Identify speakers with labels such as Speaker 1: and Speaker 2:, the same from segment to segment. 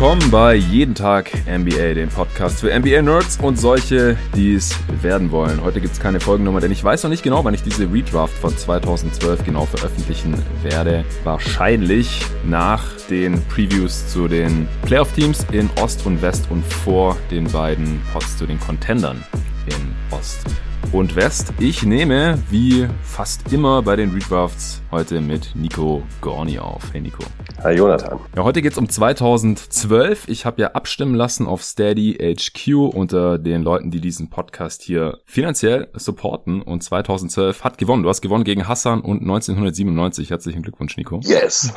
Speaker 1: willkommen bei Jeden Tag NBA, dem Podcast für NBA-Nerds und solche, die es werden wollen. Heute gibt es keine Folgennummer, denn ich weiß noch nicht genau, wann ich diese Redraft von 2012 genau veröffentlichen werde. Wahrscheinlich nach den Previews zu den Playoff-Teams in Ost und West und vor den beiden Pots zu den Contendern in Ost und West. Ich nehme, wie fast immer bei den Redrafts, heute mit Nico Gorni auf. Hey Nico.
Speaker 2: Hi Jonathan.
Speaker 1: Ja, heute geht's um 2012. Ich habe ja abstimmen lassen auf Steady HQ unter den Leuten, die diesen Podcast hier finanziell supporten. Und 2012 hat gewonnen. Du hast gewonnen gegen Hassan und 1997. Herzlichen Glückwunsch, Nico.
Speaker 2: Yes.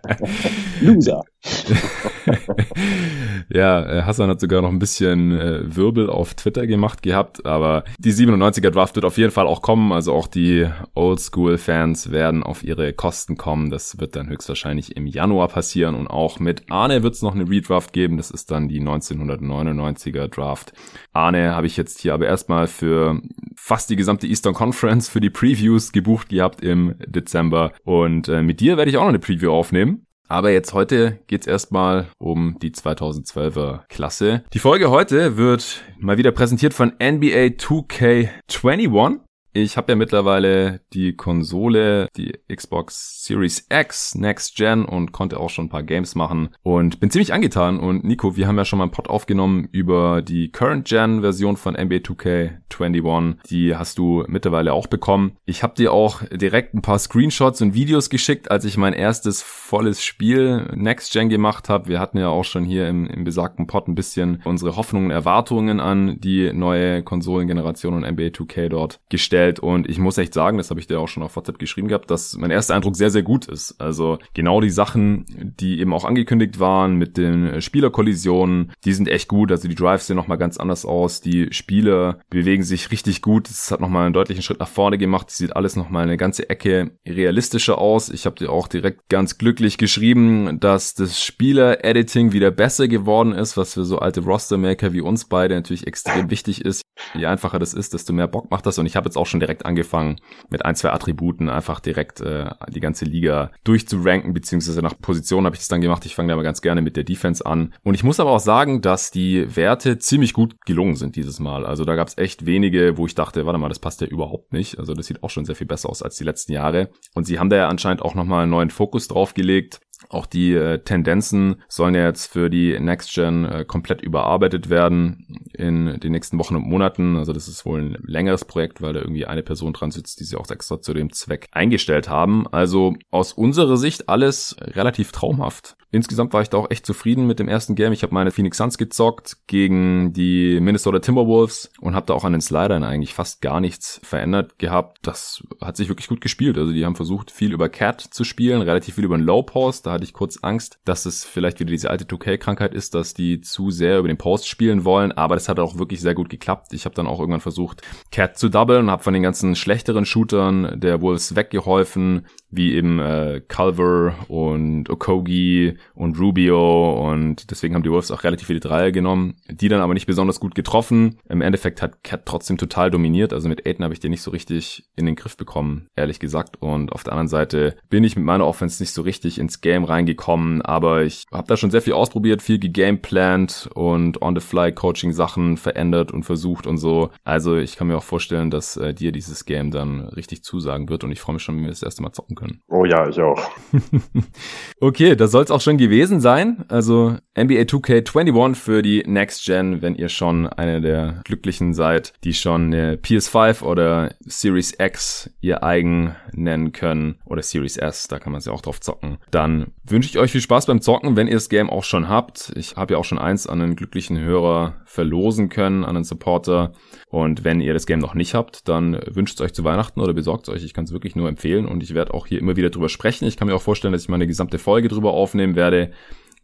Speaker 2: Loser.
Speaker 1: ja, äh, Hassan hat sogar noch ein bisschen äh, Wirbel auf Twitter gemacht gehabt, aber die 97er Draft wird auf jeden Fall auch kommen. Also auch die Oldschool-Fans werden auf ihre Kosten kommen. Das wird dann höchstwahrscheinlich im Januar passieren und auch mit Arne wird es noch eine Redraft geben. Das ist dann die 1999er Draft. Arne habe ich jetzt hier aber erstmal für fast die gesamte Eastern Conference für die Previews gebucht gehabt im Dezember und äh, mit dir werde ich auch noch eine Preview aufnehmen. Aber jetzt heute geht's erstmal um die 2012er Klasse. Die Folge heute wird mal wieder präsentiert von NBA 2K21. Ich habe ja mittlerweile die Konsole, die Xbox Series X Next Gen und konnte auch schon ein paar Games machen und bin ziemlich angetan. Und Nico, wir haben ja schon mal einen Pod aufgenommen über die Current Gen Version von NBA 2K21. Die hast du mittlerweile auch bekommen. Ich habe dir auch direkt ein paar Screenshots und Videos geschickt, als ich mein erstes volles Spiel Next Gen gemacht habe. Wir hatten ja auch schon hier im, im besagten Pod ein bisschen unsere Hoffnungen, Erwartungen an die neue Konsolengeneration und NBA 2K dort gestellt gefällt. Und ich muss echt sagen, das habe ich dir auch schon auf WhatsApp geschrieben gehabt, dass mein erster Eindruck sehr, sehr gut ist. Also genau die Sachen, die eben auch angekündigt waren mit den Spielerkollisionen, die sind echt gut. Also die Drives sehen nochmal ganz anders aus. Die Spieler bewegen sich richtig gut. Es hat nochmal einen deutlichen Schritt nach vorne gemacht. Es sieht alles nochmal eine ganze Ecke realistischer aus. Ich habe dir auch direkt ganz glücklich geschrieben, dass das Spieler-Editing wieder besser geworden ist, was für so alte Roster-Maker wie uns beide natürlich extrem wichtig ist. Je einfacher das ist, desto mehr Bock macht das. Und ich habe jetzt auch schon direkt angefangen, mit ein, zwei Attributen einfach direkt äh, die ganze Liga durchzuranken, beziehungsweise nach Position habe ich das dann gemacht. Ich fange da mal ganz gerne mit der Defense an. Und ich muss aber auch sagen, dass die Werte ziemlich gut gelungen sind dieses Mal. Also da gab es echt wenige, wo ich dachte, warte mal, das passt ja überhaupt nicht. Also das sieht auch schon sehr viel besser aus als die letzten Jahre. Und sie haben da ja anscheinend auch nochmal einen neuen Fokus drauf gelegt. Auch die äh, Tendenzen sollen ja jetzt für die Next Gen äh, komplett überarbeitet werden in den nächsten Wochen und Monaten. Also das ist wohl ein längeres Projekt, weil da irgendwie eine Person dran sitzt, die sie auch extra zu dem Zweck eingestellt haben. Also aus unserer Sicht alles relativ traumhaft. Insgesamt war ich da auch echt zufrieden mit dem ersten Game. Ich habe meine Phoenix Suns gezockt gegen die Minnesota Timberwolves und habe da auch an den Slidern eigentlich fast gar nichts verändert gehabt. Das hat sich wirklich gut gespielt. Also die haben versucht, viel über Cat zu spielen, relativ viel über den Low Post. Da hatte ich kurz Angst, dass es vielleicht wieder diese alte 2K-Krankheit ist, dass die zu sehr über den Post spielen wollen. Aber das hat auch wirklich sehr gut geklappt. Ich habe dann auch irgendwann versucht, Cat zu doublen und habe von den ganzen schlechteren Shootern der Wolves weggeholfen, wie eben äh, Culver und Okogi und Rubio und deswegen haben die Wolves auch relativ viele Dreier genommen, die dann aber nicht besonders gut getroffen. Im Endeffekt hat Cat trotzdem total dominiert, also mit Aiden habe ich den nicht so richtig in den Griff bekommen, ehrlich gesagt. Und auf der anderen Seite bin ich mit meiner Offense nicht so richtig ins Game reingekommen, aber ich habe da schon sehr viel ausprobiert, viel gegameplant und on-the-fly-Coaching-Sachen verändert und versucht und so. Also ich kann mir auch vorstellen, dass äh, dir dieses Game dann richtig zusagen wird und ich freue mich schon, wenn wir das erste Mal zocken können.
Speaker 2: Oh ja, ich auch.
Speaker 1: okay, das soll es auch schon gewesen sein. Also NBA 2K21 für die Next Gen, wenn ihr schon eine der Glücklichen seid, die schon eine PS5 oder Series X ihr eigen nennen können oder Series S, da kann man sie auch drauf zocken. Dann wünsche ich euch viel Spaß beim Zocken, wenn ihr das Game auch schon habt. Ich habe ja auch schon eins an einen glücklichen Hörer verlosen können, an einen Supporter. Und wenn ihr das Game noch nicht habt, dann wünscht es euch zu Weihnachten oder besorgt es euch. Ich kann es wirklich nur empfehlen und ich werde auch hier immer wieder drüber sprechen. Ich kann mir auch vorstellen, dass ich mal eine gesamte Folge drüber aufnehmen werde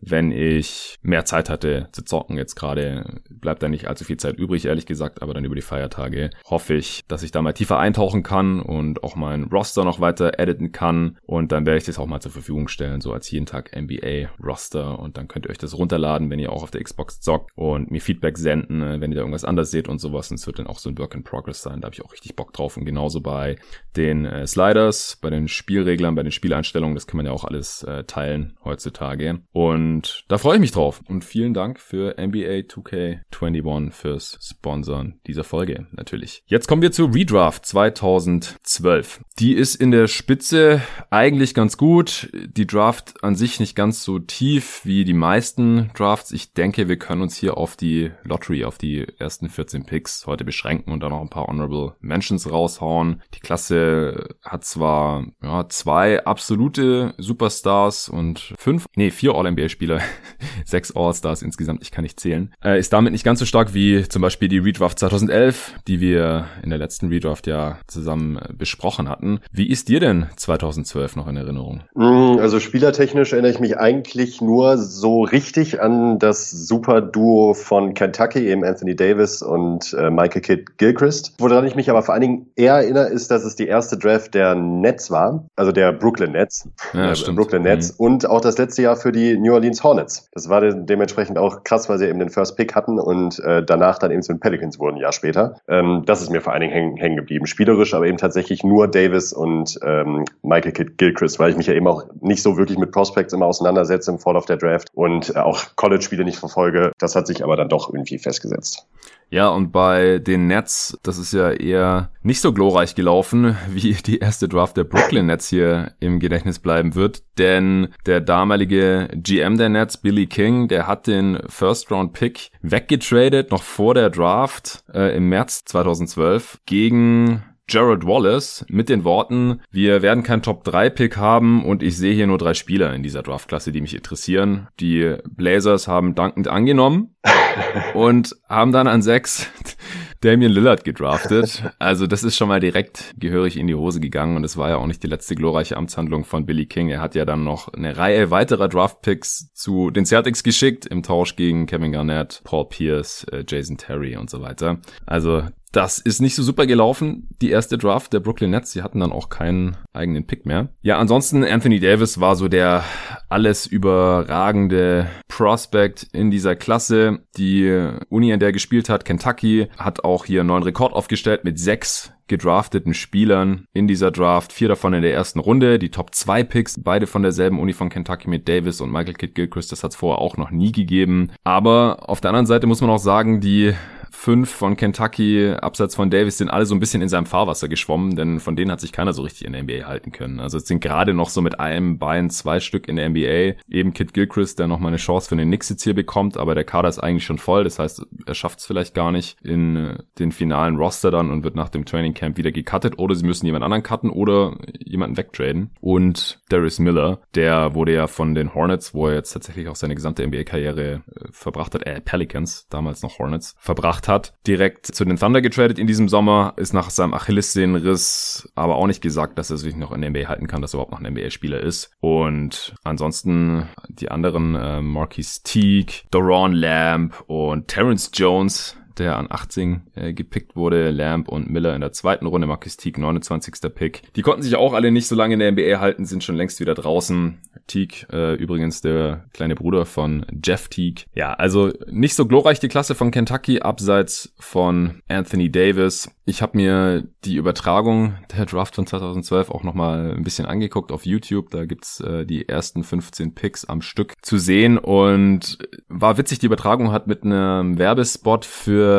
Speaker 1: wenn ich mehr Zeit hatte zu zocken. Jetzt gerade bleibt da nicht allzu viel Zeit übrig, ehrlich gesagt, aber dann über die Feiertage hoffe ich, dass ich da mal tiefer eintauchen kann und auch meinen Roster noch weiter editen kann. Und dann werde ich das auch mal zur Verfügung stellen, so als jeden Tag NBA Roster. Und dann könnt ihr euch das runterladen, wenn ihr auch auf der Xbox zockt und mir Feedback senden, äh, wenn ihr da irgendwas anders seht und sowas. Und es wird dann auch so ein Work in Progress sein, da habe ich auch richtig Bock drauf. Und genauso bei den äh, Sliders, bei den Spielreglern, bei den Spieleinstellungen, das kann man ja auch alles äh, teilen heutzutage. Und Und da freue ich mich drauf. Und vielen Dank für NBA 2K21 fürs Sponsoren dieser Folge natürlich. Jetzt kommen wir zu Redraft 2012. Die ist in der Spitze eigentlich ganz gut. Die Draft an sich nicht ganz so tief wie die meisten Drafts. Ich denke, wir können uns hier auf die Lottery, auf die ersten 14 Picks heute beschränken und dann noch ein paar Honorable Mentions raushauen. Die Klasse hat zwar ja, zwei absolute Superstars und fünf, nee, vier All-NBA-Spieler, sechs All-Stars insgesamt, ich kann nicht zählen. Äh, ist damit nicht ganz so stark wie zum Beispiel die Redraft 2011, die wir in der letzten Redraft ja zusammen äh, besprochen hatten. Wie ist dir denn 2012 noch in Erinnerung?
Speaker 2: Mm, also spielertechnisch erinnere ich mich eigentlich nur so richtig an das Super-Duo von Kentucky, eben Anthony Davis und äh, Michael Kidd Gilchrist. Woran ich mich aber vor allen Dingen eher erinnere, ist, dass es die erste Draft der Nets war, also der Brooklyn Nets.
Speaker 1: Ja,
Speaker 2: äh,
Speaker 1: stimmt.
Speaker 2: Brooklyn Nets
Speaker 1: Mhm.
Speaker 2: und auch das letzte Jahr für die New Orleans Hornets. Das war de dementsprechend auch krass, weil sie eben den First Pick hatten und äh, danach dann eben zu den Pelicans wurden, ein Jahr später. Ähm, das ist mir vor allen Dingen hängen, hängen geblieben. Spielerisch aber eben tatsächlich nur Davis und ähm, Michael Kidd Gilchrist, weil ich mich ja eben auch nicht so wirklich mit Prospects immer auseinandersetze im Fall of der Draft und äh, auch College-Spiele nicht verfolge. Das hat sich aber dann doch irgendwie festgesetzt.
Speaker 1: Ja, und bei den Nets, das ist ja eher nicht so glorreich gelaufen, wie die erste Draft der Brooklyn Nets hier im Gedächtnis bleiben wird. Denn der damalige GM der Nets, Billy King, der hat den First-Round-Pick weggetradet, noch vor der Draft äh, im März 2012, gegen Jared Wallace mit den Worten, wir werden keinen Top-3-Pick haben und ich sehe hier nur drei Spieler in dieser Draftklasse, die mich interessieren. Die Blazers haben dankend angenommen und haben dann an sechs Damian Lillard gedraftet. Also das ist schon mal direkt gehörig in die Hose gegangen und es war ja auch nicht die letzte glorreiche Amtshandlung von Billy King. Er hat ja dann noch eine Reihe weiterer Draftpicks zu den Celtics geschickt im Tausch gegen Kevin Garnett, Paul Pierce, äh, Jason Terry und so weiter. Also das ist nicht so super gelaufen, die erste Draft der Brooklyn Nets. Sie hatten dann auch keinen eigenen Pick mehr. Ja, ansonsten Anthony Davis war so der alles überragende Prospect in dieser Klasse. Die Uni, an der er gespielt hat, Kentucky, hat auch hier einen neuen Rekord aufgestellt mit sechs gedrafteten Spielern in dieser Draft. Vier davon in der ersten Runde. Die Top 2 Picks, beide von derselben Uni von Kentucky mit Davis und Michael Kidd Gilchrist. Das hat es vorher auch noch nie gegeben. Aber auf der anderen Seite muss man auch sagen, die fünf von Kentucky, abseits von Davis, sind alle so ein bisschen in seinem Fahrwasser geschwommen, denn von denen hat sich keiner so richtig in der NBA halten können. Also es sind gerade noch so mit einem Bein zwei Stück in der NBA. Eben Kid Gilchrist, der noch mal eine Chance für den Knicks jetzt hier bekommt, aber der Kader ist eigentlich schon voll. Das heißt, er schafft es vielleicht gar nicht in äh, den finalen Roster dann und wird nach dem Training Camp wieder gecuttet oder sie müssen jemand anderen cutten oder jemanden wegtraden. Und Darius Miller, der wurde ja von den Hornets, wo er jetzt tatsächlich auch seine gesamte NBA-Karriere äh, verbracht hat, äh, Pelicans, damals noch Hornets, verbracht hat, direkt zu den Thunder getradet in diesem Sommer, ist nach seinem Achillessehnenriss aber auch nicht gesagt, dass er sich noch in der NBA halten kann, dass er überhaupt noch ein NBA-Spieler ist. Und ansonsten die anderen, äh, Marquis Teague, Doron Lamb und Terrence Jones, der an 18 äh, gepickt wurde, Lamb und Miller in der zweiten Runde, Marcus Teague 29. Pick. Die konnten sich auch alle nicht so lange in der NBA halten, sind schon längst wieder draußen. Teague, äh, übrigens der kleine Bruder von Jeff Teague. Ja, also nicht so glorreich die Klasse von Kentucky, abseits von Anthony Davis. Ich habe mir die Übertragung der Draft von 2012 auch nochmal ein bisschen angeguckt auf YouTube. Da gibt's äh, die ersten 15 Picks am Stück zu sehen und war witzig, die Übertragung hat mit einem Werbespot für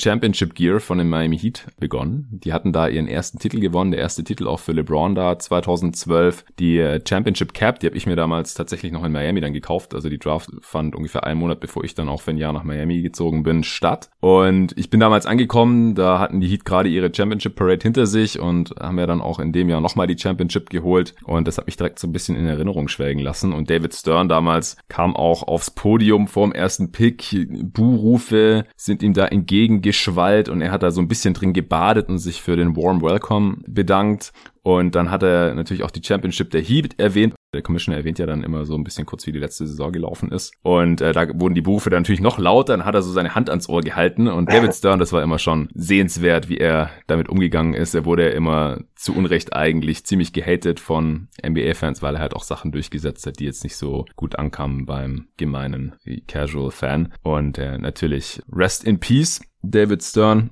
Speaker 1: Championship Gear von den Miami Heat begonnen. Die hatten da ihren ersten Titel gewonnen, der erste Titel auch für LeBron da 2012. Die äh, Championship Cap, die habe ich mir damals tatsächlich noch in Miami dann gekauft. Also die Draft fand ungefähr einen Monat, bevor ich dann auch für ein Jahr nach Miami gezogen bin, statt. Und ich bin damals angekommen, da hatten die Heat gerade ihre Championship Parade hinter sich und haben ja dann auch in dem Jahr nochmal die Championship geholt. Und das hat mich direkt so ein bisschen in Erinnerung schwelgen lassen. Und David Stern damals kam auch aufs Podium vorm ersten Pick. Buhrufe sind ihm da entgegengeschwallt und er hat da so ein bisschen drin gebadet und sich für den Warm Welcome bedankt. Und dann hat er natürlich auch die Championship der Heat erwähnt. Der Commissioner erwähnt ja dann immer so ein bisschen kurz, wie die letzte Saison gelaufen ist. Und äh, da wurden die Berufe dann natürlich noch lauter. Dann hat er so seine Hand ans Ohr gehalten. Und David Stern, das war immer schon sehenswert, wie er damit umgegangen ist. Er wurde ja immer zu Unrecht eigentlich ziemlich gehatet von NBA-Fans, weil er halt auch Sachen durchgesetzt hat, die jetzt nicht so gut ankamen beim gemeinen Casual-Fan. Und äh, natürlich Rest in Peace, David Stern.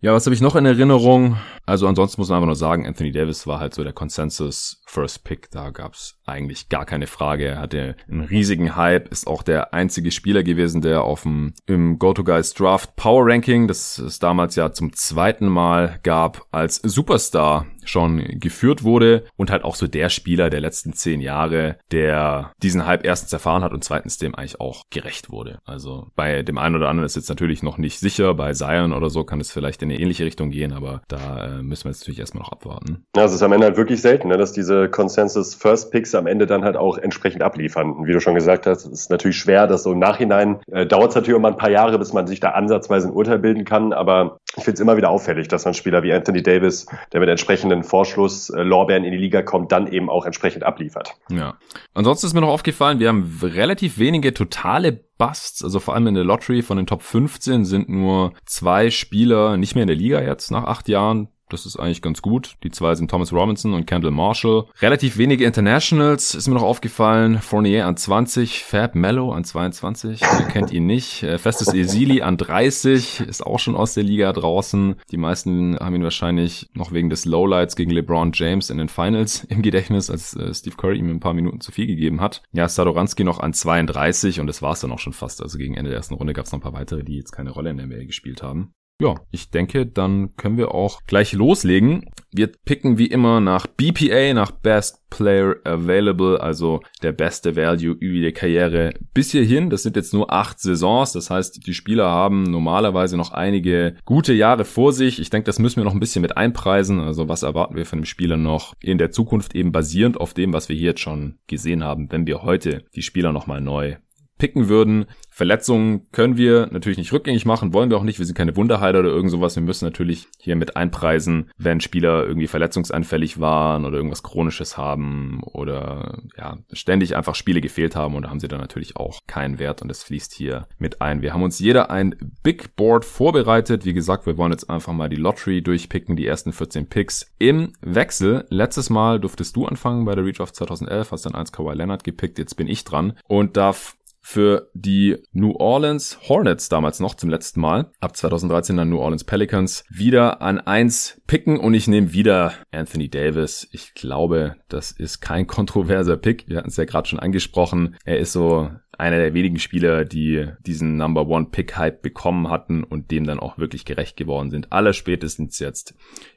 Speaker 1: Ja, was habe ich noch in Erinnerung? Also ansonsten muss man einfach nur sagen, Anthony Davis war halt so der Consensus First Pick. Da gab's eigentlich gar keine Frage. Er hatte einen riesigen Hype, ist auch der einzige Spieler gewesen, der auf dem im Go-To-Guys Draft Power Ranking, das es damals ja zum zweiten Mal gab, als Superstar schon geführt wurde und halt auch so der Spieler der letzten zehn Jahre, der diesen Hype erstens erfahren hat und zweitens dem eigentlich auch gerecht wurde. Also bei dem einen oder anderen ist jetzt natürlich noch nicht sicher. Bei Zion oder so kann es vielleicht in eine ähnliche Richtung gehen, aber da äh, müssen wir jetzt natürlich erstmal noch abwarten.
Speaker 2: Ja, es ist am Ende halt wirklich selten, ne, dass diese Consensus First Picks am Ende dann halt auch entsprechend abliefern. Und wie du schon gesagt hast, ist natürlich schwer, dass so im Nachhinein äh, dauert es natürlich immer ein paar Jahre, bis man sich da ansatzweise ein Urteil bilden kann. Aber ich finde es immer wieder auffällig, dass ein Spieler wie Anthony Davis, der mit entsprechenden Vorschluss äh, Lorbeeren in die Liga kommt, dann eben auch entsprechend abliefert.
Speaker 1: Ja. Ansonsten ist mir noch aufgefallen, wir haben relativ wenige totale Busts, also vor allem in der Lottery von den Top 15 sind nur zwei Spieler nicht mehr in der Liga jetzt nach acht Jahren. Das ist eigentlich ganz gut. Die zwei sind Thomas Robinson und Kendall Marshall. Relativ wenige Internationals ist mir noch aufgefallen. Fournier an 20, Fab Mello an 22. Ihr kennt ihn nicht. Äh, Festus Esili an 30 ist auch schon aus der Liga draußen. Die meisten haben ihn wahrscheinlich noch wegen des Lowlights gegen LeBron James in den Finals im Gedächtnis, als äh, Steve Curry ihm ein paar Minuten zu viel gegeben hat. Ja, Sadoranski noch an 32 und das war's dann auch schon fast. Also gegen Ende der ersten Runde gab es noch ein paar weitere, die jetzt keine Rolle in der NBA gespielt haben. Ja, ich denke, dann können wir auch gleich loslegen. Wir picken wie immer nach BPA, nach Best Player Available, also der beste Value über die Karriere bis hierhin. Das sind jetzt nur acht Saisons. Das heißt, die Spieler haben normalerweise noch einige gute Jahre vor sich. Ich denke, das müssen wir noch ein bisschen mit einpreisen. Also was erwarten wir von dem Spieler noch in der Zukunft eben basierend auf dem, was wir hier jetzt schon gesehen haben, wenn wir heute die Spieler nochmal neu picken würden. Verletzungen können wir natürlich nicht rückgängig machen, wollen wir auch nicht. Wir sind keine Wunderheiler oder irgend sowas. Wir müssen natürlich hier mit einpreisen, wenn Spieler irgendwie verletzungsanfällig waren oder irgendwas Chronisches haben oder ja, ständig einfach Spiele gefehlt haben und haben sie dann natürlich auch keinen Wert und das fließt hier mit ein. Wir haben uns jeder ein Big Board vorbereitet. Wie gesagt, wir wollen jetzt einfach mal die Lottery durchpicken, die ersten 14 Picks im Wechsel. Letztes Mal durftest du anfangen bei der Reach of 2011, hast dann 1 Kawhi Leonard gepickt, jetzt bin ich dran und darf für die New Orleans Hornets damals noch zum letzten Mal, ab 2013 dann New Orleans Pelicans, wieder an eins picken und ich nehme wieder Anthony Davis. Ich glaube, das ist kein kontroverser Pick. Wir hatten es ja gerade schon angesprochen. Er ist so einer der wenigen Spieler, die diesen Number One Pick Hype bekommen hatten und dem dann auch wirklich gerecht geworden sind. Aller spätestens jetzt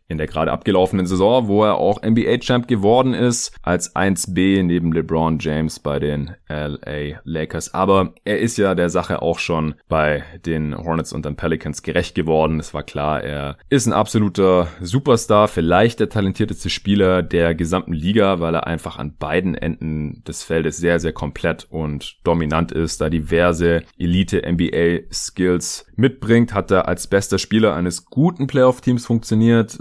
Speaker 1: in der gerade abgelaufenen Saison, wo er auch NBA-Champ geworden ist, als 1B neben LeBron James bei den LA Lakers. Aber er ist ja der Sache auch schon bei den Hornets und den Pelicans gerecht geworden. Es war klar, er ist ein absoluter Superstar, vielleicht der talentierteste Spieler der gesamten Liga, weil er einfach an beiden Enden des Feldes sehr, sehr komplett und dominant ist, da diverse Elite-NBA-Skills mitbringt, hat er als bester Spieler eines guten Playoff-Teams funktioniert,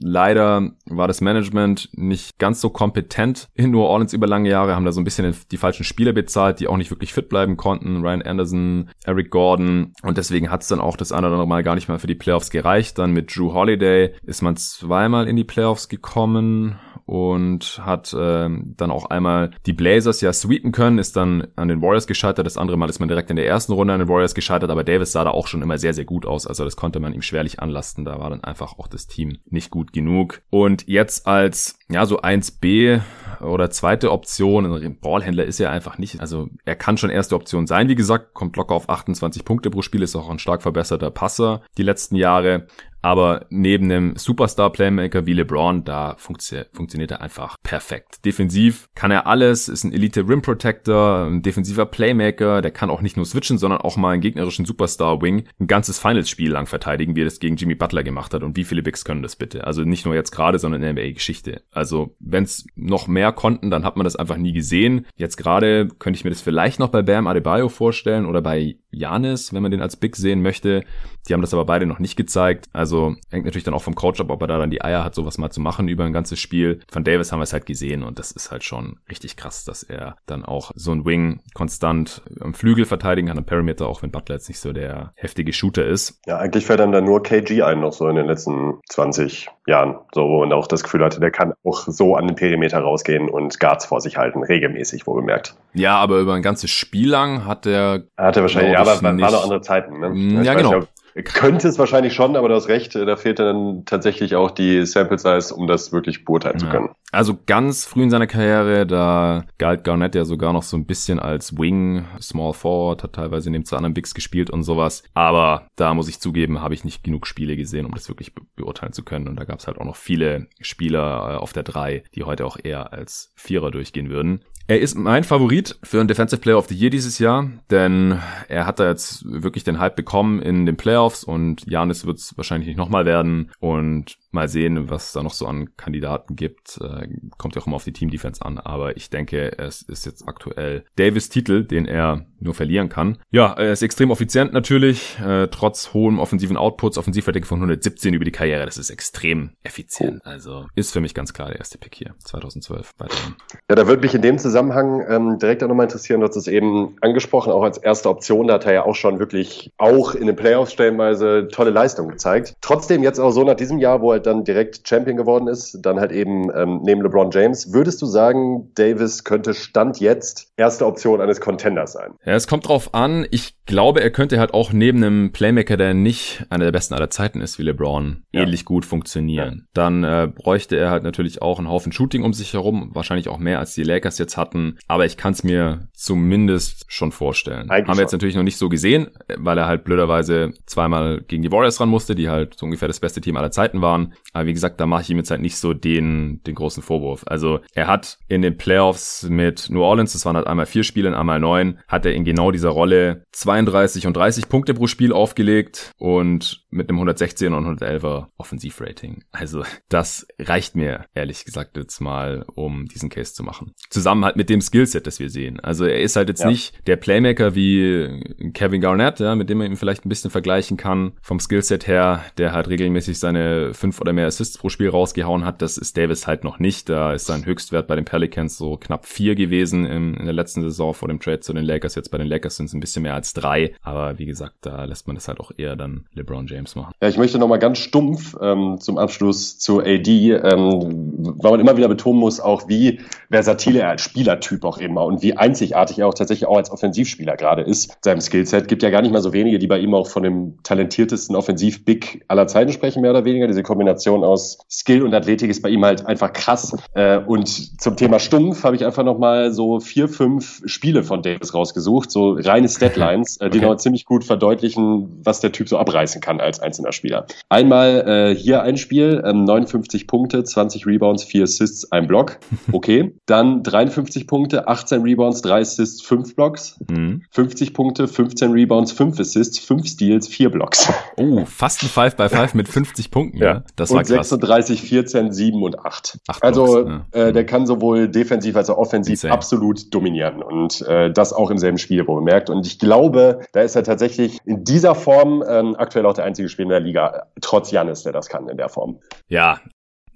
Speaker 1: Leider war das Management nicht ganz so kompetent in New Orleans über lange Jahre, haben da so ein bisschen die falschen Spieler bezahlt, die auch nicht wirklich fit bleiben konnten. Ryan Anderson, Eric Gordon. Und deswegen hat es dann auch das eine oder andere Mal gar nicht mal für die Playoffs gereicht. Dann mit Drew Holiday ist man zweimal in die Playoffs gekommen und hat ähm, dann auch einmal die Blazers ja sweepen können, ist dann an den Warriors gescheitert. Das andere Mal ist man direkt in der ersten Runde an den Warriors gescheitert, aber Davis sah da auch schon immer sehr, sehr gut aus. Also das konnte man ihm schwerlich anlasten. Da war dann einfach auch das Team nicht gut genug. Und jetzt als, ja, so 1B oder zweite Option, ein Ballhändler ist er einfach nicht. Also er kann schon erste Option sein. Wie gesagt, kommt locker auf 28 Punkte pro Spiel, ist auch ein stark verbesserter Passer die letzten Jahre. Aber neben einem Superstar-Playmaker wie LeBron, da funktio funktioniert er einfach perfekt. Defensiv kann er alles, ist ein Elite Rim Protector, ein defensiver Playmaker, der kann auch nicht nur switchen, sondern auch mal einen gegnerischen Superstar-Wing ein ganzes Finals-Spiel lang verteidigen, wie er das gegen Jimmy Butler gemacht hat. Und wie viele Bigs können das bitte? Also nicht nur jetzt gerade, sondern in der NBA-Geschichte. Also wenn es noch mehr konnten, dann hat man das einfach nie gesehen. Jetzt gerade könnte ich mir das vielleicht noch bei Bam Adebayo vorstellen oder bei Janis, wenn man den als Big sehen möchte. Die haben das aber beide noch nicht gezeigt. Also hängt natürlich dann auch vom Coach ab, ob er da dann die Eier hat, sowas mal zu machen über ein ganzes Spiel. Von Davis haben wir es halt gesehen und das ist halt schon richtig krass, dass er dann auch so ein Wing konstant am Flügel verteidigen kann, am Perimeter, auch wenn Butler jetzt nicht so der heftige Shooter ist.
Speaker 2: Ja, eigentlich fällt dann da nur KG ein, noch so in den letzten 20 Jahren. So, und auch das Gefühl hatte, der kann auch so an den Perimeter rausgehen und Guards vor sich halten, regelmäßig, wo bemerkt.
Speaker 1: Ja, aber über ein ganzes Spiel lang hat er.
Speaker 2: Hat er wahrscheinlich, ja, aber waren noch andere Zeiten, ne?
Speaker 1: Mm, ja, genau. Nicht,
Speaker 2: Könnte es wahrscheinlich schon, aber du hast recht, da fehlt dann tatsächlich auch die Sample Size, um das wirklich beurteilen ja. zu können.
Speaker 1: Also ganz früh in seiner Karriere, da galt Garnett ja sogar noch so ein bisschen als Wing, Small Forward, hat teilweise neben zu anderen Bigs gespielt und sowas. Aber da muss ich zugeben, habe ich nicht genug Spiele gesehen, um das wirklich be beurteilen zu können. Und da gab es halt auch noch viele Spieler äh, auf der 3, die heute auch eher als Vierer durchgehen würden. Er ist mein Favorit für einen Defensive Player of the Year dieses Jahr, denn er hat da jetzt wirklich den Hype bekommen in den Playoffs und Janis wird es wahrscheinlich nicht nochmal werden und mal sehen, was es da noch so an Kandidaten gibt. Äh, kommt ja auch immer auf die Team Defense an, aber ich denke, es ist jetzt aktuell Davis Titel, den er nur verlieren kann. Ja, er ist extrem effizient natürlich, äh, trotz hohem offensiven Outputs, Offensivrating von 117 über die Karriere, das ist extrem effizient. Also ist für mich ganz klar der erste Pick hier, 2012 weiterhin.
Speaker 2: Ja, da würde mich in dem Zusammenhang Zusammenhang ähm, direkt auch nochmal interessieren, du hast es eben angesprochen, auch als erste Option, da hat er ja auch schon wirklich auch in den Playoffs stellenweise tolle Leistungen gezeigt. Trotzdem jetzt auch so nach diesem Jahr, wo er dann direkt Champion geworden ist, dann halt eben ähm, neben LeBron James, würdest du sagen, Davis könnte Stand jetzt erste Option eines Contenders sein?
Speaker 1: Ja, es kommt drauf an. Ich glaube, er könnte halt auch neben einem Playmaker, der nicht einer der besten aller Zeiten ist wie LeBron, ja. ähnlich gut funktionieren. Ja. Dann äh, bräuchte er halt natürlich auch einen Haufen Shooting um sich herum, wahrscheinlich auch mehr als die Lakers jetzt hatten. Aber ich kann es mir zumindest schon vorstellen. Eigentlich Haben wir jetzt natürlich noch nicht so gesehen, weil er halt blöderweise zweimal gegen die Warriors ran musste, die halt so ungefähr das beste Team aller Zeiten waren. Aber wie gesagt, da mache ich ihm jetzt halt nicht so den, den großen Vorwurf. Also er hat in den Playoffs mit New Orleans, das waren halt einmal vier Spiele, einmal neun, hat er in genau dieser Rolle 32 und 30 Punkte pro Spiel aufgelegt und mit einem 116 und 111er Offensivrating. Also das reicht mir ehrlich gesagt jetzt mal, um diesen Case zu machen. Zusammen halt mit dem Skillset, das wir sehen. Also er ist halt jetzt ja. nicht der Playmaker wie Kevin Garnett, ja, mit dem man ihn vielleicht ein bisschen vergleichen kann vom Skillset her, der halt regelmäßig seine fünf oder mehr Assists pro Spiel rausgehauen hat. Das ist Davis halt noch nicht. Da ist sein Höchstwert bei den Pelicans so knapp vier gewesen in, in der letzten Saison vor dem Trade zu den Lakers. Jetzt bei den Lakers sind es ein bisschen mehr als drei. Aber wie gesagt, da lässt man das halt auch eher dann LeBron James machen.
Speaker 2: Ja, ich möchte nochmal ganz stumpf ähm, zum Abschluss zu AD, ähm, weil man immer wieder betonen muss, auch wie versatil er als Spielertyp auch immer und wie einzigartig er auch tatsächlich auch als Offensivspieler gerade ist. Seinem Skillset gibt ja gar nicht mal so wenige, die bei ihm auch von dem talentiertesten Offensiv-Big aller Zeiten sprechen, mehr oder weniger. Diese Kombination aus Skill und Athletik ist bei ihm halt einfach krass. Äh, und zum Thema stumpf habe ich einfach nochmal so vier, fünf Spiele von Davis rausgesucht, so reine Statlines, äh, die okay. noch ziemlich gut verdeutlichen, was der Typ so abreißen kann als als einzelner Spieler. Einmal äh, hier ein Spiel, ähm, 59 Punkte, 20 Rebounds, 4 Assists, ein Block. Okay. Dann 53 Punkte, 18 Rebounds, 3 Assists, 5 Blocks. Mhm. 50 Punkte, 15 Rebounds, 5 Assists, 5 Steals, 4 Blocks.
Speaker 1: Oh, fast ein 5 by 5 mit 50 Punkten. Ja,
Speaker 2: das war und krass. 36, 14, 7 und 8. 8 also Blocks, ja. äh, der kann sowohl defensiv als auch offensiv Insane. absolut dominieren. Und äh, das auch im selben Spiel, wo man merkt. Und ich glaube, da ist er tatsächlich in dieser Form ähm, aktuell auch der einzige einzige Spieler in der Liga, trotz Janis, der das kann in der Form.
Speaker 1: Ja,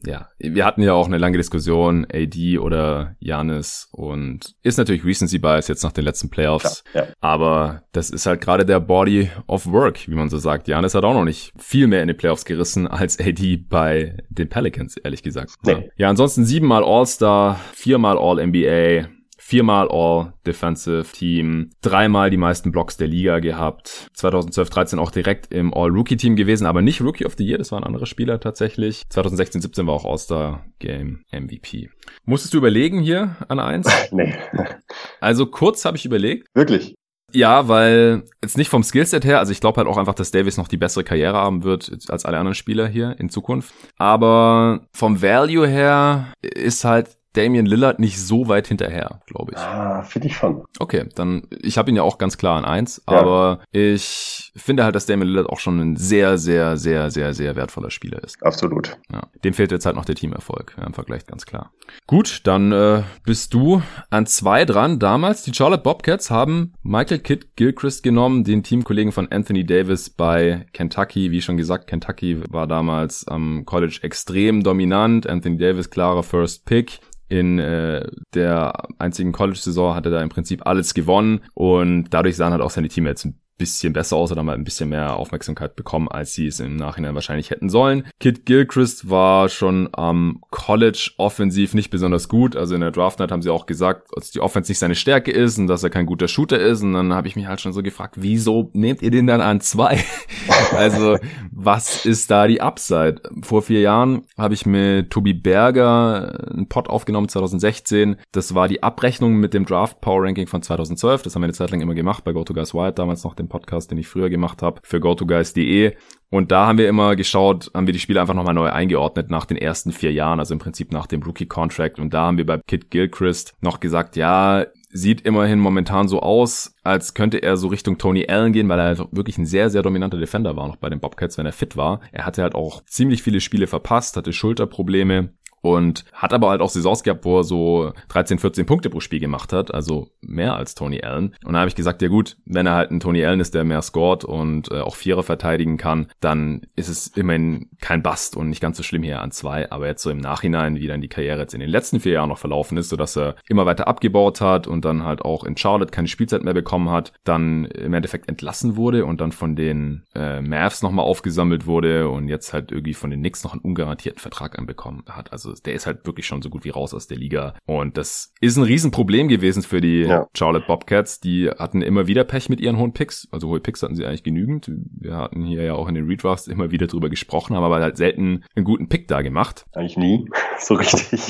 Speaker 1: ja, wir hatten ja auch eine lange Diskussion, AD oder Janis und ist natürlich Recency Bias jetzt nach den letzten Playoffs, ja, ja. aber das ist halt gerade der Body of Work, wie man so sagt. Janis hat auch noch nicht viel mehr in den Playoffs gerissen als AD bei den Pelicans, ehrlich gesagt. Nee. Ja, ansonsten siebenmal All-Star, viermal All-NBA, viermal All-Defensive Team, dreimal die meisten Blocks der Liga gehabt, 2012, 13 auch direkt im All-Rookie-Team gewesen, aber nicht Rookie of the Year, das waren andere Spieler tatsächlich. 2016, 17 war auch All-Star Game MVP. Musstest du überlegen hier an eins? nee. Also kurz habe ich überlegt.
Speaker 2: Wirklich?
Speaker 1: Ja, weil jetzt nicht vom Skillset her, also ich glaube halt auch einfach, dass Davis noch die bessere Karriere haben wird als alle anderen Spieler hier in Zukunft. Aber vom Value her ist halt Damian Lillard nicht so weit hinterher, glaube ich.
Speaker 2: Ah, finde ich schon.
Speaker 1: Okay, dann, ich habe ihn ja auch ganz klar an eins, ja. aber ich finde halt, dass Damian Lillard auch schon ein sehr, sehr, sehr, sehr, sehr wertvoller Spieler ist.
Speaker 2: Absolut.
Speaker 1: Ja. Dem fehlt jetzt halt noch der Teamerfolg, ja, im Vergleich ganz klar. Gut, dann äh, bist du an zwei dran. Damals, die Charlotte Bobcats haben Michael Kidd Gilchrist genommen, den Teamkollegen von Anthony Davis bei Kentucky. Wie schon gesagt, Kentucky war damals am College extrem dominant. Anthony Davis klarer First Pick in äh, der einzigen College-Saison hat er da im Prinzip alles gewonnen und dadurch sahen halt auch seine Teammates ein bisschen besser aus oder mal ein bisschen mehr Aufmerksamkeit bekommen, als sie es im Nachhinein wahrscheinlich hätten sollen. Kid Gilchrist war schon am College offensiv nicht besonders gut. Also in der Draft Night haben sie auch gesagt, dass die Offense nicht seine Stärke ist und dass er kein guter Shooter ist. Und dann habe ich mich halt schon so gefragt, wieso nehmt ihr den dann an zwei? also was ist da die Upside? Vor vier Jahren habe ich mit Tobi Berger einen Pod aufgenommen, 2016. Das war die Abrechnung mit dem Draft Power Ranking von 2012. Das haben wir eine Zeit lang immer gemacht bei GoToGuys Wild, damals noch dem Podcast, den ich früher gemacht habe für GoToGuys.de. Und da haben wir immer geschaut, haben wir die Spiele einfach nochmal neu eingeordnet nach den ersten vier Jahren, also im Prinzip nach dem Rookie-Contract. Und da haben wir bei Kit Gilchrist noch gesagt, ja, sieht immerhin momentan so aus, als könnte er so Richtung Tony Allen gehen, weil er halt wirklich ein sehr, sehr dominanter Defender war noch bei den Bobcats, wenn er fit war. Er hatte halt auch ziemlich viele Spiele verpasst, hatte Schulterprobleme und hat aber halt auch Saisons gehabt, wo er so 13, 14 Punkte pro Spiel gemacht hat, also mehr als Tony Allen. Und da habe ich gesagt, ja gut, wenn er halt ein Tony Allen ist, der mehr scored und äh, auch Vierer verteidigen kann, dann ist es immerhin kein Bust und nicht ganz so schlimm hier an zwei. Aber jetzt so im Nachhinein, wie dann die Karriere jetzt in den letzten vier Jahren noch verlaufen ist, sodass er immer weiter abgebaut hat und dann halt auch in Charlotte keine Spielzeit mehr bekommen hat, dann im Endeffekt entlassen wurde und dann von den äh, Mavs nochmal aufgesammelt wurde und jetzt halt irgendwie von den Knicks noch einen ungarantierten Vertrag anbekommen hat. Also der ist halt wirklich schon so gut wie raus aus der Liga. Und das ist ein Riesenproblem gewesen für die ja. Charlotte Bobcats. Die hatten immer wieder Pech mit ihren hohen Picks. Also hohe Picks hatten sie eigentlich genügend. Wir hatten hier ja auch in den Redrafts immer wieder drüber gesprochen, haben aber halt selten einen guten Pick da gemacht.
Speaker 2: Eigentlich nie. So richtig.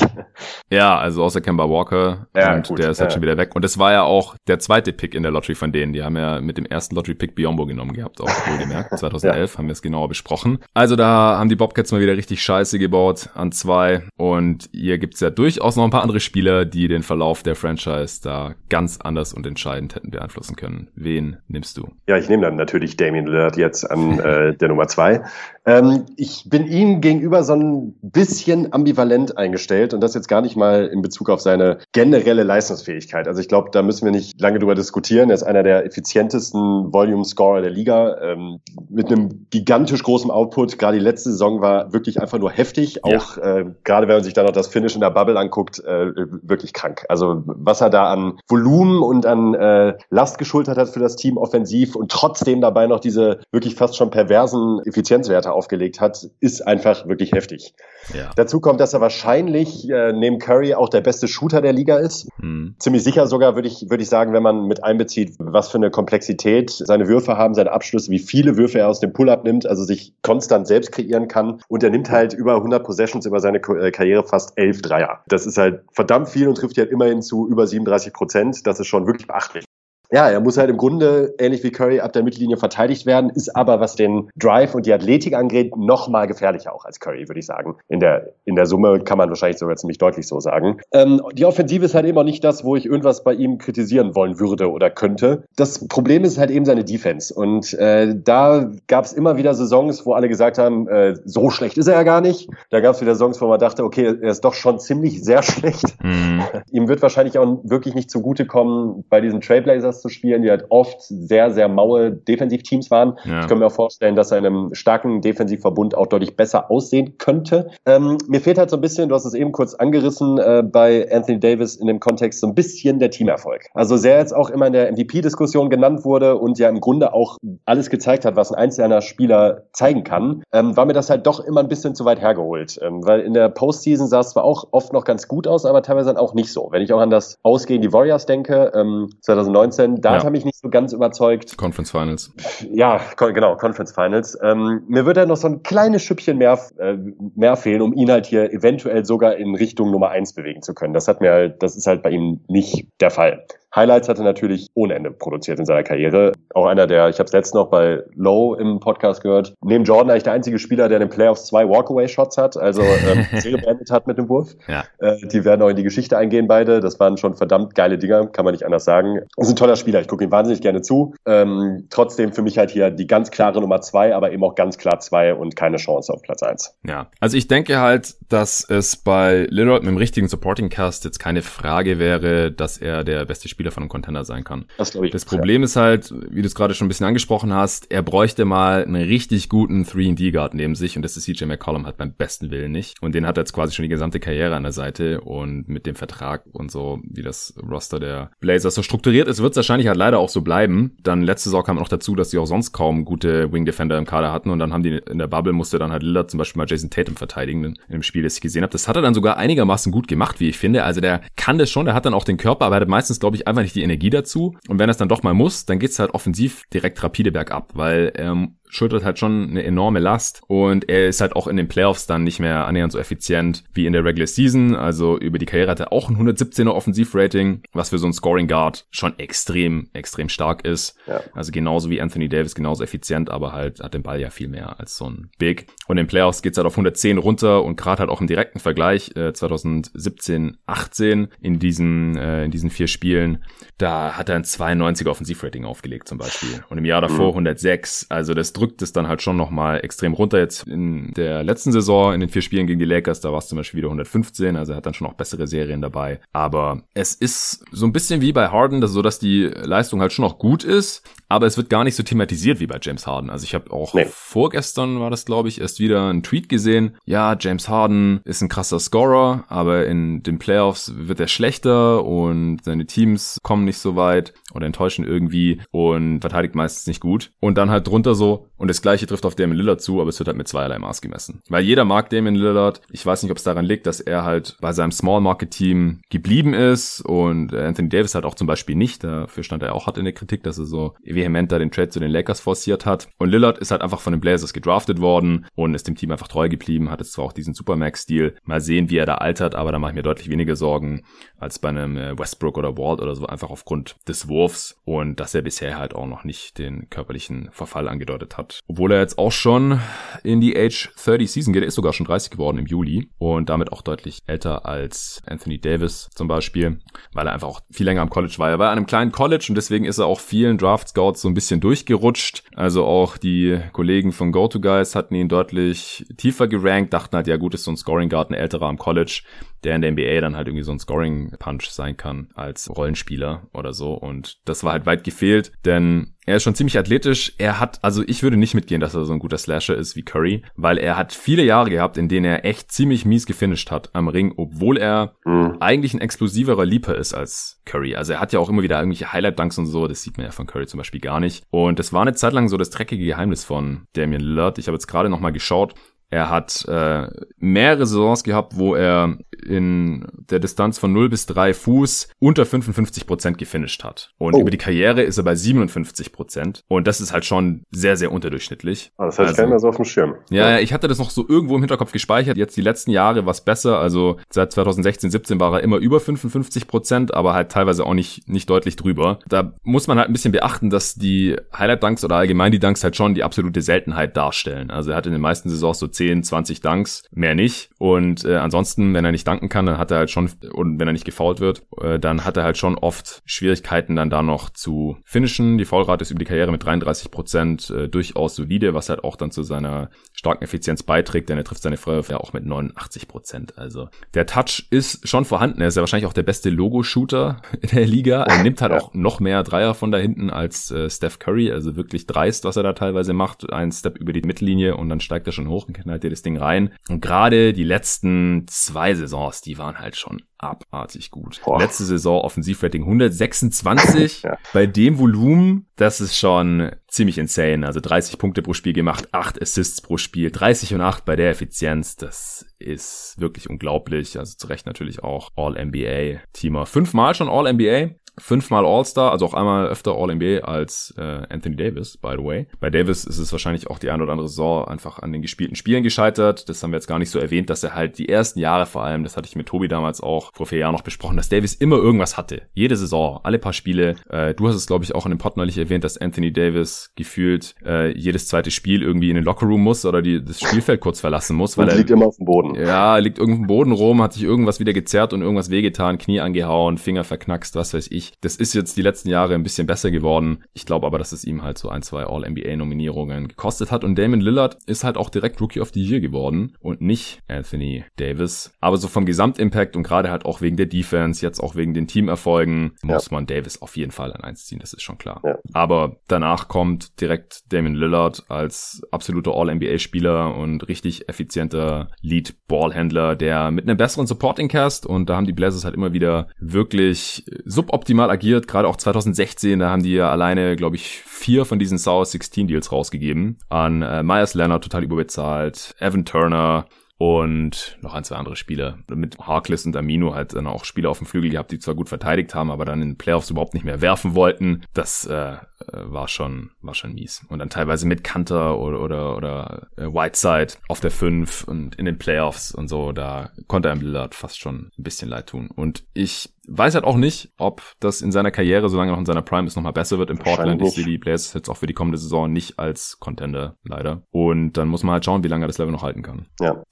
Speaker 1: Ja, also außer Kemba Walker. Ja, und gut. der ist halt ja. schon wieder weg. Und das war ja auch der zweite Pick in der Lottery von denen. Die haben ja mit dem ersten Lottery-Pick Biombo genommen gehabt, auch wohlgemerkt. 2011 ja. haben wir es genauer besprochen. Also da haben die Bobcats mal wieder richtig Scheiße gebaut an zwei. Und hier gibt's ja durchaus noch ein paar andere Spieler, die den Verlauf der Franchise da ganz anders und entscheidend hätten beeinflussen können. Wen nimmst du?
Speaker 2: Ja, ich nehme dann natürlich Damien Lillard jetzt an äh, der Nummer zwei. Ähm, ich bin ihm gegenüber so ein bisschen ambivalent eingestellt und das jetzt gar nicht mal in Bezug auf seine generelle Leistungsfähigkeit. Also ich glaube, da müssen wir nicht lange drüber diskutieren. Er ist einer der effizientesten Volume-Scorer der Liga ähm, mit einem gigantisch großen Output. Gerade die letzte Saison war wirklich einfach nur heftig. Ja. Auch äh, gerade wenn man sich dann noch das Finish in der Bubble anguckt, äh, wirklich krank. Also was er da an Volumen und an äh, Last geschultert hat für das Team offensiv und trotzdem dabei noch diese wirklich fast schon perversen Effizienzwerte aufgelegt hat, ist einfach wirklich heftig. Ja. Dazu kommt, dass er wahrscheinlich äh, neben Curry auch der beste Shooter der Liga ist. Mhm. Ziemlich sicher sogar würde ich, würde ich sagen, wenn man mit einbezieht, was für eine Komplexität seine Würfe haben, seine Abschlüsse, wie viele Würfe er aus dem Pull-up nimmt, also sich konstant selbst kreieren kann. Und er nimmt halt über 100 Possessions über seine äh, Karriere fast elf Dreier. Das ist halt verdammt viel und trifft halt immerhin zu über 37 Prozent. Das ist schon wirklich beachtlich. Ja, er muss halt im Grunde ähnlich wie Curry ab der Mittellinie verteidigt werden, ist aber, was den Drive und die Athletik angeht, noch mal gefährlicher auch als Curry, würde ich sagen. In der, in der Summe kann man wahrscheinlich sogar ziemlich deutlich so sagen. Ähm, die Offensive ist halt immer nicht das, wo ich irgendwas bei ihm kritisieren wollen würde oder könnte. Das Problem ist halt eben seine Defense. Und äh, da gab es immer wieder Saisons, wo alle gesagt haben, äh, so schlecht ist er ja gar nicht. Da gab es wieder Saisons, wo man dachte, okay, er ist doch schon ziemlich sehr schlecht. Mhm. Ihm wird wahrscheinlich auch wirklich nicht zugutekommen bei diesen Trailblazers zu spielen, die halt oft sehr, sehr maue Defensivteams waren. Ja. Ich kann mir auch vorstellen, dass er in einem starken Defensivverbund auch deutlich besser aussehen könnte. Ähm, mir fehlt halt so ein bisschen, du hast es eben kurz angerissen, äh, bei Anthony Davis in dem Kontext so ein bisschen der Teamerfolg. Also sehr jetzt auch immer in der MVP-Diskussion genannt wurde und ja im Grunde auch alles gezeigt hat, was ein einzelner Spieler zeigen kann, ähm, war mir das halt doch immer ein bisschen zu weit hergeholt. Ähm, weil in der Postseason sah es zwar auch oft noch ganz gut aus, aber teilweise dann auch nicht so. Wenn ich auch an das Ausgehen die Warriors denke, ähm, 2019 Dame, da ja. hat mich nicht so ganz überzeugt.
Speaker 1: Conference Finals.
Speaker 2: Ja, genau, Conference Finals. Ähm, mir würde da noch so ein kleines Schüppchen mehr, äh, mehr fehlen, um ihn halt hier eventuell sogar in Richtung Nummer eins bewegen zu können. Das hat mir halt, das ist halt bei ihm nicht der Fall. Highlights hat er natürlich ohne Ende produziert in seiner Karriere. Auch einer der, ich habe es letztens noch bei Low im Podcast gehört, neben Jordan eigentlich der einzige Spieler, der in den Playoffs zwei Walkaway-Shots hat, also ähm, Serie beendet hat mit dem Wurf. Ja. Äh, die werden auch in die Geschichte eingehen beide. Das waren schon verdammt geile Dinger, kann man nicht anders sagen. Das ist ein toller Spieler, ich gucke ihm wahnsinnig gerne zu. Ähm, trotzdem für mich halt hier die ganz klare Nummer zwei, aber eben auch ganz klar zwei und keine Chance auf Platz eins.
Speaker 1: Ja, also ich denke halt, dass es bei Lillard mit dem richtigen Supporting Cast jetzt keine Frage wäre, dass er der beste Spieler von einem Contender sein kann. Das glaube ich. Das Problem ja. ist halt, wie du es gerade schon ein bisschen angesprochen hast, er bräuchte mal einen richtig guten 3D Guard neben sich und das ist CJ McCollum halt beim besten Willen nicht. Und den hat er jetzt quasi schon die gesamte Karriere an der Seite und mit dem Vertrag und so, wie das Roster der Blazers so strukturiert ist, wird es wahrscheinlich halt leider auch so bleiben. Dann letzte Saison kam noch dazu, dass sie auch sonst kaum gute Wing Defender im Kader hatten und dann haben die in der Bubble musste dann halt Lillard zum Beispiel mal Jason Tatum verteidigen in dem Spiel, das ich gesehen habe. Das hat er dann sogar einigermaßen gut gemacht, wie ich finde. Also der kann das schon, der hat dann auch den Körper, aber er hat meistens, glaube ich, einfach nicht die Energie dazu. Und wenn er es dann doch mal muss, dann geht's halt offensiv direkt rapide bergab, weil ähm, schultert halt schon eine enorme Last und er ist halt auch in den Playoffs dann nicht mehr annähernd so effizient wie in der Regular Season. Also über die Karriere hat er auch ein 117er Offensivrating, was für so einen Scoring Guard schon extrem, extrem stark ist. Ja. Also genauso wie Anthony Davis, genauso effizient, aber halt hat den Ball ja viel mehr als so ein Big. Und in den Playoffs geht's halt auf 110 runter und gerade halt auch im direkten Vergleich äh, 2017, 18 in diesen, äh, in diesen vier Spielen, da hat er ein 92er Offensivrating aufgelegt zum Beispiel. Und im Jahr davor mhm. 106. Also das drückt es dann halt schon nochmal extrem runter. Jetzt in der letzten Saison, in den vier Spielen gegen die Lakers, da war es zum Beispiel wieder 115, also er hat dann schon auch bessere Serien dabei. Aber es ist so ein bisschen wie bei Harden, dass so dass die Leistung halt schon noch gut ist, aber es wird gar nicht so thematisiert wie bei James Harden. Also ich habe auch nee. vorgestern war das, glaube ich, erst wieder einen Tweet gesehen. Ja, James Harden ist ein krasser Scorer, aber in den Playoffs wird er schlechter und seine Teams kommen nicht so weit oder enttäuschen irgendwie und verteidigt meistens nicht gut. Und dann halt drunter so, und das gleiche trifft auf Damon Lillard zu, aber es wird halt mit zweierlei Maß gemessen. Weil jeder mag Damon Lillard. Ich weiß nicht, ob es daran liegt, dass er halt bei seinem Small Market Team geblieben ist und Anthony Davis halt auch zum Beispiel nicht. Dafür stand er auch hart in der Kritik, dass er so vehement da den Trade zu den Lakers forciert hat. Und Lillard ist halt einfach von den Blazers gedraftet worden und ist dem Team einfach treu geblieben, hat jetzt zwar auch diesen Supermax-Stil. Mal sehen, wie er da altert, aber da mache ich mir deutlich weniger Sorgen als bei einem äh, Westbrook oder Walt oder so, einfach aufgrund des Wurfs und dass er bisher halt auch noch nicht den körperlichen Verfall angedeutet hat. Obwohl er jetzt auch schon in die Age 30 Season geht. Er ist sogar schon 30 geworden im Juli und damit auch deutlich älter als Anthony Davis zum Beispiel, weil er einfach auch viel länger am College war. Er war an einem kleinen College und deswegen ist er auch vielen Draft Scouts so ein bisschen durchgerutscht. Also auch die Kollegen von GoToGuys hatten ihn deutlich tiefer gerankt, dachten halt, ja gut, ist so ein Scoring Guard, ein älterer am College der in der NBA dann halt irgendwie so ein Scoring-Punch sein kann als Rollenspieler oder so. Und das war halt weit gefehlt, denn er ist schon ziemlich athletisch. Er hat, also ich würde nicht mitgehen, dass er so ein guter Slasher ist wie Curry, weil er hat viele Jahre gehabt, in denen er echt ziemlich mies gefinisht hat am Ring, obwohl er mhm. eigentlich ein explosiverer Leaper ist als Curry. Also er hat ja auch immer wieder irgendwelche Highlight-Dunks und so, das sieht man ja von Curry zum Beispiel gar nicht. Und das war eine Zeit lang so das dreckige Geheimnis von Damian Lillard. Ich habe jetzt gerade nochmal geschaut. Er hat äh, mehrere Saisons gehabt, wo er in der Distanz von 0 bis 3 Fuß unter 55 Prozent gefinisht hat. Und oh. über die Karriere ist er bei 57 Prozent. Und das ist halt schon sehr, sehr unterdurchschnittlich.
Speaker 2: Ah, das heißt, also, keiner so auf dem Schirm.
Speaker 1: Ja, ja, ich hatte das noch so irgendwo im Hinterkopf gespeichert. Jetzt die letzten Jahre war es besser. Also seit 2016, 17 war er immer über 55 Prozent, aber halt teilweise auch nicht, nicht deutlich drüber. Da muss man halt ein bisschen beachten, dass die Highlight-Dunks oder allgemein die Dunks halt schon die absolute Seltenheit darstellen. Also er hat in den meisten Saisons so 10, 20 Dunks, mehr nicht. Und äh, ansonsten, wenn er nicht danken kann, dann hat er halt schon, und wenn er nicht gefault wird, äh, dann hat er halt schon oft Schwierigkeiten dann da noch zu finishen. Die Foulrate ist über die Karriere mit 33 Prozent äh, durchaus solide, was halt auch dann zu seiner starken Effizienz beiträgt, denn er trifft seine Feuerwehr auch mit 89 Prozent. Also der Touch ist schon vorhanden. Er ist ja wahrscheinlich auch der beste Logo-Shooter in der Liga. Er nimmt halt auch noch mehr Dreier von da hinten als äh, Steph Curry, also wirklich dreist, was er da teilweise macht. Ein Step über die Mittellinie und dann steigt er schon hoch und knallt dir das Ding rein. Und gerade die letzten zwei Saisons, die waren halt schon abartig gut. Boah. Letzte Saison Offensivrating 126. ja. Bei dem Volumen, das ist schon ziemlich insane. Also 30 Punkte pro Spiel gemacht, 8 Assists pro Spiel, 30 und 8 bei der Effizienz. Das ist wirklich unglaublich. Also zu Recht natürlich auch All-NBA-Teamer. Fünfmal schon All-NBA fünfmal All-Star, also auch einmal öfter All-NBA als äh, Anthony Davis, by the way. Bei Davis ist es wahrscheinlich auch die eine oder andere Saison einfach an den gespielten Spielen gescheitert. Das haben wir jetzt gar nicht so erwähnt, dass er halt die ersten Jahre vor allem, das hatte ich mit Tobi damals auch vor vier Jahren noch besprochen, dass Davis immer irgendwas hatte. Jede Saison, alle paar Spiele. Äh, du hast es, glaube ich, auch in dem Pod neulich erwähnt, dass Anthony Davis gefühlt äh, jedes zweite Spiel irgendwie in den Lockerroom muss oder die, das Spielfeld kurz verlassen muss.
Speaker 2: Weil und er liegt immer auf dem Boden.
Speaker 1: Ja, liegt irgendwo im Boden rum, hat sich irgendwas wieder gezerrt und irgendwas wehgetan, Knie angehauen, Finger verknackst, was weiß ich. Das ist jetzt die letzten Jahre ein bisschen besser geworden. Ich glaube aber, dass es ihm halt so ein, zwei All-NBA-Nominierungen gekostet hat. Und Damon Lillard ist halt auch direkt Rookie of the Year geworden und nicht Anthony Davis. Aber so vom Gesamtimpact und gerade halt auch wegen der Defense, jetzt auch wegen den Teamerfolgen, ja. muss man Davis auf jeden Fall an eins ziehen, das ist schon klar. Ja. Aber danach kommt direkt Damon Lillard als absoluter All-NBA-Spieler und richtig effizienter Lead-Ballhändler, der mit einem besseren Supporting-Cast und da haben die Blazers halt immer wieder wirklich suboptimal agiert, gerade auch 2016, da haben die ja alleine, glaube ich, vier von diesen Sour 16 Deals rausgegeben an äh, Myers Leonard total überbezahlt, Evan Turner, und noch ein, zwei andere Spieler. Mit Harkless und Amino halt dann auch Spieler auf dem Flügel gehabt, die zwar gut verteidigt haben, aber dann in den Playoffs überhaupt nicht mehr werfen wollten. Das äh, war schon war schon mies. Und dann teilweise mit Kanter oder oder, oder äh, Whiteside auf der 5 und in den Playoffs und so, da konnte einem Lillard fast schon ein bisschen leid tun. Und ich weiß halt auch nicht, ob das in seiner Karriere, solange noch in seiner Prime ist, nochmal besser wird in Portland. Ich sehe die Blazers jetzt auch für die kommende Saison nicht als Contender, leider. Und dann muss man halt schauen, wie lange er das Level noch halten kann.
Speaker 2: Ja.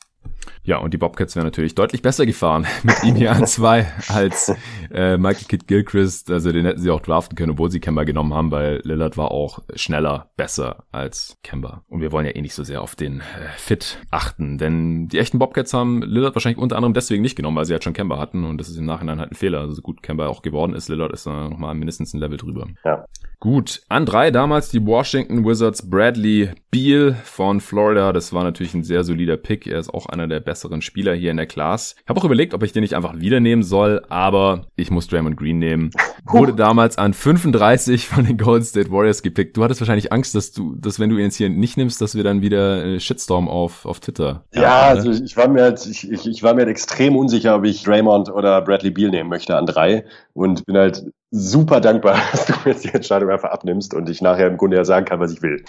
Speaker 1: Ja, und die Bobcats wären natürlich deutlich besser gefahren mit ihm hier an zwei als äh, Michael Kidd Gilchrist. Also den hätten sie auch draften können, obwohl sie Kemba genommen haben, weil Lillard war auch schneller, besser als Kemba. Und wir wollen ja eh nicht so sehr auf den äh, Fit achten, denn die echten Bobcats haben Lillard wahrscheinlich unter anderem deswegen nicht genommen, weil sie halt schon Kemba hatten und das ist im Nachhinein halt ein Fehler. Also so gut Kemba auch geworden ist, Lillard ist da nochmal mindestens ein Level drüber.
Speaker 2: Ja.
Speaker 1: Gut, an drei damals die Washington Wizards Bradley Beal von Florida. Das war natürlich ein sehr solider Pick. Er ist auch einer der besseren Spieler hier in der Class. Ich habe auch überlegt, ob ich den nicht einfach wieder nehmen soll, aber ich muss Draymond Green nehmen. Wurde damals an 35 von den Golden State Warriors gepickt. Du hattest wahrscheinlich Angst, dass du, dass wenn du ihn jetzt hier nicht nimmst, dass wir dann wieder Shitstorm auf, auf Twitter.
Speaker 2: Ja, ja also ich war mir halt, ich, ich, ich war mir halt extrem unsicher, ob ich Draymond oder Bradley Beal nehmen möchte an drei und bin halt super dankbar, dass du mir jetzt die Entscheidung einfach abnimmst und ich nachher im Grunde ja sagen kann, was ich will.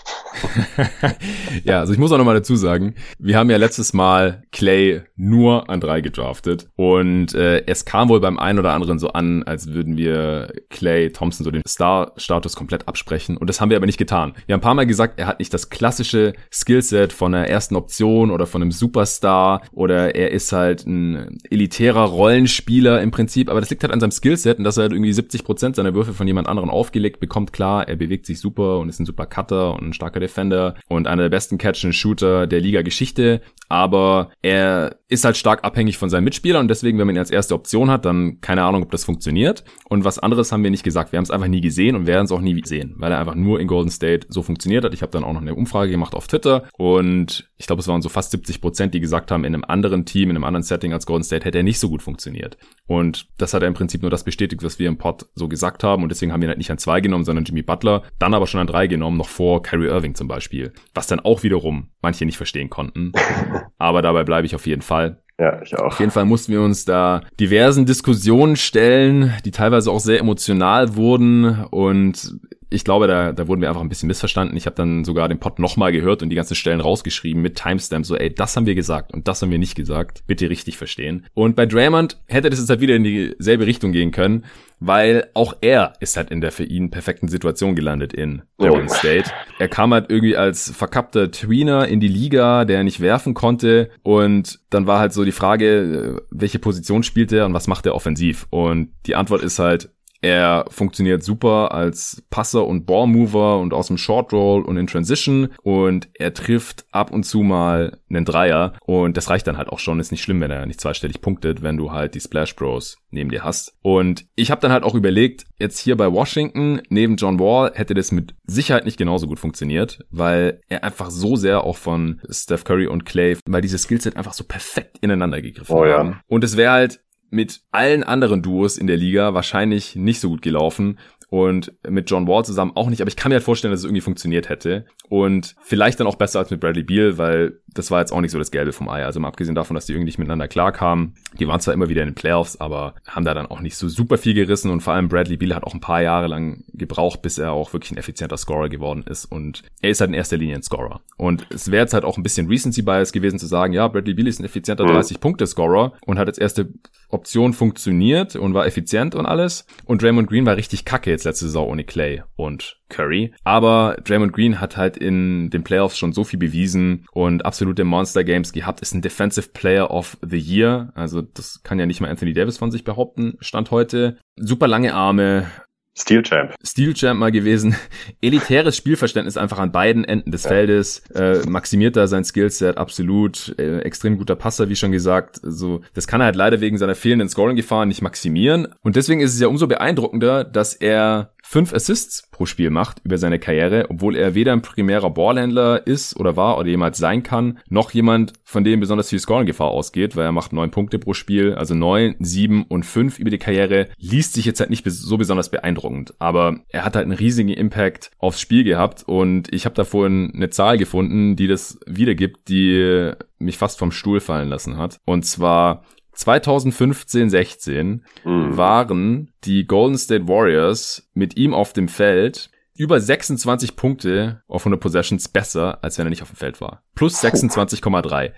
Speaker 1: ja, also ich muss auch nochmal dazu sagen, wir haben ja letztes Mal Clay nur an drei gedraftet und äh, es kam wohl beim einen oder anderen so an, als würden wir Clay Thompson so den Star-Status komplett absprechen und das haben wir aber nicht getan. Wir haben ein paar Mal gesagt, er hat nicht das klassische Skillset von einer ersten Option oder von einem Superstar oder er ist halt ein elitärer Rollenspieler im Prinzip, aber das liegt halt an seinem Skillset und dass er halt irgendwie 70 Prozent seiner Würfe von jemand anderen aufgelegt bekommt. Klar, er bewegt sich super und ist ein super Cutter und ein starker Defender und einer der besten Catch-and-Shooter der Liga-Geschichte. Aber er ist halt stark abhängig von seinen Mitspielern und deswegen, wenn man ihn als erste Option hat, dann keine Ahnung, ob das funktioniert. Und was anderes haben wir nicht gesagt. Wir haben es einfach nie gesehen und werden es auch nie sehen, weil er einfach nur in Golden State so funktioniert hat. Ich habe dann auch noch eine Umfrage gemacht auf Twitter und ich glaube, es waren so fast 70 Prozent, die gesagt haben, in einem anderen Team, in einem anderen Setting als Golden State hätte er nicht so gut funktioniert. Und das hat er im Prinzip nur das bestätigt, was wir im Pod so gesagt haben und deswegen haben wir halt nicht an zwei genommen, sondern Jimmy Butler, dann aber schon an drei genommen, noch vor Kyrie Irving zum Beispiel, was dann auch wiederum manche nicht verstehen konnten. aber dabei bleibe ich auf jeden Fall.
Speaker 2: Ja, ich auch.
Speaker 1: Auf jeden Fall mussten wir uns da diversen Diskussionen stellen, die teilweise auch sehr emotional wurden und ich glaube, da, da wurden wir einfach ein bisschen missverstanden. Ich habe dann sogar den Pod nochmal gehört und die ganzen Stellen rausgeschrieben mit Timestamp. So, ey, das haben wir gesagt und das haben wir nicht gesagt. Bitte richtig verstehen. Und bei Draymond hätte das jetzt halt wieder in dieselbe Richtung gehen können, weil auch er ist halt in der für ihn perfekten Situation gelandet in Golden oh. State. Er kam halt irgendwie als verkappter Tweener in die Liga, der nicht werfen konnte und dann war halt so die Frage, welche Position spielt er und was macht er offensiv? Und die Antwort ist halt er funktioniert super als Passer und Ballmover und aus dem Short Roll und in Transition und er trifft ab und zu mal einen Dreier und das reicht dann halt auch schon. Ist nicht schlimm, wenn er nicht zweistellig punktet, wenn du halt die Splash Bros neben dir hast. Und ich habe dann halt auch überlegt, jetzt hier bei Washington neben John Wall hätte das mit Sicherheit nicht genauso gut funktioniert, weil er einfach so sehr auch von Steph Curry und Clay, weil diese Skillset einfach so perfekt ineinander gegriffen oh, haben. Ja. Und es wäre halt mit allen anderen Duos in der Liga wahrscheinlich nicht so gut gelaufen und mit John Wall zusammen auch nicht, aber ich kann mir halt vorstellen, dass es irgendwie funktioniert hätte. Und vielleicht dann auch besser als mit Bradley Beal, weil das war jetzt auch nicht so das Gelbe vom Ei, also mal abgesehen davon, dass die irgendwie nicht miteinander klarkamen, die waren zwar immer wieder in den Playoffs, aber haben da dann auch nicht so super viel gerissen. Und vor allem Bradley Beal hat auch ein paar Jahre lang gebraucht, bis er auch wirklich ein effizienter Scorer geworden ist. Und er ist halt in erster Linie ein Scorer. Und es wäre jetzt halt auch ein bisschen Recency Bias gewesen zu sagen, ja, Bradley Beal ist ein effizienter 30-Punkte-Scorer und hat als erste Option funktioniert und war effizient und alles. Und Draymond Green war richtig kacke jetzt letzte Saison ohne Clay und Curry. Aber Draymond Green hat halt in den Playoffs schon so viel bewiesen und absolut absolute Monster Games gehabt, ist ein Defensive Player of the Year. Also das kann ja nicht mal Anthony Davis von sich behaupten, Stand heute. Super lange Arme,
Speaker 2: Steel Champ.
Speaker 1: Steel Champ mal gewesen. Elitäres Spielverständnis einfach an beiden Enden des. Feldes. Äh, maximiert da sein Skillset absolut. Äh, extrem guter Passer, wie schon gesagt. So, das kann er halt leider wegen seiner fehlenden Scoring-Gefahr nicht maximieren. Und deswegen ist es ja umso beeindruckender, dass er fünf Assists pro Spiel macht über seine Karriere, obwohl er weder ein primärer Ballhändler ist oder war oder jemals sein kann, noch jemand, von dem besonders viel Scoring-Gefahr ausgeht, weil er macht neun Punkte pro Spiel, also neun, sieben und fünf über die Karriere, liest sich jetzt halt nicht so besonders beeindruckend, aber er hat halt einen riesigen Impact aufs Spiel gehabt und ich habe da vorhin eine Zahl gefunden, die das wiedergibt, die mich fast vom Stuhl fallen lassen hat. Und zwar 2015-16 mhm. waren die Golden State Warriors mit ihm auf dem Feld über 26 Punkte auf 100 Possessions besser, als wenn er nicht auf dem Feld war. Plus 26,3.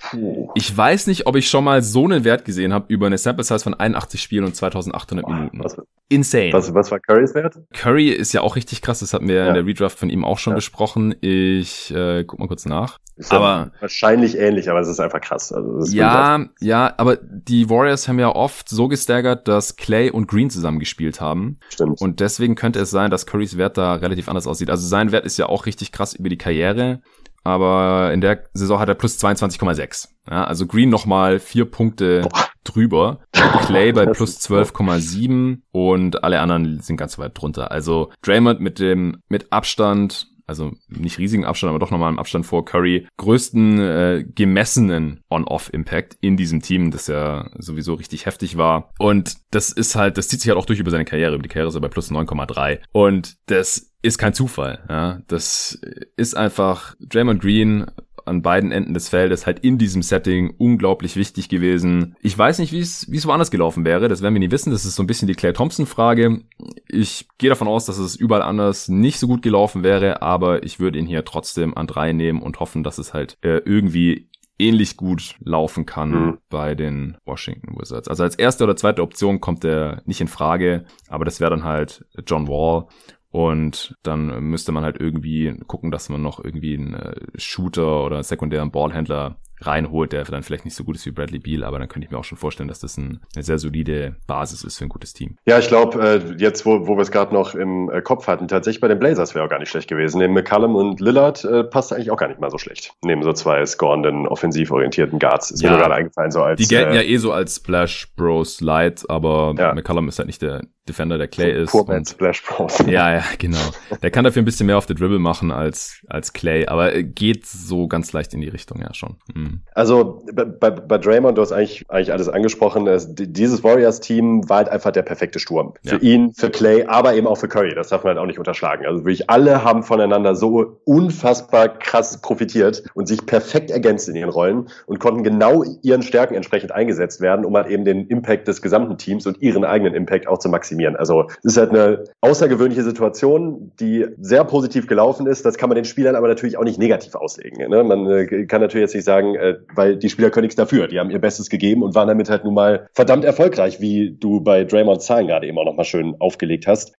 Speaker 1: Ich weiß nicht, ob ich schon mal so einen Wert gesehen habe über eine Sample Size von 81 Spielen und 2800 Minuten. Was, Insane.
Speaker 2: Was, was war Currys Wert?
Speaker 1: Curry ist ja auch richtig krass, das hatten wir ja. in der Redraft von ihm auch schon ja. besprochen. Ich äh, guck mal kurz nach.
Speaker 2: Ist aber wahrscheinlich ähnlich, aber es ist einfach krass. Also
Speaker 1: ja, ja, aber die Warriors haben ja oft so gestaggert, dass Clay und Green zusammen gespielt haben. Stimmt. Und deswegen könnte es sein, dass Currys Wert da relativ anders aussieht. Also sein Wert ist ja auch richtig krass über die Karriere, aber in der Saison hat er plus 22,6. Ja, also Green nochmal vier Punkte Boah. drüber. Clay bei plus 12,7 und alle anderen sind ganz weit drunter. Also Draymond mit dem mit Abstand also nicht riesigen Abstand, aber doch nochmal im Abstand vor Curry, größten äh, gemessenen On-Off-Impact in diesem Team, das ja sowieso richtig heftig war. Und das ist halt, das zieht sich halt auch durch über seine Karriere. Über die Karriere ist er bei plus 9,3. Und das ist kein Zufall. Ja, das ist einfach Draymond Green an beiden Enden des Feldes halt in diesem Setting unglaublich wichtig gewesen. Ich weiß nicht, wie es wie es woanders gelaufen wäre. Das werden wir nie wissen. Das ist so ein bisschen die Claire Thompson Frage. Ich gehe davon aus, dass es überall anders nicht so gut gelaufen wäre, aber ich würde ihn hier trotzdem an drei nehmen und hoffen, dass es halt äh, irgendwie ähnlich gut laufen kann mhm. bei den Washington Wizards. Also als erste oder zweite Option kommt er nicht in Frage, aber das wäre dann halt John Wall und dann müsste man halt irgendwie gucken, dass man noch irgendwie einen äh, Shooter oder einen sekundären Ballhändler reinholt, der dann vielleicht nicht so gut ist wie Bradley Beal, aber dann könnte ich mir auch schon vorstellen, dass das ein, eine sehr solide Basis ist für ein gutes Team.
Speaker 2: Ja, ich glaube, äh, jetzt, wo, wo wir es gerade noch im äh, Kopf hatten, tatsächlich bei den Blazers wäre auch gar nicht schlecht gewesen. Neben McCallum und Lillard äh, passt eigentlich auch gar nicht mal so schlecht. Neben so zwei scorenden, offensiv orientierten Guards. Ist
Speaker 1: ja, mir gerade eingefallen, so als. Die gelten äh, ja eh so als Splash Bros Light, aber ja. McCallum ist halt nicht der Defender, der Clay ist.
Speaker 2: Poor und, Splash Bros.
Speaker 1: Ja, ja, genau. Der kann dafür ein bisschen mehr auf der Dribble machen als, als Clay, aber geht so ganz leicht in die Richtung, ja schon. Mhm.
Speaker 2: Also bei, bei Draymond, du hast eigentlich, eigentlich alles angesprochen. Dieses Warriors-Team war halt einfach der perfekte Sturm. Für ja. ihn, für Clay, aber eben auch für Curry. Das darf man halt auch nicht unterschlagen. Also wirklich alle haben voneinander so unfassbar krass profitiert und sich perfekt ergänzt in ihren Rollen und konnten genau ihren Stärken entsprechend eingesetzt werden, um halt eben den Impact des gesamten Teams und ihren eigenen Impact auch zu maximieren. Also es ist halt eine außergewöhnliche Situation, die sehr positiv gelaufen ist. Das kann man den Spielern aber natürlich auch nicht negativ auslegen. Ne? Man äh, kann natürlich jetzt nicht sagen, äh, weil die Spieler können nichts dafür. Die haben ihr Bestes gegeben und waren damit halt nun mal verdammt erfolgreich, wie du bei Draymond Zahlen gerade eben auch nochmal schön aufgelegt hast.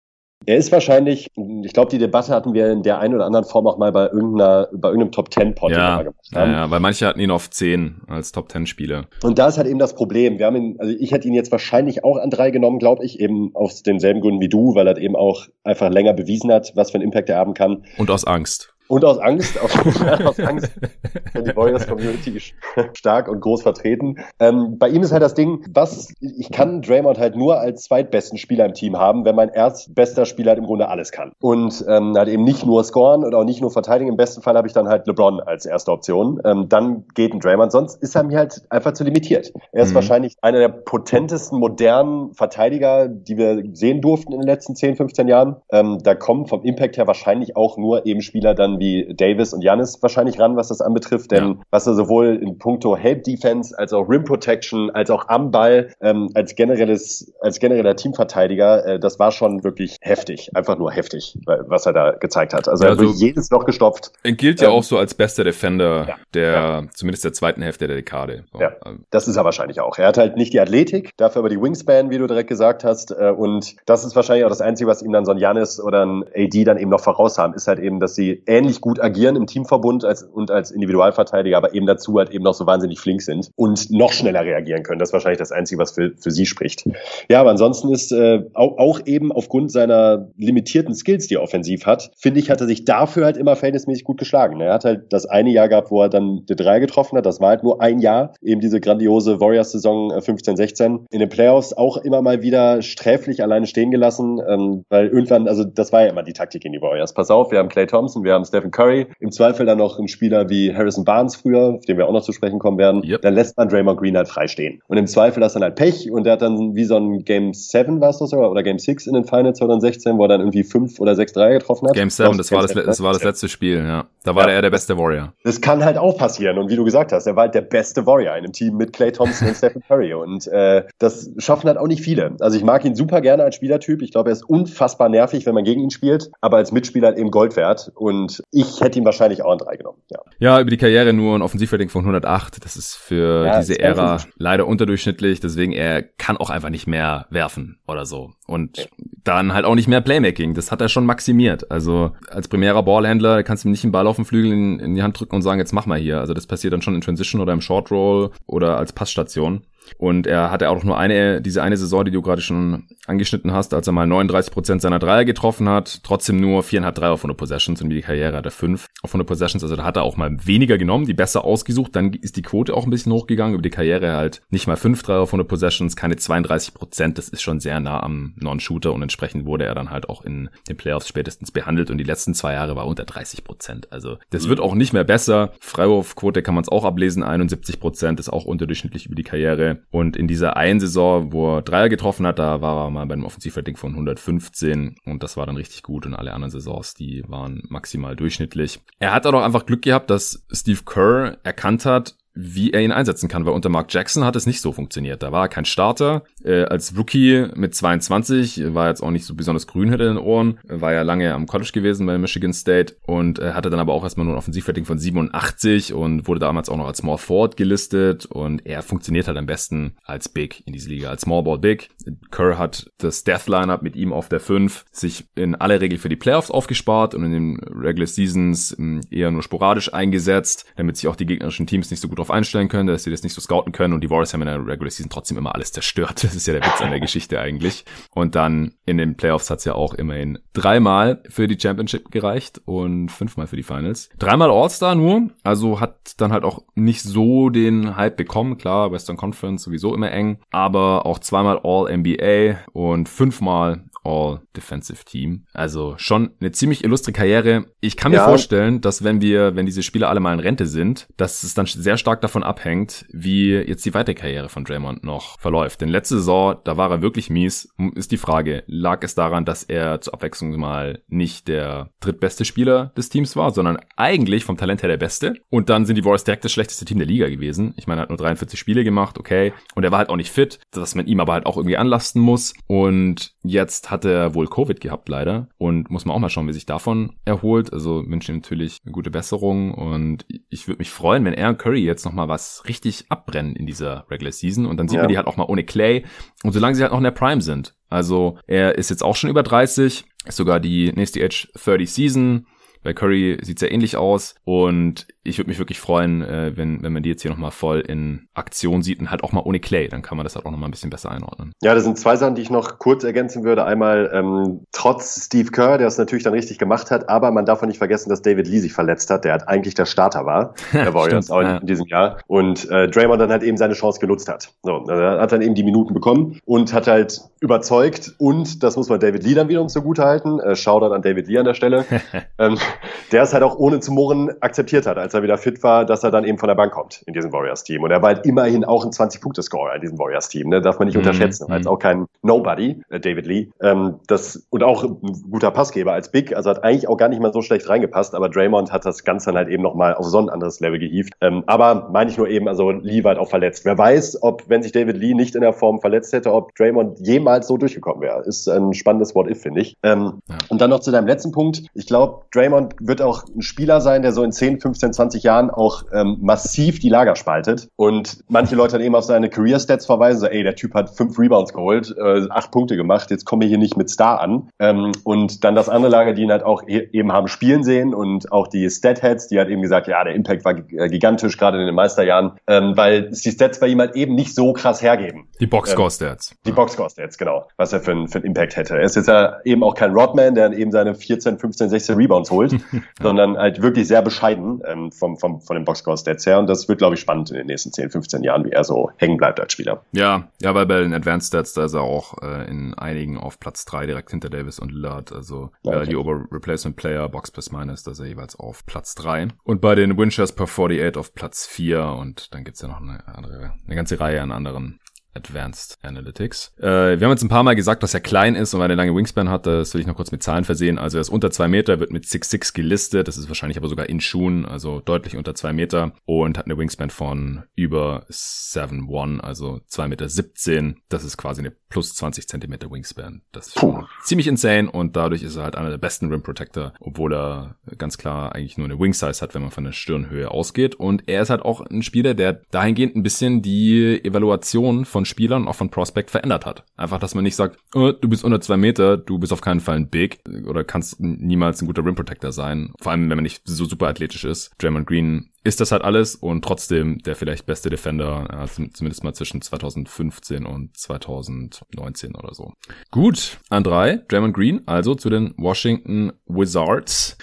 Speaker 2: Er ist wahrscheinlich, ich glaube, die Debatte hatten wir in der einen oder anderen Form auch mal bei irgendeiner, bei irgendeinem Top Ten Pod
Speaker 1: ja, gemacht haben. Ja, ja, weil manche hatten ihn auf 10 als Top Ten Spieler.
Speaker 2: Und da ist halt eben das Problem. Wir haben ihn, also ich hätte ihn jetzt wahrscheinlich auch an drei genommen, glaube ich, eben aus denselben Gründen wie du, weil er eben auch einfach länger bewiesen hat, was für einen Impact er haben kann.
Speaker 1: Und aus Angst.
Speaker 2: Und aus Angst, aus, aus Angst, die Warriors Community stark und groß vertreten. Ähm, bei ihm ist halt das Ding, was, ich kann Draymond halt nur als zweitbesten Spieler im Team haben, wenn mein erstbester Spieler halt im Grunde alles kann. Und ähm, halt eben nicht nur scoren oder auch nicht nur verteidigen. Im besten Fall habe ich dann halt LeBron als erste Option. Ähm, dann geht ein Draymond, sonst ist er mir halt einfach zu limitiert. Er ist mhm. wahrscheinlich einer der potentesten modernen Verteidiger, die wir sehen durften in den letzten 10, 15 Jahren. Ähm, da kommen vom Impact her wahrscheinlich auch nur eben Spieler dann wie Davis und Janis wahrscheinlich ran, was das anbetrifft, denn ja. was er sowohl in puncto Help Defense als auch Rim Protection als auch am Ball ähm, als generelles als genereller Teamverteidiger, äh, das war schon wirklich heftig, einfach nur heftig, was er da gezeigt hat. Also, ja, also er hat jedes Loch gestopft.
Speaker 1: Er gilt ja ähm, auch so als bester Defender ja. der zumindest der zweiten Hälfte der Dekade.
Speaker 2: So. Ja, ähm. das ist er wahrscheinlich auch. Er hat halt nicht die Athletik, dafür aber die Wingspan, wie du direkt gesagt hast, äh, und das ist wahrscheinlich auch das Einzige, was ihm dann so ein Janis oder ein AD dann eben noch voraus haben, ist halt eben, dass sie ähnlich ähnlich gut agieren im Teamverbund als, und als Individualverteidiger, aber eben dazu halt eben noch so wahnsinnig flink sind und noch schneller reagieren können. Das ist wahrscheinlich das Einzige, was für, für sie spricht. Ja, aber ansonsten ist äh, auch, auch eben aufgrund seiner limitierten Skills, die er offensiv hat, finde ich, hat er sich dafür halt immer verhältnismäßig gut geschlagen. Er hat halt das eine Jahr gehabt, wo er dann die Drei getroffen hat. Das war halt nur ein Jahr, eben diese grandiose Warriors-Saison 15, äh, 16. In den Playoffs auch immer mal wieder sträflich alleine stehen gelassen, ähm, weil irgendwann, also das war ja immer die Taktik in die Warriors. Pass auf, wir haben Clay Thompson, wir haben Stephen Curry, im Zweifel dann noch ein Spieler wie Harrison Barnes früher, auf den wir auch noch zu sprechen kommen werden. Yep. Dann lässt man Draymond Green halt frei stehen. Und im Zweifel hast du dann halt Pech und der hat dann wie so ein Game 7 war es das sogar, oder Game 6 in den Finals 2016, wo er dann irgendwie 5 oder 6 Dreier getroffen hat.
Speaker 1: Game 7, das, war das, das war das letzte Spiel, ja. Da war ja. er der beste Warrior.
Speaker 2: Das kann halt auch passieren und wie du gesagt hast, er war halt der beste Warrior in einem Team mit Clay Thompson und Stephen Curry und äh, das schaffen halt auch nicht viele. Also ich mag ihn super gerne als Spielertyp. Ich glaube, er ist unfassbar nervig, wenn man gegen ihn spielt, aber als Mitspieler halt eben Gold wert und ich hätte ihn wahrscheinlich auch an drei genommen. Ja,
Speaker 1: ja über die Karriere nur ein Offensivrating von 108. Das ist für ja, diese Ära leider unterdurchschnittlich, deswegen er kann auch einfach nicht mehr werfen oder so. Und ja. dann halt auch nicht mehr Playmaking. Das hat er schon maximiert. Also als primärer Ballhändler kannst du ihm nicht einen Ball auf den Flügel in, in die Hand drücken und sagen, jetzt mach mal hier. Also das passiert dann schon in Transition oder im Short Roll oder als Passstation. Und er hatte auch nur eine, diese eine Saison, die du gerade schon angeschnitten hast, als er mal 39 Prozent seiner Dreier getroffen hat, trotzdem nur viereinhalb Dreier auf 100 Possessions und die Karriere hat er fünf auf 100 Possessions, also da hat er auch mal weniger genommen, die besser ausgesucht, dann ist die Quote auch ein bisschen hochgegangen, über die Karriere halt nicht mal fünf Dreier auf 100 Possessions, keine 32%, Prozent, das ist schon sehr nah am Non-Shooter und entsprechend wurde er dann halt auch in den Playoffs spätestens behandelt. Und die letzten zwei Jahre war unter 30%, Prozent. also das wird auch nicht mehr besser, Freiwurfquote kann man es auch ablesen, 71%, Prozent ist auch unterdurchschnittlich über die Karriere und in dieser einen Saison, wo er Dreier getroffen hat, da war er mal bei einem Offensivrating von 115 und das war dann richtig gut und alle anderen Saisons, die waren maximal durchschnittlich. Er hat auch einfach Glück gehabt, dass Steve Kerr erkannt hat, wie er ihn einsetzen kann, weil unter Mark Jackson hat es nicht so funktioniert. Da war er kein Starter. Äh, als Rookie mit 22 war jetzt auch nicht so besonders grün hinter den Ohren, war ja lange am College gewesen bei Michigan State und äh, hatte dann aber auch erstmal nur ein Offensivrating von 87 und wurde damals auch noch als Small Forward gelistet und er funktioniert halt am besten als Big in dieser Liga, als Small Ball Big. Kerr hat das Death Lineup mit ihm auf der 5 sich in aller Regel für die Playoffs aufgespart und in den Regular Seasons hm, eher nur sporadisch eingesetzt, damit sich auch die gegnerischen Teams nicht so gut drauf einstellen können, dass sie das nicht so scouten können und die Warriors haben in der Regular Season trotzdem immer alles zerstört. Das ist ja der Witz an der Geschichte eigentlich. Und dann in den Playoffs hat es ja auch immerhin dreimal für die Championship gereicht und fünfmal für die Finals. Dreimal All-Star nur, also hat dann halt auch nicht so den Hype bekommen. Klar, Western Conference sowieso immer eng, aber auch zweimal All-NBA und fünfmal All-Defensive Team. Also schon eine ziemlich illustre Karriere. Ich kann mir ja. vorstellen, dass wenn wir, wenn diese Spieler alle mal in Rente sind, dass es dann sehr stark davon abhängt, wie jetzt die weitere Karriere von Draymond noch verläuft. Denn letzte Saison, da war er wirklich mies. Ist die Frage, lag es daran, dass er zur Abwechslung mal nicht der drittbeste Spieler des Teams war, sondern eigentlich vom Talent her der Beste? Und dann sind die Warriors direkt das schlechteste Team der Liga gewesen. Ich meine, er hat nur 43 Spiele gemacht, okay. Und er war halt auch nicht fit, dass man ihm aber halt auch irgendwie anlasten muss. Und jetzt hatte er wohl Covid gehabt, leider. Und muss man auch mal schauen, wie sich davon erholt. Also wünsche ihm natürlich eine gute Besserung. Und ich würde mich freuen, wenn er und Curry jetzt nochmal was richtig abbrennen in dieser Regular Season. Und dann sieht ja. man die halt auch mal ohne Clay. Und solange sie halt noch in der Prime sind. Also er ist jetzt auch schon über 30, ist sogar die nächste Age 30 Season. Bei Curry sieht's ja ähnlich aus und ich würde mich wirklich freuen, äh, wenn, wenn man die jetzt hier nochmal voll in Aktion sieht und halt auch mal ohne Clay, dann kann man das halt auch nochmal ein bisschen besser einordnen.
Speaker 2: Ja, das sind zwei Sachen, die ich noch kurz ergänzen würde. Einmal ähm, trotz Steve Kerr, der es natürlich dann richtig gemacht hat, aber man darf auch nicht vergessen, dass David Lee sich verletzt hat, der halt eigentlich der Starter war, der Warriors auch ja. in diesem Jahr und äh, Draymond dann halt eben seine Chance genutzt hat. So, er hat dann eben die Minuten bekommen und hat halt überzeugt und das muss man David Lee dann wiederum zugute halten. Äh, Shoutout an David Lee an der Stelle. ähm, der es halt auch ohne zu murren akzeptiert hat, als er wieder fit war, dass er dann eben von der Bank kommt in diesem Warriors-Team. Und er war halt immerhin auch ein 20-Punkte-Scorer in diesem Warriors-Team. Ne? Darf man nicht mhm. unterschätzen. Als auch kein Nobody, äh, David Lee. Ähm, das, und auch ein guter Passgeber als Big. Also hat eigentlich auch gar nicht mal so schlecht reingepasst. Aber Draymond hat das Ganze dann halt eben nochmal auf so ein anderes Level gehievt. Ähm, aber meine ich nur eben, also Lee war halt auch verletzt. Wer weiß, ob, wenn sich David Lee nicht in der Form verletzt hätte, ob Draymond jemals so durchgekommen wäre. Ist ein spannendes What-If, finde ich. Ähm, ja. Und dann noch zu deinem letzten Punkt. Ich glaube, Draymond wird auch ein Spieler sein, der so in 10, 15, 20 Jahren auch ähm, massiv die Lager spaltet und manche Leute dann eben auf seine Career-Stats verweisen, so, ey, der Typ hat fünf Rebounds geholt, äh, acht Punkte gemacht, jetzt komme ich hier nicht mit Star an. Ähm, und dann das andere Lager, die ihn halt auch e eben haben spielen sehen und auch die Stat-Heads, die hat eben gesagt, ja, der Impact war äh, gigantisch, gerade in den Meisterjahren, ähm, weil die Stats bei ihm halt eben nicht so krass hergeben.
Speaker 1: Die Boxscore-Stats.
Speaker 2: Ähm, die Boxscore-Stats, genau, was er für, ein, für einen Impact hätte. Er ist jetzt ja eben auch kein Rodman, der eben seine 14, 15, 16 Rebounds holt, sondern halt wirklich sehr bescheiden ähm, vom, vom, von den Boxscore-Stats her. Und das wird, glaube ich, spannend in den nächsten 10, 15 Jahren, wie er so hängen bleibt als Spieler.
Speaker 1: Ja, ja, weil bei den Advanced Stats, da ist er auch äh, in einigen auf Platz drei direkt hinter Davis und Lillard. Also ja, okay. äh, die Over Replacement Player, Box plus Minus, da ist er jeweils auf Platz drei Und bei den Winchers per 48 auf Platz vier Und dann gibt's ja noch eine andere, eine ganze Reihe an anderen Advanced Analytics. Äh, wir haben jetzt ein paar Mal gesagt, dass er klein ist und weil er eine lange Wingspan hat, das will ich noch kurz mit Zahlen versehen. Also er ist unter zwei Meter, wird mit 6'6 gelistet, das ist wahrscheinlich aber sogar in Schuhen, also deutlich unter zwei Meter und hat eine Wingspan von über 7'1, also zwei Meter. 17. Das ist quasi eine plus 20 Zentimeter Wingspan. Das ist schon ziemlich insane und dadurch ist er halt einer der besten Rim Protector, obwohl er ganz klar eigentlich nur eine Wing Size hat, wenn man von der Stirnhöhe ausgeht. Und er ist halt auch ein Spieler, der dahingehend ein bisschen die Evaluation von von Spielern, auch von Prospect verändert hat. Einfach, dass man nicht sagt, oh, du bist unter zwei Meter, du bist auf keinen Fall ein Big oder kannst niemals ein guter Rim Protector sein. Vor allem, wenn man nicht so super athletisch ist. Draymond Green ist das halt alles und trotzdem der vielleicht beste Defender, ja, zumindest mal zwischen 2015 und 2019 oder so. Gut, an drei, Draymond Green, also zu den Washington Wizards.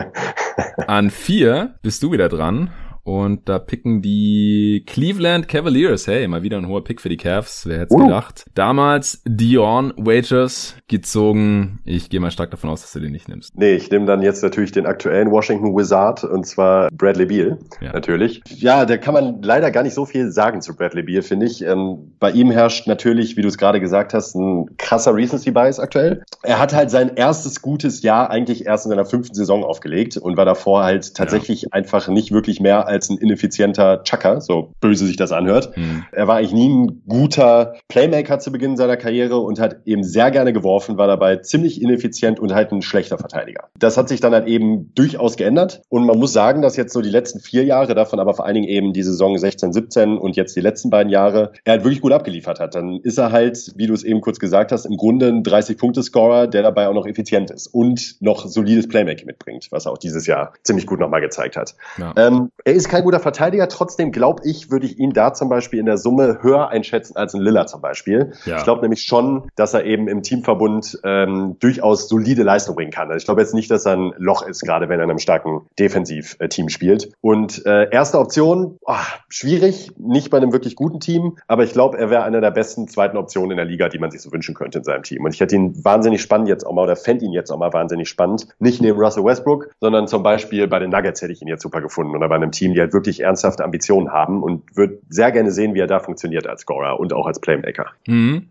Speaker 1: an vier bist du wieder dran und da picken die Cleveland Cavaliers. Hey, mal wieder ein hoher Pick für die Cavs. Wer hätte uh. gedacht? Damals Dion Waiters gezogen. Ich gehe mal stark davon aus, dass du den nicht nimmst.
Speaker 2: Nee, ich nehme dann jetzt natürlich den aktuellen Washington Wizard und zwar Bradley Beal. Ja. Natürlich. Ja, da kann man leider gar nicht so viel sagen zu Bradley Beal, finde ich. Ähm, bei ihm herrscht natürlich, wie du es gerade gesagt hast, ein krasser Recency Bias aktuell. Er hat halt sein erstes gutes Jahr eigentlich erst in seiner fünften Saison aufgelegt und war davor halt tatsächlich ja. einfach nicht wirklich mehr als als ein ineffizienter Chucker, so böse sich das anhört. Mhm. Er war eigentlich nie ein guter Playmaker zu Beginn seiner Karriere und hat eben sehr gerne geworfen, war dabei ziemlich ineffizient und halt ein schlechter Verteidiger. Das hat sich dann halt eben durchaus geändert und man muss sagen, dass jetzt so die letzten vier Jahre, davon aber vor allen Dingen eben die Saison 16, 17 und jetzt die letzten beiden Jahre, er halt wirklich gut abgeliefert hat. Dann ist er halt, wie du es eben kurz gesagt hast, im Grunde ein 30-Punkte-Scorer, der dabei auch noch effizient ist und noch solides Playmaking mitbringt, was er auch dieses Jahr ziemlich gut nochmal gezeigt hat. Ja. Ähm, er ist kein guter Verteidiger, trotzdem glaube ich, würde ich ihn da zum Beispiel in der Summe höher einschätzen als ein Lillard zum Beispiel. Ja. Ich glaube nämlich schon, dass er eben im Teamverbund ähm, durchaus solide Leistung bringen kann. Also ich glaube jetzt nicht, dass er ein Loch ist, gerade wenn er in einem starken Defensivteam spielt. Und äh, erste Option, oh, schwierig, nicht bei einem wirklich guten Team, aber ich glaube, er wäre einer der besten zweiten Optionen in der Liga, die man sich so wünschen könnte in seinem Team. Und ich hätte ihn wahnsinnig spannend jetzt auch mal oder fände ihn jetzt auch mal wahnsinnig spannend. Nicht neben Russell Westbrook, sondern zum Beispiel bei den Nuggets hätte ich ihn jetzt super gefunden oder bei einem Team, die halt wirklich ernsthafte Ambitionen haben und würde sehr gerne sehen, wie er da funktioniert als Scorer und auch als Playmaker.
Speaker 1: Mhm.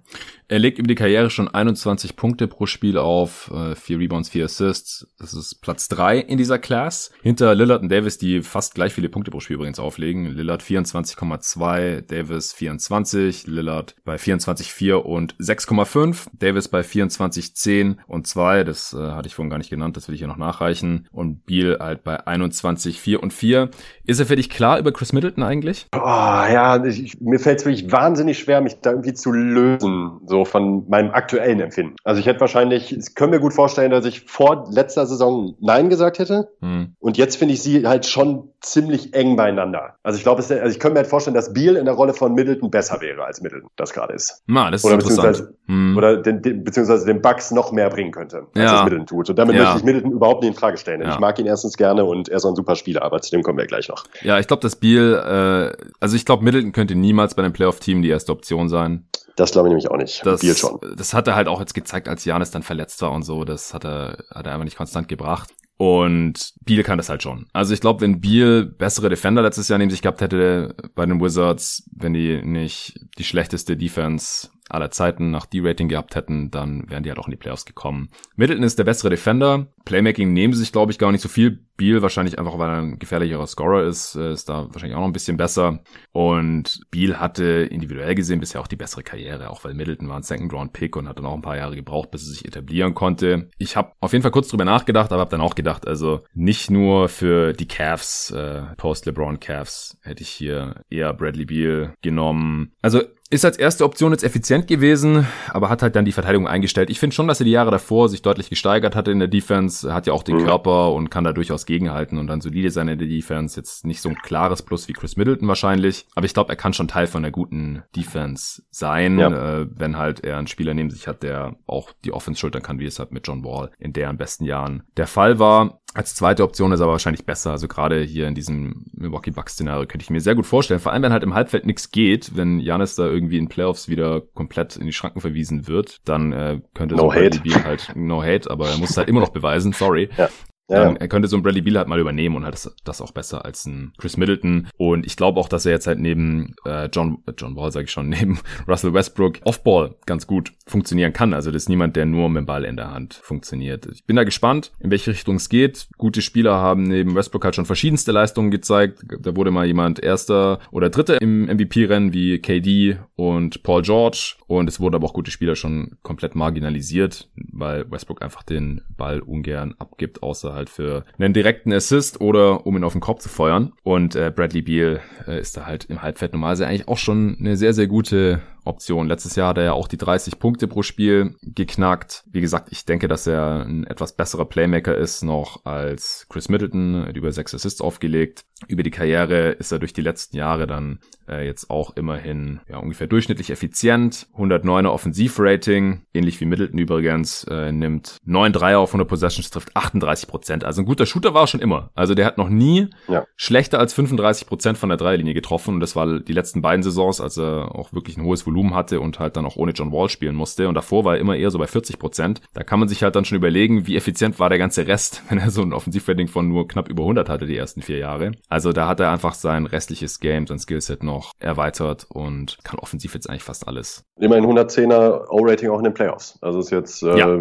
Speaker 1: Er legt über die Karriere schon 21 Punkte pro Spiel auf, äh, vier Rebounds, vier Assists. Das ist Platz drei in dieser Class. Hinter Lillard und Davis, die fast gleich viele Punkte pro Spiel übrigens auflegen. Lillard 24,2, Davis 24, Lillard bei 24,4 und 6,5, Davis bei 24,10 und 2, das äh, hatte ich vorhin gar nicht genannt, das will ich hier noch nachreichen. Und Beal halt bei 21,4 und 4. Ist er für dich klar über Chris Middleton eigentlich?
Speaker 2: Oh, ja, ich, mir fällt es wirklich wahnsinnig schwer, mich da irgendwie zu lösen. So von meinem aktuellen Empfinden. Also ich hätte wahrscheinlich, ich könnte mir gut vorstellen, dass ich vor letzter Saison Nein gesagt hätte. Hm. Und jetzt finde ich sie halt schon ziemlich eng beieinander. Also ich glaube, also ich könnte mir halt vorstellen, dass Beal in der Rolle von Middleton besser wäre, als Middleton das gerade ist.
Speaker 1: Na, das ist
Speaker 2: oder
Speaker 1: interessant.
Speaker 2: Beziehungsweise, hm. Oder den, den, beziehungsweise den Bugs noch mehr bringen könnte, als ja. es Middleton tut. Und damit ja. möchte ich Middleton überhaupt nicht in Frage stellen. Ja. Ich mag ihn erstens gerne und er ist auch ein super Spieler, aber zu dem kommen wir gleich noch.
Speaker 1: Ja, ich glaube, dass Beal, äh, also ich glaube, Middleton könnte niemals bei einem Playoff-Team die erste Option sein.
Speaker 2: Das glaube ich nämlich auch nicht.
Speaker 1: Das, Biel schon. Das hat er halt auch jetzt gezeigt, als Janis dann verletzt war und so. Das hat er, hat er einfach nicht konstant gebracht. Und Biel kann das halt schon. Also ich glaube, wenn Biel bessere Defender letztes Jahr neben sich gehabt hätte bei den Wizards, wenn die nicht die schlechteste Defense aller Zeiten nach D-Rating gehabt hätten, dann wären die halt auch in die Playoffs gekommen. Middleton ist der bessere Defender. Playmaking nehmen sie sich, glaube ich, gar nicht so viel. Beal wahrscheinlich einfach, weil er ein gefährlicherer Scorer ist, äh, ist da wahrscheinlich auch noch ein bisschen besser. Und Beal hatte individuell gesehen bisher auch die bessere Karriere, auch weil Middleton war ein Second-Round-Pick und hat dann auch ein paar Jahre gebraucht, bis er sich etablieren konnte. Ich habe auf jeden Fall kurz drüber nachgedacht, aber habe dann auch gedacht, also nicht nur für die Cavs, äh, Post-LeBron Cavs, hätte ich hier eher Bradley Beal genommen. Also ist als erste Option jetzt effizient gewesen, aber hat halt dann die Verteidigung eingestellt. Ich finde schon, dass er die Jahre davor sich deutlich gesteigert hatte in der Defense, hat ja auch den mhm. Körper und kann da durchaus gegenhalten und dann solide sein in der Defense. Jetzt nicht so ein klares Plus wie Chris Middleton wahrscheinlich, aber ich glaube, er kann schon Teil von der guten Defense sein, ja. äh, wenn halt er einen Spieler neben sich hat, der auch die Offense schultern kann, wie es halt mit John Wall in deren besten Jahren der Fall war. Als zweite Option ist aber wahrscheinlich besser. Also gerade hier in diesem Milwaukee Bucks Szenario könnte ich mir sehr gut vorstellen. Vor allem, wenn halt im Halbfeld nichts geht, wenn Janis da irgendwie in Playoffs wieder komplett in die Schranken verwiesen wird, dann äh, könnte
Speaker 2: no so hate.
Speaker 1: halt no hate, aber er muss es halt immer noch beweisen. Sorry. Ja. Ja, ähm, er könnte so ein Bradley Beal halt mal übernehmen und halt das, das auch besser als ein Chris Middleton. Und ich glaube auch, dass er jetzt halt neben äh, John, John Wall, sage ich schon, neben Russell Westbrook Offball ganz gut funktionieren kann. Also das ist niemand, der nur mit dem Ball in der Hand funktioniert. Ich bin da gespannt, in welche Richtung es geht. Gute Spieler haben neben Westbrook halt schon verschiedenste Leistungen gezeigt. Da wurde mal jemand Erster oder Dritter im MVP-Rennen wie KD und Paul George. Und es wurden aber auch gute Spieler schon komplett marginalisiert, weil Westbrook einfach den Ball ungern abgibt, außer halt für einen direkten Assist oder um ihn auf den Kopf zu feuern. Und äh, Bradley Beal äh, ist da halt im Halbfeld normalerweise eigentlich auch schon eine sehr, sehr gute Option. Letztes Jahr hat er ja auch die 30 Punkte pro Spiel geknackt. Wie gesagt, ich denke, dass er ein etwas besserer Playmaker ist noch als Chris Middleton, hat über sechs Assists aufgelegt. Über die Karriere ist er durch die letzten Jahre dann äh, jetzt auch immerhin ja, ungefähr durchschnittlich effizient. 109er Offensivrating, ähnlich wie Middleton übrigens, äh, nimmt 9 Dreier auf 100 Possessions, trifft 38 Prozent. Also ein guter Shooter war er schon immer. Also der hat noch nie ja. schlechter als 35 Prozent von der Dreierlinie getroffen und das war die letzten beiden Saisons, als er auch wirklich ein hohes Volumen hatte und halt dann auch ohne John Wall spielen musste. Und davor war er immer eher so bei 40 Prozent. Da kann man sich halt dann schon überlegen, wie effizient war der ganze Rest, wenn er so ein Offensivrating von nur knapp über 100 hatte die ersten vier Jahre. Also da hat er einfach sein restliches Game, sein Skillset noch erweitert und kann offensiv jetzt eigentlich fast alles.
Speaker 2: Immerhin 110er O-Rating auch in den Playoffs. Also ist jetzt, äh, ja.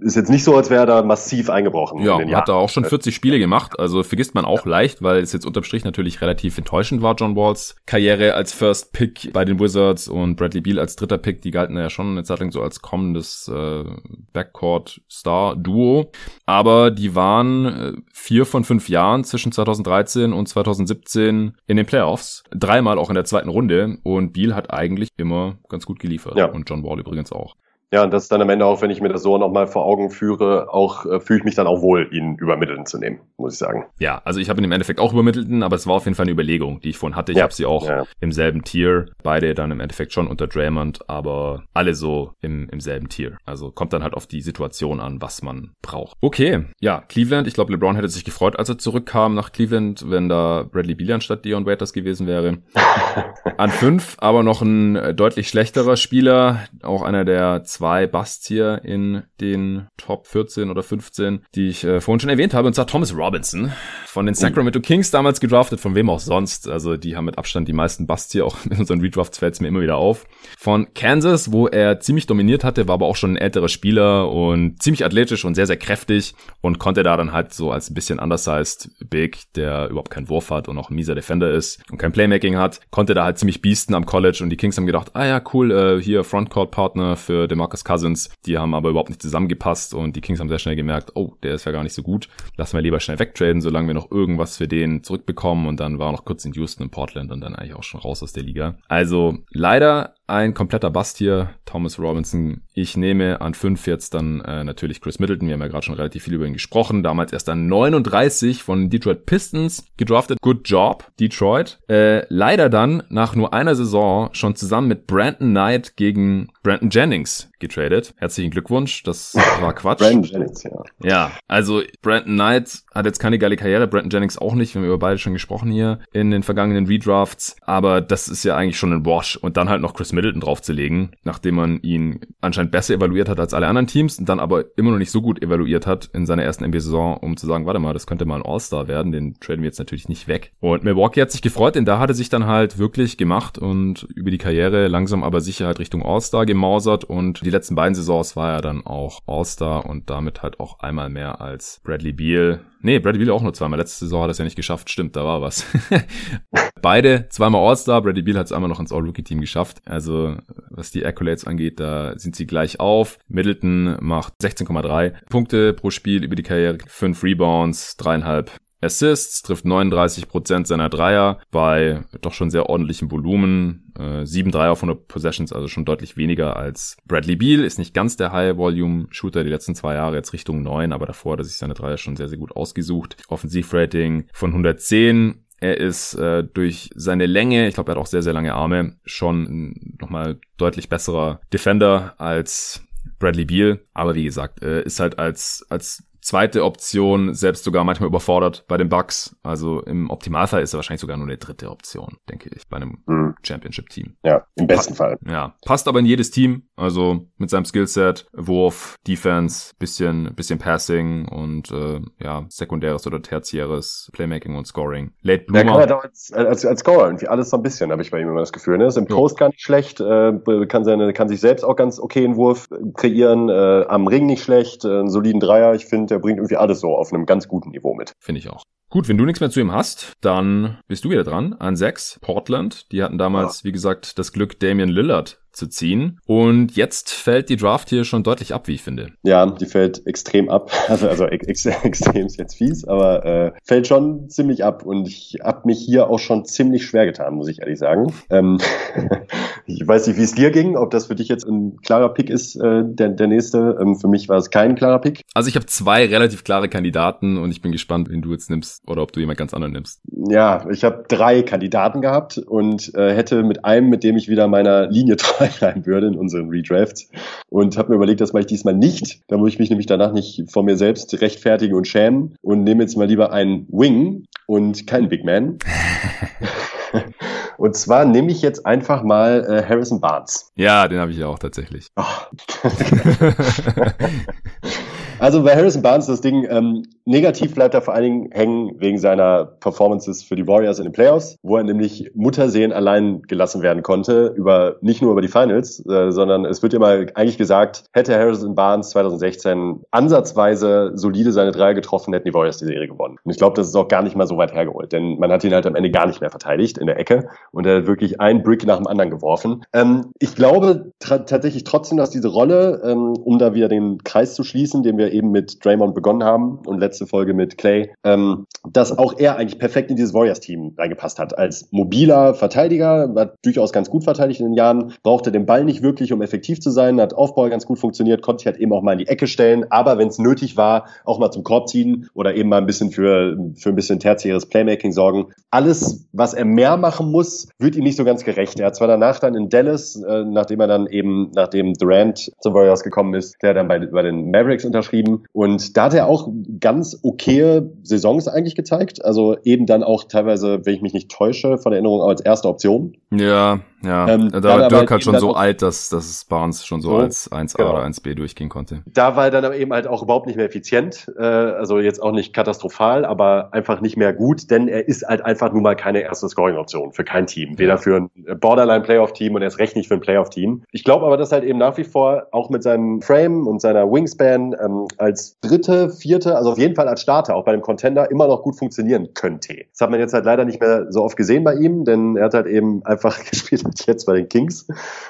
Speaker 2: ist jetzt nicht so, als wäre er da massiv eingebrochen.
Speaker 1: Ja, hat er auch schon 40 Spiele gemacht. Also vergisst man auch leicht, weil es jetzt unterm Strich natürlich relativ enttäuschend war, John Walls Karriere als First Pick bei den Wizards und Bradley Beal als dritter Pick, die galten ja schon eine Zeit lang so als kommendes äh, Backcourt-Star-Duo. Aber die waren äh, vier von fünf Jahren zwischen 2013 und 2017 in den Playoffs. Dreimal auch in der zweiten Runde. Und Beal hat eigentlich immer ganz gut geliefert. Ja. Und John Wall übrigens auch.
Speaker 2: Ja, und das ist dann am Ende auch, wenn ich mir das so nochmal vor Augen führe, auch äh, fühle ich mich dann auch wohl, ihn übermitteln zu nehmen, muss ich sagen.
Speaker 1: Ja, also ich habe ihn im Endeffekt auch übermittelten, aber es war auf jeden Fall eine Überlegung, die ich vorhin hatte. Ich ja. habe sie auch ja. im selben Tier, beide dann im Endeffekt schon unter Draymond, aber alle so im, im selben Tier. Also kommt dann halt auf die Situation an, was man braucht. Okay, ja, Cleveland, ich glaube, LeBron hätte sich gefreut, als er zurückkam nach Cleveland, wenn da Bradley Beal anstatt Dion Waiters gewesen wäre. an fünf, aber noch ein deutlich schlechterer Spieler, auch einer der zwei Busts hier in den Top 14 oder 15, die ich äh, vorhin schon erwähnt habe, und zwar Thomas Robinson von den Sacramento Kings damals gedraftet, von wem auch sonst. Also die haben mit Abstand die meisten Busts hier, auch in unseren Redrafts fällt es mir immer wieder auf. Von Kansas, wo er ziemlich dominiert hatte, war aber auch schon ein älterer Spieler und ziemlich athletisch und sehr, sehr kräftig und konnte da dann halt so als ein bisschen undersized Big, der überhaupt keinen Wurf hat und auch ein mieser Defender ist und kein Playmaking hat, konnte da halt ziemlich biesten am College und die Kings haben gedacht, ah ja, cool, äh, hier Frontcourt-Partner für DeMarcus Cousins Cousins. Die haben aber überhaupt nicht zusammengepasst und die Kings haben sehr schnell gemerkt, oh, der ist ja gar nicht so gut. Lassen wir lieber schnell wegtraden, solange wir noch irgendwas für den zurückbekommen. Und dann war er noch kurz in Houston und Portland und dann eigentlich auch schon raus aus der Liga. Also leider ein kompletter Bast hier, Thomas Robinson. Ich nehme an 5 jetzt dann äh, natürlich Chris Middleton. Wir haben ja gerade schon relativ viel über ihn gesprochen. Damals erst an 39 von Detroit Pistons gedraftet. Good job, Detroit. Äh, leider dann nach nur einer Saison schon zusammen mit Brandon Knight gegen Brandon Jennings getradet. Herzlichen Glückwunsch, das war Quatsch. Brandon Jennings, ja. Ja, also Brandon Knight hat jetzt keine geile Karriere, Brandon Jennings auch nicht. Wir haben über beide schon gesprochen hier in den vergangenen Redrafts. Aber das ist ja eigentlich schon ein Wash. Und dann halt noch Chris Middleton Middleton draufzulegen, nachdem man ihn anscheinend besser evaluiert hat als alle anderen Teams und dann aber immer noch nicht so gut evaluiert hat in seiner ersten NBA-Saison, um zu sagen, warte mal, das könnte mal ein All-Star werden, den traden wir jetzt natürlich nicht weg. Und Milwaukee hat sich gefreut, denn da hat er sich dann halt wirklich gemacht und über die Karriere langsam aber sicher halt Richtung All-Star gemausert und die letzten beiden Saisons war er dann auch All-Star und damit halt auch einmal mehr als Bradley Beal. Nee, Bradley Beal auch nur zweimal. Letzte Saison hat er es ja nicht geschafft. Stimmt, da war was. Beide zweimal All-Star. Bradley Beal hat es einmal noch ins All-Rookie-Team geschafft. Also was die Accolades angeht, da sind sie gleich auf. Middleton macht 16,3 Punkte pro Spiel über die Karriere, 5 Rebounds, dreieinhalb Assists, trifft 39% seiner Dreier bei doch schon sehr ordentlichem Volumen. Äh, 7 Dreier auf 100 Possessions, also schon deutlich weniger als Bradley Beal. Ist nicht ganz der High-Volume-Shooter die letzten zwei Jahre, jetzt Richtung 9, aber davor hat er sich seine Dreier schon sehr, sehr gut ausgesucht. Offensivrating von 110. Er ist äh, durch seine Länge, ich glaube, er hat auch sehr, sehr lange Arme, schon nochmal deutlich besserer Defender als Bradley Beal. Aber wie gesagt, äh, ist halt als, als zweite Option, selbst sogar manchmal überfordert bei den Bucks. Also im Optimalfall ist er wahrscheinlich sogar nur eine dritte Option, denke ich, bei einem mhm. Championship-Team.
Speaker 2: Ja, im besten pa Fall.
Speaker 1: Ja, passt aber in jedes Team. Also mit seinem Skillset, Wurf, Defense, bisschen, bisschen Passing und äh, ja, sekundäres oder tertiäres Playmaking und Scoring.
Speaker 2: Late Bloomer. Der kann halt auch als, als, als Scorer irgendwie alles so ein bisschen, habe ich bei ihm immer das Gefühl. Ne? Ist im Post gar nicht schlecht, äh, kann, seine, kann sich selbst auch ganz okay einen Wurf kreieren, äh, am Ring nicht schlecht, äh, einen soliden Dreier. Ich finde, der bringt irgendwie alles so auf einem ganz guten Niveau mit.
Speaker 1: Finde ich auch. Gut, wenn du nichts mehr zu ihm hast, dann bist du wieder dran. An 6, Portland. Die hatten damals, ja. wie gesagt, das Glück, Damian Lillard zu ziehen. Und jetzt fällt die Draft hier schon deutlich ab, wie ich finde.
Speaker 2: Ja, die fällt extrem ab. Also, also ex extrem ist jetzt fies, aber äh, fällt schon ziemlich ab. Und ich habe mich hier auch schon ziemlich schwer getan, muss ich ehrlich sagen. Ähm, ich weiß nicht, wie es dir ging, ob das für dich jetzt ein klarer Pick ist, äh, der, der nächste. Ähm, für mich war es kein klarer Pick.
Speaker 1: Also ich habe zwei relativ klare Kandidaten und ich bin gespannt, wen du jetzt nimmst oder ob du jemand ganz anderen nimmst.
Speaker 2: Ja, ich habe drei Kandidaten gehabt und äh, hätte mit einem, mit dem ich wieder meiner Linie treu bleiben würde in unseren Redrafts und habe mir überlegt, das mache ich diesmal nicht. Da muss ich mich nämlich danach nicht vor mir selbst rechtfertigen und schämen und nehme jetzt mal lieber einen Wing und keinen Big Man. Und zwar nehme ich jetzt einfach mal äh, Harrison Barnes.
Speaker 1: Ja, den habe ich ja auch tatsächlich. Oh.
Speaker 2: Also bei Harrison Barnes das Ding, ähm, negativ bleibt er vor allen Dingen hängen wegen seiner Performances für die Warriors in den Playoffs, wo er nämlich Muttersehen allein gelassen werden konnte, über nicht nur über die Finals, äh, sondern es wird immer eigentlich gesagt, hätte Harrison Barnes 2016 ansatzweise solide seine Dreier getroffen, hätten die Warriors die Serie gewonnen. Und ich glaube, das ist auch gar nicht mal so weit hergeholt, denn man hat ihn halt am Ende gar nicht mehr verteidigt in der Ecke und er hat wirklich einen Brick nach dem anderen geworfen. Ähm, ich glaube tatsächlich trotzdem, dass diese Rolle, ähm, um da wieder den Kreis zu schließen, den wir eben mit Draymond begonnen haben und letzte Folge mit Clay, ähm, dass auch er eigentlich perfekt in dieses Warriors-Team reingepasst hat. Als mobiler Verteidiger, hat durchaus ganz gut verteidigt in den Jahren, brauchte den Ball nicht wirklich, um effektiv zu sein, hat Aufbau ganz gut funktioniert, konnte sich halt eben auch mal in die Ecke stellen, aber wenn es nötig war, auch mal zum Korb ziehen oder eben mal ein bisschen für, für ein bisschen tertiäres Playmaking sorgen. Alles, was er mehr machen muss, wird ihm nicht so ganz gerecht. Er hat zwar danach dann in Dallas, äh, nachdem er dann eben, nachdem Durant zum Warriors gekommen ist, der dann bei, bei den Mavericks unterschrieben, geschrieben. Und da hat er auch ganz okaye Saisons eigentlich gezeigt. Also eben dann auch teilweise, wenn ich mich nicht täusche, von Erinnerung als erste Option.
Speaker 1: Ja, ja. Ähm, da war Dirk halt schon so alt, dass, dass Barnes schon so, so als 1A genau. oder 1B durchgehen konnte.
Speaker 2: Da war er dann aber eben halt auch überhaupt nicht mehr effizient. Äh, also jetzt auch nicht katastrophal, aber einfach nicht mehr gut, denn er ist halt einfach nun mal keine erste Scoring-Option für kein Team. Weder für ein Borderline-Playoff-Team und erst recht nicht für ein Playoff-Team. Ich glaube aber, dass halt eben nach wie vor auch mit seinem Frame und seiner Wingspan ähm, als dritte, vierte, also auf jeden Fall als Starter, auch bei einem Contender immer noch gut funktionieren könnte. Das hat man jetzt halt leider nicht mehr so oft gesehen bei ihm, denn er hat halt eben einfach gespielt jetzt bei den Kings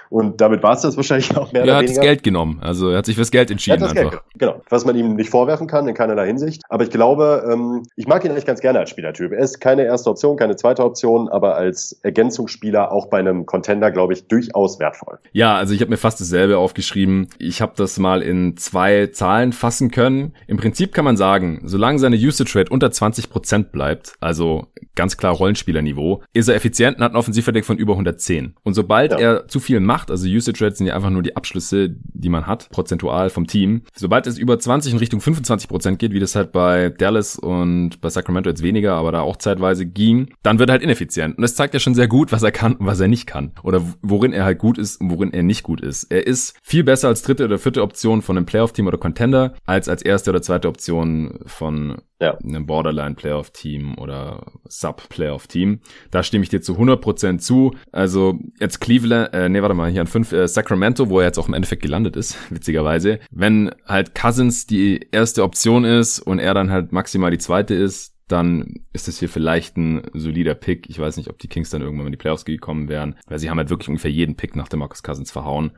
Speaker 2: und damit war es das wahrscheinlich auch mehr
Speaker 1: ja, oder weniger. Er hat das Geld genommen, also er hat sich fürs Geld entschieden einfach. Geld,
Speaker 2: genau, was man ihm nicht vorwerfen kann in keinerlei Hinsicht, aber ich glaube, ähm, ich mag ihn eigentlich ganz gerne als Spielertyp. Er ist keine erste Option, keine zweite Option, aber als Ergänzungsspieler auch bei einem Contender, glaube ich, durchaus wertvoll.
Speaker 1: Ja, also ich habe mir fast dasselbe aufgeschrieben. Ich habe das mal in zwei Zahlen fassen können. Im Prinzip kann man sagen, solange seine Usage Rate unter 20% bleibt, also ganz klar Rollenspielerniveau, ist er effizient und hat einen Offensivverdeck von über 110. Und sobald ja. er zu viel macht, also Usage Rates sind ja einfach nur die Abschlüsse, die man hat, prozentual vom Team. Sobald es über 20 in Richtung 25 Prozent geht, wie das halt bei Dallas und bei Sacramento jetzt weniger, aber da auch zeitweise ging, dann wird er halt ineffizient. Und das zeigt ja schon sehr gut, was er kann und was er nicht kann. Oder worin er halt gut ist und worin er nicht gut ist. Er ist viel besser als dritte oder vierte Option von einem Playoff-Team oder Contender, als als erste oder zweite Option von ja. einem Borderline-Playoff-Team oder Sub-Playoff-Team. Da stimme ich dir zu 100% zu. Also jetzt Cleveland, äh, nee, warte mal, hier an fünf, äh, Sacramento, wo er jetzt auch im Endeffekt gelandet ist, witzigerweise. Wenn halt Cousins die erste Option ist und er dann halt maximal die zweite ist, dann ist es hier vielleicht ein solider Pick. Ich weiß nicht, ob die Kings dann irgendwann in die Playoffs gekommen wären, weil sie haben halt wirklich ungefähr jeden Pick nach dem Marcus Cousins verhauen.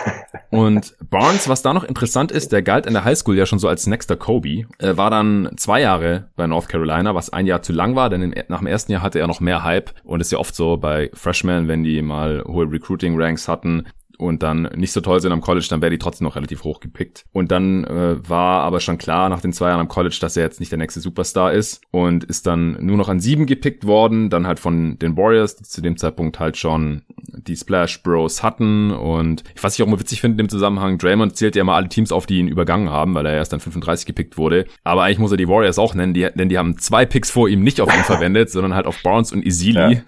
Speaker 1: und Barnes, was da noch interessant ist, der galt in der Highschool ja schon so als nächster Kobe, äh, war dann zwei Jahre bei North Carolina, was ein Jahr zu lang war, denn nach dem ersten Jahr hatte er noch mehr Hype und ist ja oft so bei Freshmen, wenn die mal hohe Recruiting Ranks hatten, und dann nicht so toll sind am College, dann wäre die trotzdem noch relativ hoch gepickt. Und dann äh, war aber schon klar nach den zwei Jahren am College, dass er jetzt nicht der nächste Superstar ist und ist dann nur noch an sieben gepickt worden, dann halt von den Warriors, die zu dem Zeitpunkt halt schon die Splash Bros hatten und was ich auch immer witzig finde in dem Zusammenhang, Draymond zählt ja immer alle Teams auf, die ihn übergangen haben, weil er erst dann 35 gepickt wurde. Aber eigentlich muss er die Warriors auch nennen, die, denn die haben zwei Picks vor ihm nicht auf ihn verwendet, sondern halt auf Barnes und Isili ja.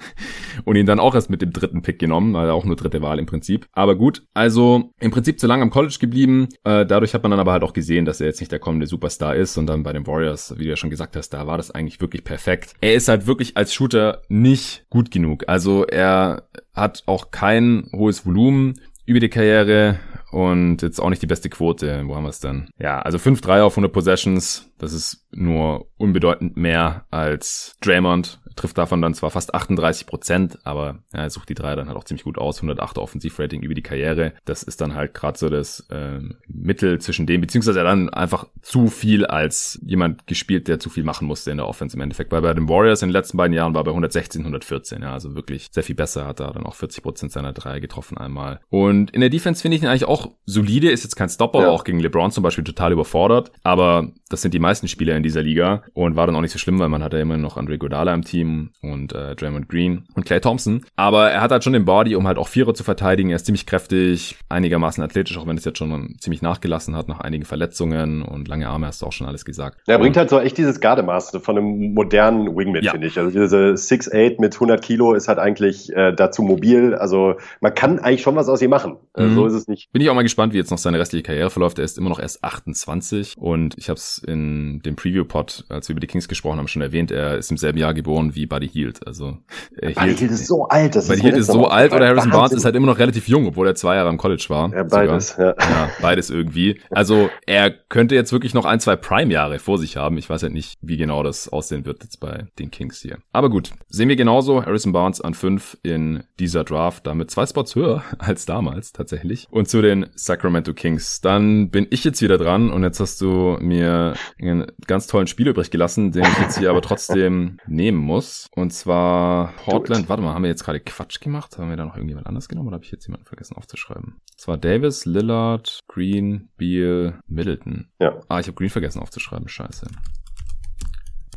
Speaker 1: und ihn dann auch erst mit dem dritten Pick genommen, weil er auch nur dritte Wahl im Prinzip. Aber gut, also im Prinzip zu lange am College geblieben. Äh, dadurch hat man dann aber halt auch gesehen, dass er jetzt nicht der kommende Superstar ist. Und dann bei den Warriors, wie du ja schon gesagt hast, da war das eigentlich wirklich perfekt. Er ist halt wirklich als Shooter nicht gut genug. Also er hat auch kein hohes Volumen über die Karriere und jetzt auch nicht die beste Quote. Wo haben wir es denn? Ja, also 5-3 auf 100 Possessions. Das ist nur unbedeutend mehr als Draymond trifft davon dann zwar fast 38 Prozent, aber ja, er sucht die drei dann halt auch ziemlich gut aus. 108 Offensivrating über die Karriere. Das ist dann halt gerade so das äh, Mittel zwischen dem, beziehungsweise er dann einfach zu viel als jemand gespielt, der zu viel machen musste in der Offense im Endeffekt. Weil bei den Warriors in den letzten beiden Jahren war bei 116, 114, ja, also wirklich sehr viel besser, hat er dann auch 40 Prozent seiner drei getroffen einmal. Und in der Defense finde ich ihn eigentlich auch solide, ist jetzt kein Stopper, ja. auch gegen LeBron zum Beispiel total überfordert, aber das sind die meisten Spieler in dieser Liga und war dann auch nicht so schlimm, weil man hatte immer noch Andre Godala im Team Team und äh, Draymond Green und Clay Thompson. Aber er hat halt schon den Body, um halt auch Vierer zu verteidigen. Er ist ziemlich kräftig, einigermaßen athletisch, auch wenn es jetzt schon ziemlich nachgelassen hat nach einigen Verletzungen und lange Arme hast du auch schon alles gesagt.
Speaker 2: er bringt halt so echt dieses Gardemaß von einem modernen Wingman, ja. finde ich. Also diese 6'8 mit 100 Kilo ist halt eigentlich äh, dazu mobil. Also man kann eigentlich schon was aus ihm machen. Äh, mhm. so ist es nicht.
Speaker 1: Bin ich auch mal gespannt, wie jetzt noch seine restliche Karriere verläuft. Er ist immer noch erst 28 und ich habe es in dem Preview-Pod, als wir über die Kings gesprochen haben, schon erwähnt. Er ist im selben Jahr geboren wie Buddy Hield. Also
Speaker 2: äh, Buddy Hield ist so alt.
Speaker 1: Das Buddy Hield ist so alt oder Harrison Barnes ist halt immer noch relativ jung, obwohl er zwei Jahre am College war.
Speaker 2: Ja, beides. Ja.
Speaker 1: ja. beides irgendwie. Also er könnte jetzt wirklich noch ein, zwei Prime-Jahre vor sich haben. Ich weiß halt nicht, wie genau das aussehen wird jetzt bei den Kings hier. Aber gut, sehen wir genauso. Harrison Barnes an fünf in dieser Draft, damit zwei Spots höher als damals tatsächlich. Und zu den Sacramento Kings. Dann bin ich jetzt wieder dran und jetzt hast du mir einen ganz tollen Spiel übrig gelassen, den ich jetzt hier aber trotzdem nehmen muss. Und zwar Portland. Warte mal, haben wir jetzt gerade Quatsch gemacht? Haben wir da noch irgendjemand anders genommen oder habe ich jetzt jemanden vergessen aufzuschreiben? Es war Davis, Lillard, Green, Beal, Middleton. Ja. Ah, ich habe Green vergessen aufzuschreiben. Scheiße.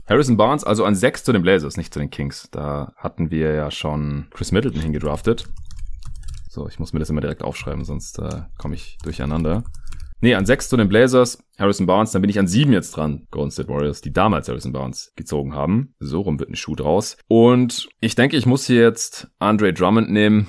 Speaker 1: Harrison Barnes, also an sechs zu den Blazers, nicht zu den Kings. Da hatten wir ja schon Chris Middleton hingedraftet. So, ich muss mir das immer direkt aufschreiben, sonst äh, komme ich durcheinander. Nee, an sechs zu den Blazers, Harrison Barnes, dann bin ich an sieben jetzt dran. Golden State Warriors, die damals Harrison Barnes gezogen haben. So rum wird ein Schuh draus. Und ich denke, ich muss hier jetzt Andre Drummond nehmen.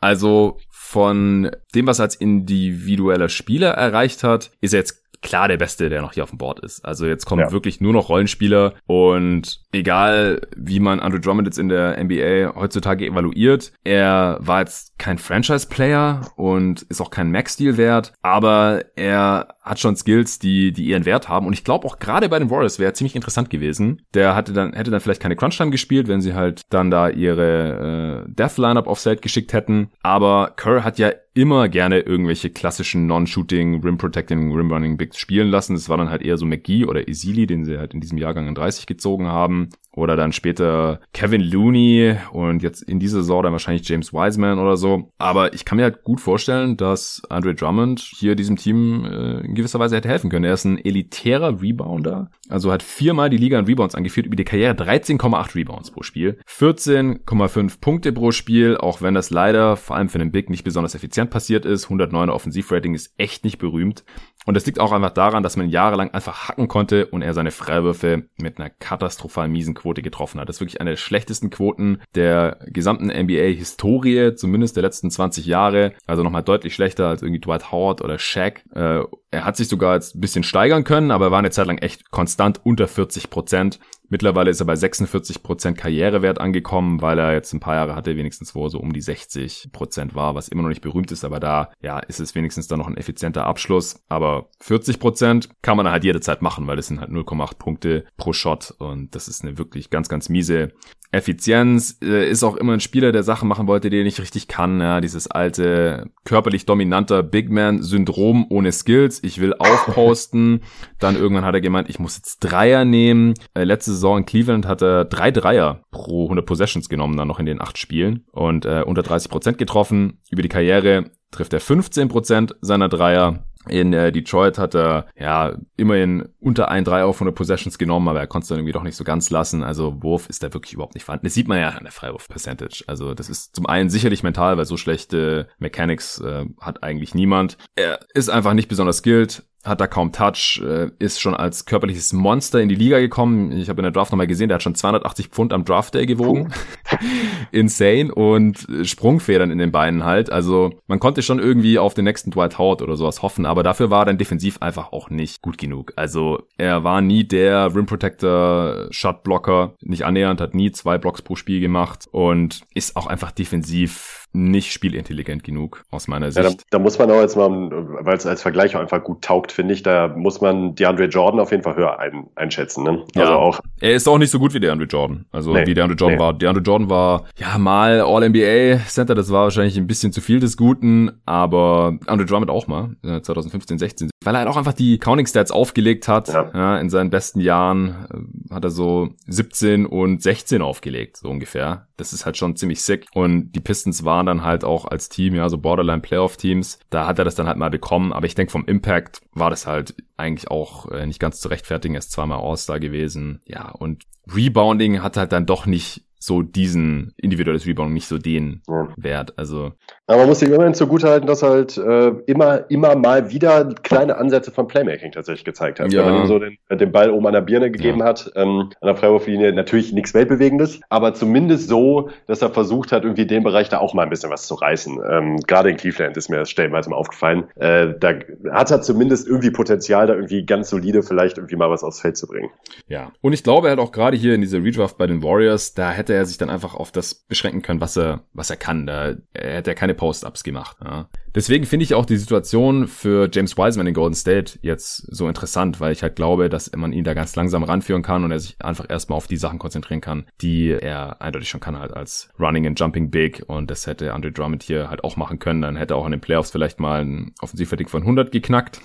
Speaker 1: Also von dem, was er als individueller Spieler erreicht hat, ist er jetzt klar der Beste, der noch hier auf dem Board ist. Also jetzt kommen ja. wirklich nur noch Rollenspieler und egal wie man Andrew Drummond jetzt in der NBA heutzutage evaluiert, er war jetzt kein Franchise-Player und ist auch kein Max-Deal wert, aber er hat schon Skills, die, die ihren Wert haben und ich glaube auch gerade bei den Warriors wäre ziemlich interessant gewesen. Der hatte dann, hätte dann vielleicht keine Crunch-Time gespielt, wenn sie halt dann da ihre äh, Death-Lineup auf Set geschickt hätten, aber Kerr hat ja immer gerne irgendwelche klassischen Non-Shooting, Rim-Protecting, Rim-Running Bigs spielen lassen. Es war dann halt eher so McGee oder Isili, den sie halt in diesem Jahrgang in 30 gezogen haben. Oder dann später Kevin Looney und jetzt in dieser Saison dann wahrscheinlich James Wiseman oder so. Aber ich kann mir halt gut vorstellen, dass Andre Drummond hier diesem Team äh, in gewisser Weise hätte helfen können. Er ist ein elitärer Rebounder, also hat viermal die Liga in Rebounds angeführt über die Karriere, 13,8 Rebounds pro Spiel, 14,5 Punkte pro Spiel, auch wenn das leider vor allem für den Big nicht besonders effizient passiert ist. 109er Offensivrating ist echt nicht berühmt. Und das liegt auch einfach daran, dass man jahrelang einfach hacken konnte und er seine Freiwürfe mit einer katastrophal miesen Quote getroffen hat. Das ist wirklich eine der schlechtesten Quoten der gesamten NBA-Historie, zumindest der letzten 20 Jahre. Also nochmal deutlich schlechter als irgendwie Dwight Howard oder Shaq. Äh, er hat sich sogar jetzt ein bisschen steigern können, aber er war eine Zeit lang echt konstant unter 40 Prozent. Mittlerweile ist er bei 46 Prozent Karrierewert angekommen, weil er jetzt ein paar Jahre hatte, wenigstens wo er so um die 60 Prozent war, was immer noch nicht berühmt ist, aber da, ja, ist es wenigstens dann noch ein effizienter Abschluss. Aber 40 Prozent kann man halt jederzeit machen, weil das sind halt 0,8 Punkte pro Shot und das ist eine wirklich ganz, ganz miese Effizienz äh, ist auch immer ein Spieler, der Sachen machen wollte, die er nicht richtig kann. Ja, dieses alte körperlich dominanter Big Man Syndrom ohne Skills. Ich will aufposten. Dann irgendwann hat er gemeint, ich muss jetzt Dreier nehmen. Äh, letzte Saison in Cleveland hat er drei Dreier pro 100 Possessions genommen, dann noch in den acht Spielen und äh, unter 30 Prozent getroffen. Über die Karriere trifft er 15 Prozent seiner Dreier. In äh, Detroit hat er ja immerhin unter ein Dreier auf 100 Possessions genommen, aber er konnte es dann irgendwie doch nicht so ganz lassen. Also Wurf ist da wirklich überhaupt nicht vorhanden. Das sieht man ja an der Freiwurf-Percentage. Also das ist zum einen sicherlich mental, weil so schlechte Mechanics äh, hat eigentlich niemand. Er ist einfach nicht besonders skilled hat da kaum Touch, äh, ist schon als körperliches Monster in die Liga gekommen. Ich habe in der Draft nochmal gesehen, der hat schon 280 Pfund am Draft Day gewogen. Insane und Sprungfedern in den Beinen halt. Also man konnte schon irgendwie auf den nächsten Dwight Howard oder sowas hoffen, aber dafür war er dann defensiv einfach auch nicht gut genug. Also er war nie der Rim Protector, Shot Blocker, nicht annähernd, hat nie zwei Blocks pro Spiel gemacht und ist auch einfach defensiv nicht spielintelligent genug aus meiner Sicht.
Speaker 2: Ja, da, da, muss man auch jetzt mal, weil es als Vergleich auch einfach gut taugt, finde ich, da muss man DeAndre Jordan auf jeden Fall höher ein, einschätzen. Ne?
Speaker 1: Also ja, auch. Er ist auch nicht so gut wie DeAndre Jordan. Also nee, wie DeAndre Jordan nee. war. DeAndre Jordan war ja mal All-NBA Center, das war wahrscheinlich ein bisschen zu viel des Guten, aber Andre Drummond auch mal, 2015, 16, weil er halt auch einfach die Counting Stats aufgelegt hat. Ja. ja. in seinen besten Jahren äh, hat er so 17 und 16 aufgelegt, so ungefähr. Das ist halt schon ziemlich sick. Und die Pistons waren dann halt auch als Team, ja, so Borderline Playoff Teams. Da hat er das dann halt mal bekommen. Aber ich denke, vom Impact war das halt eigentlich auch äh, nicht ganz zu rechtfertigen. Er ist zweimal All-Star gewesen. Ja, und Rebounding hat halt dann doch nicht so diesen individuelles Rebound nicht so den. Wert. Also
Speaker 2: aber man muss ihm immerhin zugutehalten, dass halt äh, immer, immer mal wieder kleine Ansätze von Playmaking tatsächlich gezeigt hat. Ja. Wenn man ihm so den, den Ball oben an der Birne gegeben ja. hat, ähm, an der Freiwurflinie natürlich nichts Weltbewegendes, aber zumindest so, dass er versucht hat, irgendwie den Bereich da auch mal ein bisschen was zu reißen. Ähm, Gerade in Cleveland ist mir das stellenweise mal aufgefallen. Äh, da hat er zumindest irgendwie Potenzial, da irgendwie ganz solide vielleicht irgendwie mal was aufs Feld zu bringen.
Speaker 1: Ja, und ich glaube, er hat auch gerade hier in dieser Redraft bei den Warriors, da hätte er sich dann einfach auf das beschränken können, was er, was er kann. Da er hätte er keine Post-Ups gemacht. Ja. Deswegen finde ich auch die Situation für James Wiseman in Golden State jetzt so interessant, weil ich halt glaube, dass man ihn da ganz langsam ranführen kann und er sich einfach erstmal auf die Sachen konzentrieren kann, die er eindeutig schon kann halt als Running and Jumping Big und das hätte Andre Drummond hier halt auch machen können. Dann hätte er auch in den Playoffs vielleicht mal ein Offensivrating von 100 geknackt.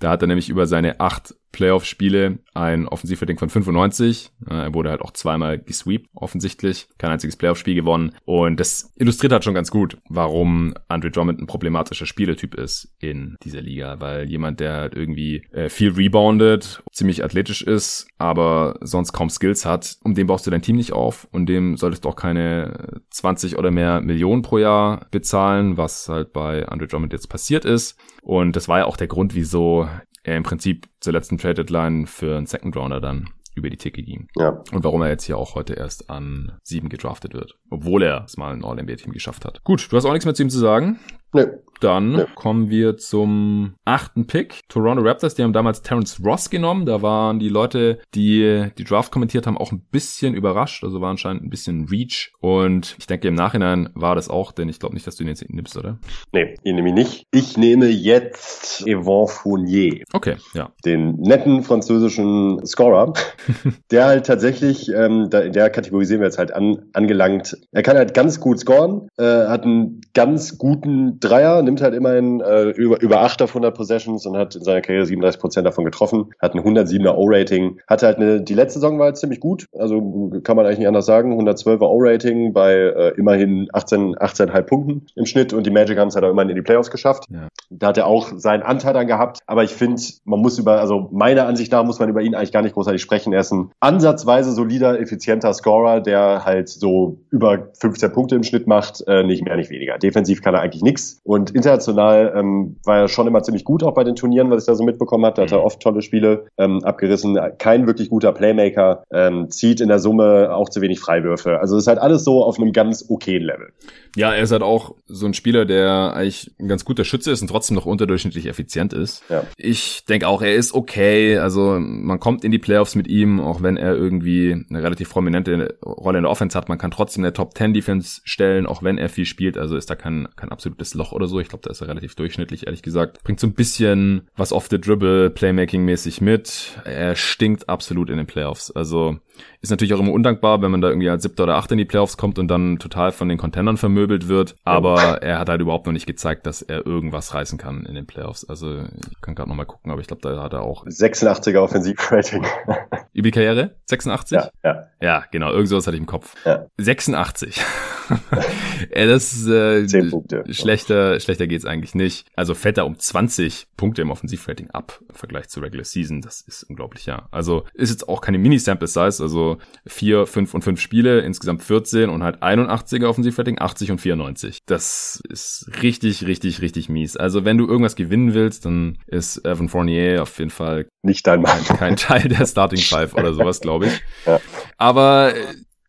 Speaker 1: Da hat er nämlich über seine acht Playoff-Spiele ein Offensivrating von 95. Er wurde halt auch zweimal gesweept, offensichtlich. Kein einziges Playoff-Spiel gewonnen. Und das illustriert halt schon ganz gut, warum Andre Drummond ein problematischer Spielertyp ist in dieser Liga. Weil jemand, der halt irgendwie äh, viel reboundet, ziemlich athletisch ist, aber sonst kaum Skills hat, um den baust du dein Team nicht auf und dem solltest du auch keine 20 oder mehr Millionen pro Jahr bezahlen, was halt bei Andre Drummond jetzt passiert ist. Und das war ja auch der Grund, wieso er im Prinzip zur letzten Trade Deadline für einen Second Rounder dann über die Theke ging. Ja. Und warum er jetzt hier auch heute erst an sieben gedraftet wird. Obwohl er es mal ein All-NBA-Team geschafft hat. Gut, du hast auch nichts mehr zu ihm zu sagen.
Speaker 2: Nö.
Speaker 1: Dann ja. kommen wir zum achten Pick. Toronto Raptors, die haben damals Terrence Ross genommen. Da waren die Leute, die die Draft kommentiert haben, auch ein bisschen überrascht. Also war anscheinend ein bisschen Reach. Und ich denke, im Nachhinein war das auch, denn ich glaube nicht, dass du ihn jetzt nimmst, oder?
Speaker 2: Nee, ihn nehme ich nicht. Ich nehme jetzt Yvon Fournier.
Speaker 1: Okay, ja.
Speaker 2: Den netten französischen Scorer, der halt tatsächlich, ähm, da, in der Kategorie sehen wir jetzt halt an, angelangt. Er kann halt ganz gut scoren, äh, hat einen ganz guten Dreier, nimmt halt immerhin äh, über, über 8 auf 100 Possessions und hat in seiner Karriere 37 Prozent davon getroffen, hat ein 107er O-Rating, hatte halt eine, die letzte Saison war halt ziemlich gut, also kann man eigentlich nicht anders sagen, 112er O-Rating bei äh, immerhin 18, 18,5 Punkten im Schnitt und die Magic haben es halt auch immerhin in die Playoffs geschafft. Ja. Da hat er auch seinen Anteil dann gehabt, aber ich finde, man muss über, also meiner Ansicht nach muss man über ihn eigentlich gar nicht großartig sprechen. Er ist ein ansatzweise solider, effizienter Scorer, der halt so über 15 Punkte im Schnitt macht, äh, nicht mehr, nicht weniger. Defensiv kann er eigentlich nichts und international ähm, war er schon immer ziemlich gut auch bei den Turnieren, was ich da so mitbekommen habe. Da hat er mhm. oft tolle Spiele ähm, abgerissen. Kein wirklich guter Playmaker, ähm, zieht in der Summe auch zu wenig Freiwürfe. Also es ist halt alles so auf einem ganz okayen Level.
Speaker 1: Ja, er ist halt auch so ein Spieler, der eigentlich ein ganz guter Schütze ist und trotzdem noch unterdurchschnittlich effizient ist. Ja. Ich denke auch, er ist okay. Also man kommt in die Playoffs mit ihm, auch wenn er irgendwie eine relativ prominente Rolle in der Offense hat. Man kann trotzdem eine Top 10 Defense stellen, auch wenn er viel spielt. Also ist da kein, kein absolutes Loch oder so. Ich glaube, da ist er relativ durchschnittlich, ehrlich gesagt. Bringt so ein bisschen was off the dribble, Playmaking mäßig mit. Er stinkt absolut in den Playoffs. Also ist natürlich auch immer undankbar, wenn man da irgendwie als siebter oder achter in die Playoffs kommt und dann total von den Contendern vermöbelt wird. Aber er hat halt überhaupt noch nicht gezeigt, dass er irgendwas reißen kann in den Playoffs. Also ich kann gerade noch mal gucken, aber ich glaube, da hat er auch
Speaker 2: 86er Offensivrating.
Speaker 1: Über die Karriere? 86?
Speaker 2: Ja, ja.
Speaker 1: Ja, genau. Irgend sowas hatte ich im Kopf. Ja. 86. ja, das äh, Zehn Punkte. schlechter, schlechter geht's eigentlich nicht. Also fällt er um 20 Punkte im Offensivrating ab im Vergleich zur Regular Season. Das ist unglaublich, ja. Also ist jetzt auch keine Mini-Sample-Size, also vier, fünf und fünf Spiele, insgesamt 14 und halt 81er Offensivrating, 80 und 94. Das ist richtig, richtig, richtig mies. Also wenn du irgendwas gewinnen willst, dann ist Evan Fournier auf jeden Fall
Speaker 2: nicht dein Mann.
Speaker 1: Kein Teil der Starting Five oder sowas, glaube ich. Ja. Aber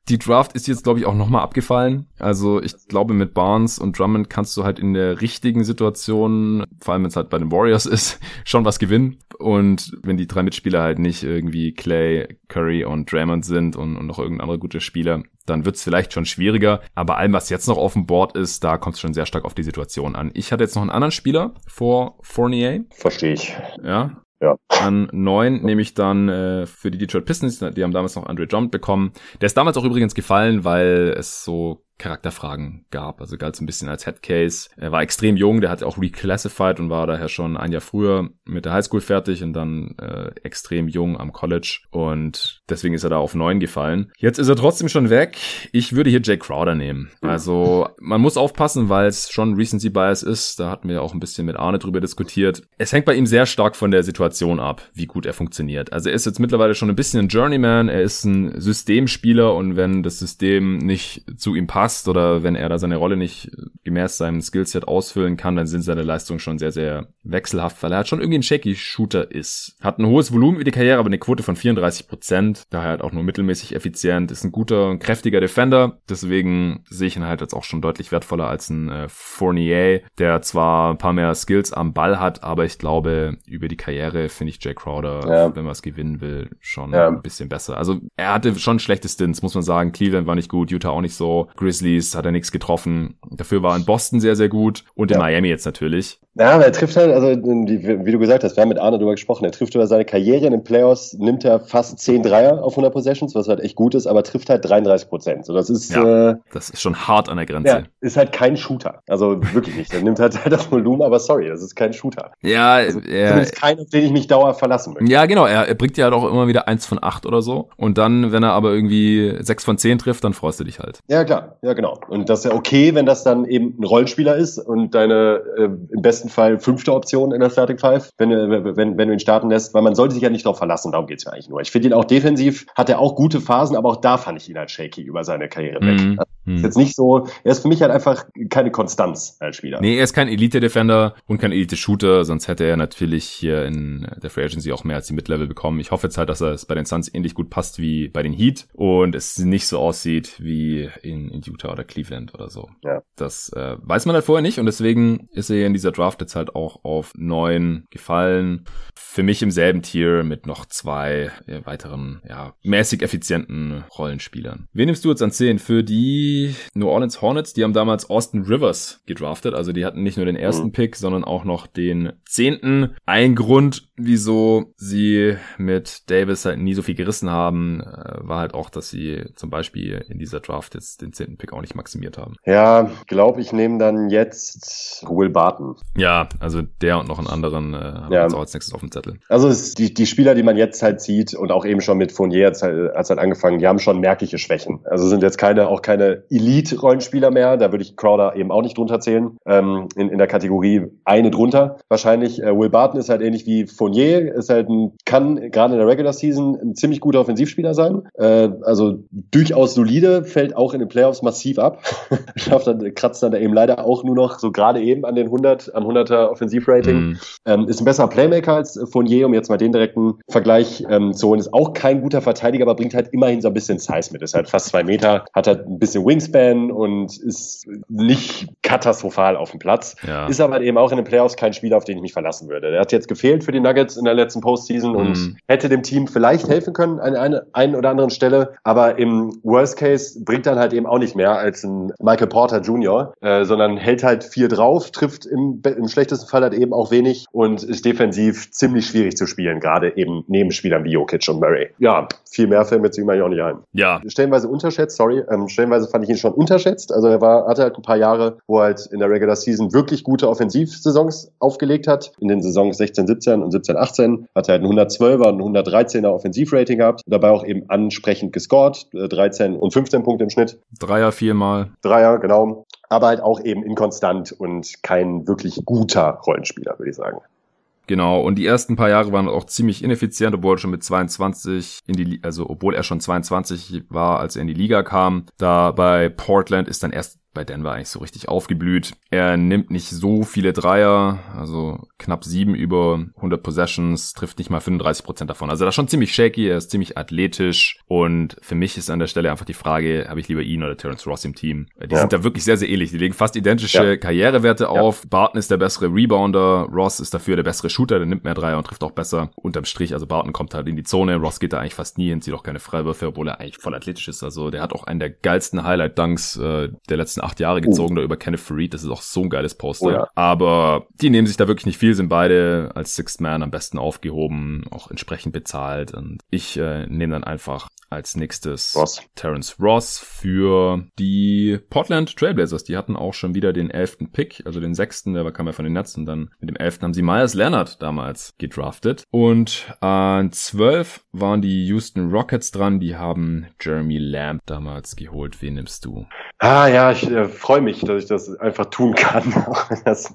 Speaker 1: die Draft ist jetzt, glaube ich, auch nochmal abgefallen. Also ich glaube, mit Barnes und Drummond kannst du halt in der richtigen Situation, vor allem wenn es halt bei den Warriors ist, schon was gewinnen. Und wenn die drei Mitspieler halt nicht irgendwie Clay, Curry und Draymond sind und, und noch irgendein anderer guter Spieler, dann wird es vielleicht schon schwieriger. Aber allem, was jetzt noch auf dem Board ist, da kommt es schon sehr stark auf die Situation an. Ich hatte jetzt noch einen anderen Spieler vor Fournier.
Speaker 2: Verstehe ich.
Speaker 1: Ja, ja. An neun nehme ich dann äh, für die Detroit Pistons, die haben damals noch Andre Drummond bekommen. Der ist damals auch übrigens gefallen, weil es so Charakterfragen gab. Also galt so ein bisschen als Headcase. Er war extrem jung, der hat auch reclassified und war daher schon ein Jahr früher mit der Highschool fertig und dann äh, extrem jung am College. Und deswegen ist er da auf neun gefallen. Jetzt ist er trotzdem schon weg. Ich würde hier Jake Crowder nehmen. Also man muss aufpassen, weil es schon Recency Bias ist. Da hatten wir auch ein bisschen mit Arne drüber diskutiert. Es hängt bei ihm sehr stark von der Situation ab, wie gut er funktioniert. Also er ist jetzt mittlerweile schon ein bisschen ein Journeyman. Er ist ein Systemspieler und wenn das System nicht zu ihm passt, passt oder wenn er da seine Rolle nicht gemäß seinem Skillset ausfüllen kann, dann sind seine Leistungen schon sehr, sehr wechselhaft, weil er halt schon irgendwie ein shaky Shooter ist. Hat ein hohes Volumen über die Karriere, aber eine Quote von 34 Prozent, daher halt auch nur mittelmäßig effizient, ist ein guter und kräftiger Defender, deswegen sehe ich ihn halt jetzt auch schon deutlich wertvoller als ein äh, Fournier, der zwar ein paar mehr Skills am Ball hat, aber ich glaube, über die Karriere finde ich Jay Crowder, ja. wenn man es gewinnen will, schon ja. ein bisschen besser. Also er hatte schon schlechte Stints, muss man sagen. Cleveland war nicht gut, Utah auch nicht so. Grizz Grizzlies hat er nichts getroffen. Dafür war in Boston sehr, sehr gut und in ja. Miami jetzt natürlich.
Speaker 2: Ja, aber er trifft halt, also wie, du gesagt hast, wir haben mit Arne darüber gesprochen, er trifft über seine Karriere in den Playoffs, nimmt er fast 10 Dreier auf 100 Possessions, was halt echt gut ist, aber trifft halt 33 Prozent. So, das ist, ja,
Speaker 1: äh, das ist schon hart an der Grenze. Ja,
Speaker 2: ist halt kein Shooter. Also wirklich nicht. Er nimmt halt, halt das Volumen, aber sorry, das ist kein Shooter.
Speaker 1: Ja, also, er,
Speaker 2: zumindest kein, auf den ich mich dauer verlassen möchte.
Speaker 1: Ja, genau. Er, er bringt ja halt auch immer wieder eins von acht oder so. Und dann, wenn er aber irgendwie sechs von zehn trifft, dann freust du dich halt.
Speaker 2: Ja, klar. Ja, genau. Und das ist ja okay, wenn das dann eben ein Rollenspieler ist und deine äh, im besten Fall fünfte Option in der Starting Five, wenn, wenn, wenn du ihn starten lässt, weil man sollte sich ja nicht darauf verlassen, darum geht's ja eigentlich nur. Ich finde ihn auch defensiv, hat er auch gute Phasen, aber auch da fand ich ihn halt shaky über seine Karriere weg. Mhm. Also, ist jetzt nicht so, er ist für mich halt einfach keine Konstanz als Spieler.
Speaker 1: Nee, er ist kein Elite-Defender und kein Elite-Shooter, sonst hätte er natürlich hier in der Free Agency auch mehr als die Mid-Level bekommen. Ich hoffe jetzt halt, dass er es bei den Suns ähnlich gut passt wie bei den Heat und es nicht so aussieht wie in, in Utah oder Cleveland oder so. Ja. Das äh, weiß man halt vorher nicht und deswegen ist er in dieser Draft jetzt halt auch auf neun gefallen. Für mich im selben Tier mit noch zwei äh, weiteren, ja, mäßig effizienten Rollenspielern. Wen nimmst du jetzt an 10? Für die New Orleans Hornets, die haben damals Austin Rivers gedraftet. Also die hatten nicht nur den ersten mhm. Pick, sondern auch noch den zehnten. Ein Grund, wieso sie mit Davis halt nie so viel gerissen haben, äh, war halt auch, dass sie zum Beispiel in dieser Draft jetzt den zehnten Pick auch nicht maximiert haben.
Speaker 2: Ja, glaube ich, nehme dann jetzt Will Barton.
Speaker 1: Ja, also der und noch einen anderen äh, haben
Speaker 2: ja.
Speaker 1: wir jetzt auch als nächstes auf dem Zettel.
Speaker 2: Also die, die Spieler, die man jetzt halt sieht und auch eben schon mit Fournier als halt, als halt angefangen, die haben schon merkliche Schwächen. Also sind jetzt keine, auch keine Elite-Rollenspieler mehr. Da würde ich Crowder eben auch nicht drunter zählen. Ähm, in, in der Kategorie eine drunter. Wahrscheinlich äh, Will Barton ist halt ähnlich wie Fournier, ist halt ein, kann gerade in der Regular Season ein ziemlich guter Offensivspieler sein. Äh, also durchaus solide, fällt auch in den Playoffs massiv ab. Schafft dann, kratzt dann da eben leider auch nur noch so gerade eben an den 100, am 100er Offensivrating. Mm. Ähm, ist ein besserer Playmaker als Fournier, um jetzt mal den direkten Vergleich ähm, zu holen. Ist auch kein guter Verteidiger, aber bringt halt immerhin so ein bisschen Size mit. Ist halt fast zwei Meter, hat halt ein bisschen Wingspan und ist nicht katastrophal auf dem Platz. Ja. Ist aber eben auch in den Playoffs kein Spieler, auf den ich mich verlassen würde. Der hat jetzt gefehlt für die Nuggets in der letzten Postseason mm. und mhm. hätte dem Team vielleicht helfen können an einer einen oder anderen Stelle, aber im Worst Case bringt dann halt eben auch nicht mehr als ein Michael Porter Jr., äh, sondern hält halt viel drauf, trifft im, im schlechtesten Fall halt eben auch wenig und ist defensiv ziemlich schwierig zu spielen, gerade eben neben Spielern wie Jokic und Murray. Ja, viel mehr fällt mir zu ihm auch nicht ein.
Speaker 1: Ja.
Speaker 2: Stellenweise unterschätzt, sorry, ähm, stellenweise fand ich ihn schon unterschätzt. Also er war, hatte halt ein paar Jahre, wo er halt in der Regular Season wirklich gute Offensivsaisons aufgelegt hat. In den Saisons 16, 17 und 17, 18 hat er halt ein 112er und ein 113er Offensivrating gehabt. Dabei auch eben ansprechend gescored, 13 äh, und 15 Punkte im Schnitt.
Speaker 1: Dreier viermal.
Speaker 2: Dreier, genau aber halt auch eben inkonstant und kein wirklich guter Rollenspieler, würde ich sagen.
Speaker 1: Genau, und die ersten paar Jahre waren auch ziemlich ineffizient, obwohl er schon mit 22 in die, also obwohl er schon 22 war, als er in die Liga kam. Da bei Portland ist dann erst bei Denver eigentlich so richtig aufgeblüht. Er nimmt nicht so viele Dreier, also knapp sieben über 100 Possessions, trifft nicht mal 35 Prozent davon. Also ist schon ziemlich shaky, er ist ziemlich athletisch und für mich ist an der Stelle einfach die Frage, habe ich lieber ihn oder Terence Ross im Team? Die ja. sind da wirklich sehr, sehr ähnlich. Die legen fast identische ja. Karrierewerte auf. Ja. Barton ist der bessere Rebounder, Ross ist dafür der bessere Shooter, der nimmt mehr Dreier und trifft auch besser. Unterm Strich, also Barton kommt halt in die Zone, Ross geht da eigentlich fast nie hin, zieht auch keine Freiwürfe, obwohl er eigentlich voll athletisch ist. Also der hat auch einen der geilsten Highlight-Dunks äh, der letzten acht Jahre gezogen, uh. da über Kenneth Farid. Das ist auch so ein geiles Poster. Oh, ja. Aber die nehmen sich da wirklich nicht viel, sind beide als Sixth Man am besten aufgehoben, auch entsprechend bezahlt. Und ich äh, nehme dann einfach als nächstes
Speaker 2: Ross.
Speaker 1: Terrence Ross für die Portland Trailblazers. Die hatten auch schon wieder den elften Pick, also den sechsten, der kam ja von den Nets und dann mit dem elften haben sie Myers Leonard damals gedraftet. Und an zwölf waren die Houston Rockets dran, die haben Jeremy Lamb damals geholt. Wen nimmst du?
Speaker 2: Ah ja, ich äh, freue mich, dass ich das einfach tun kann, auch wenn das,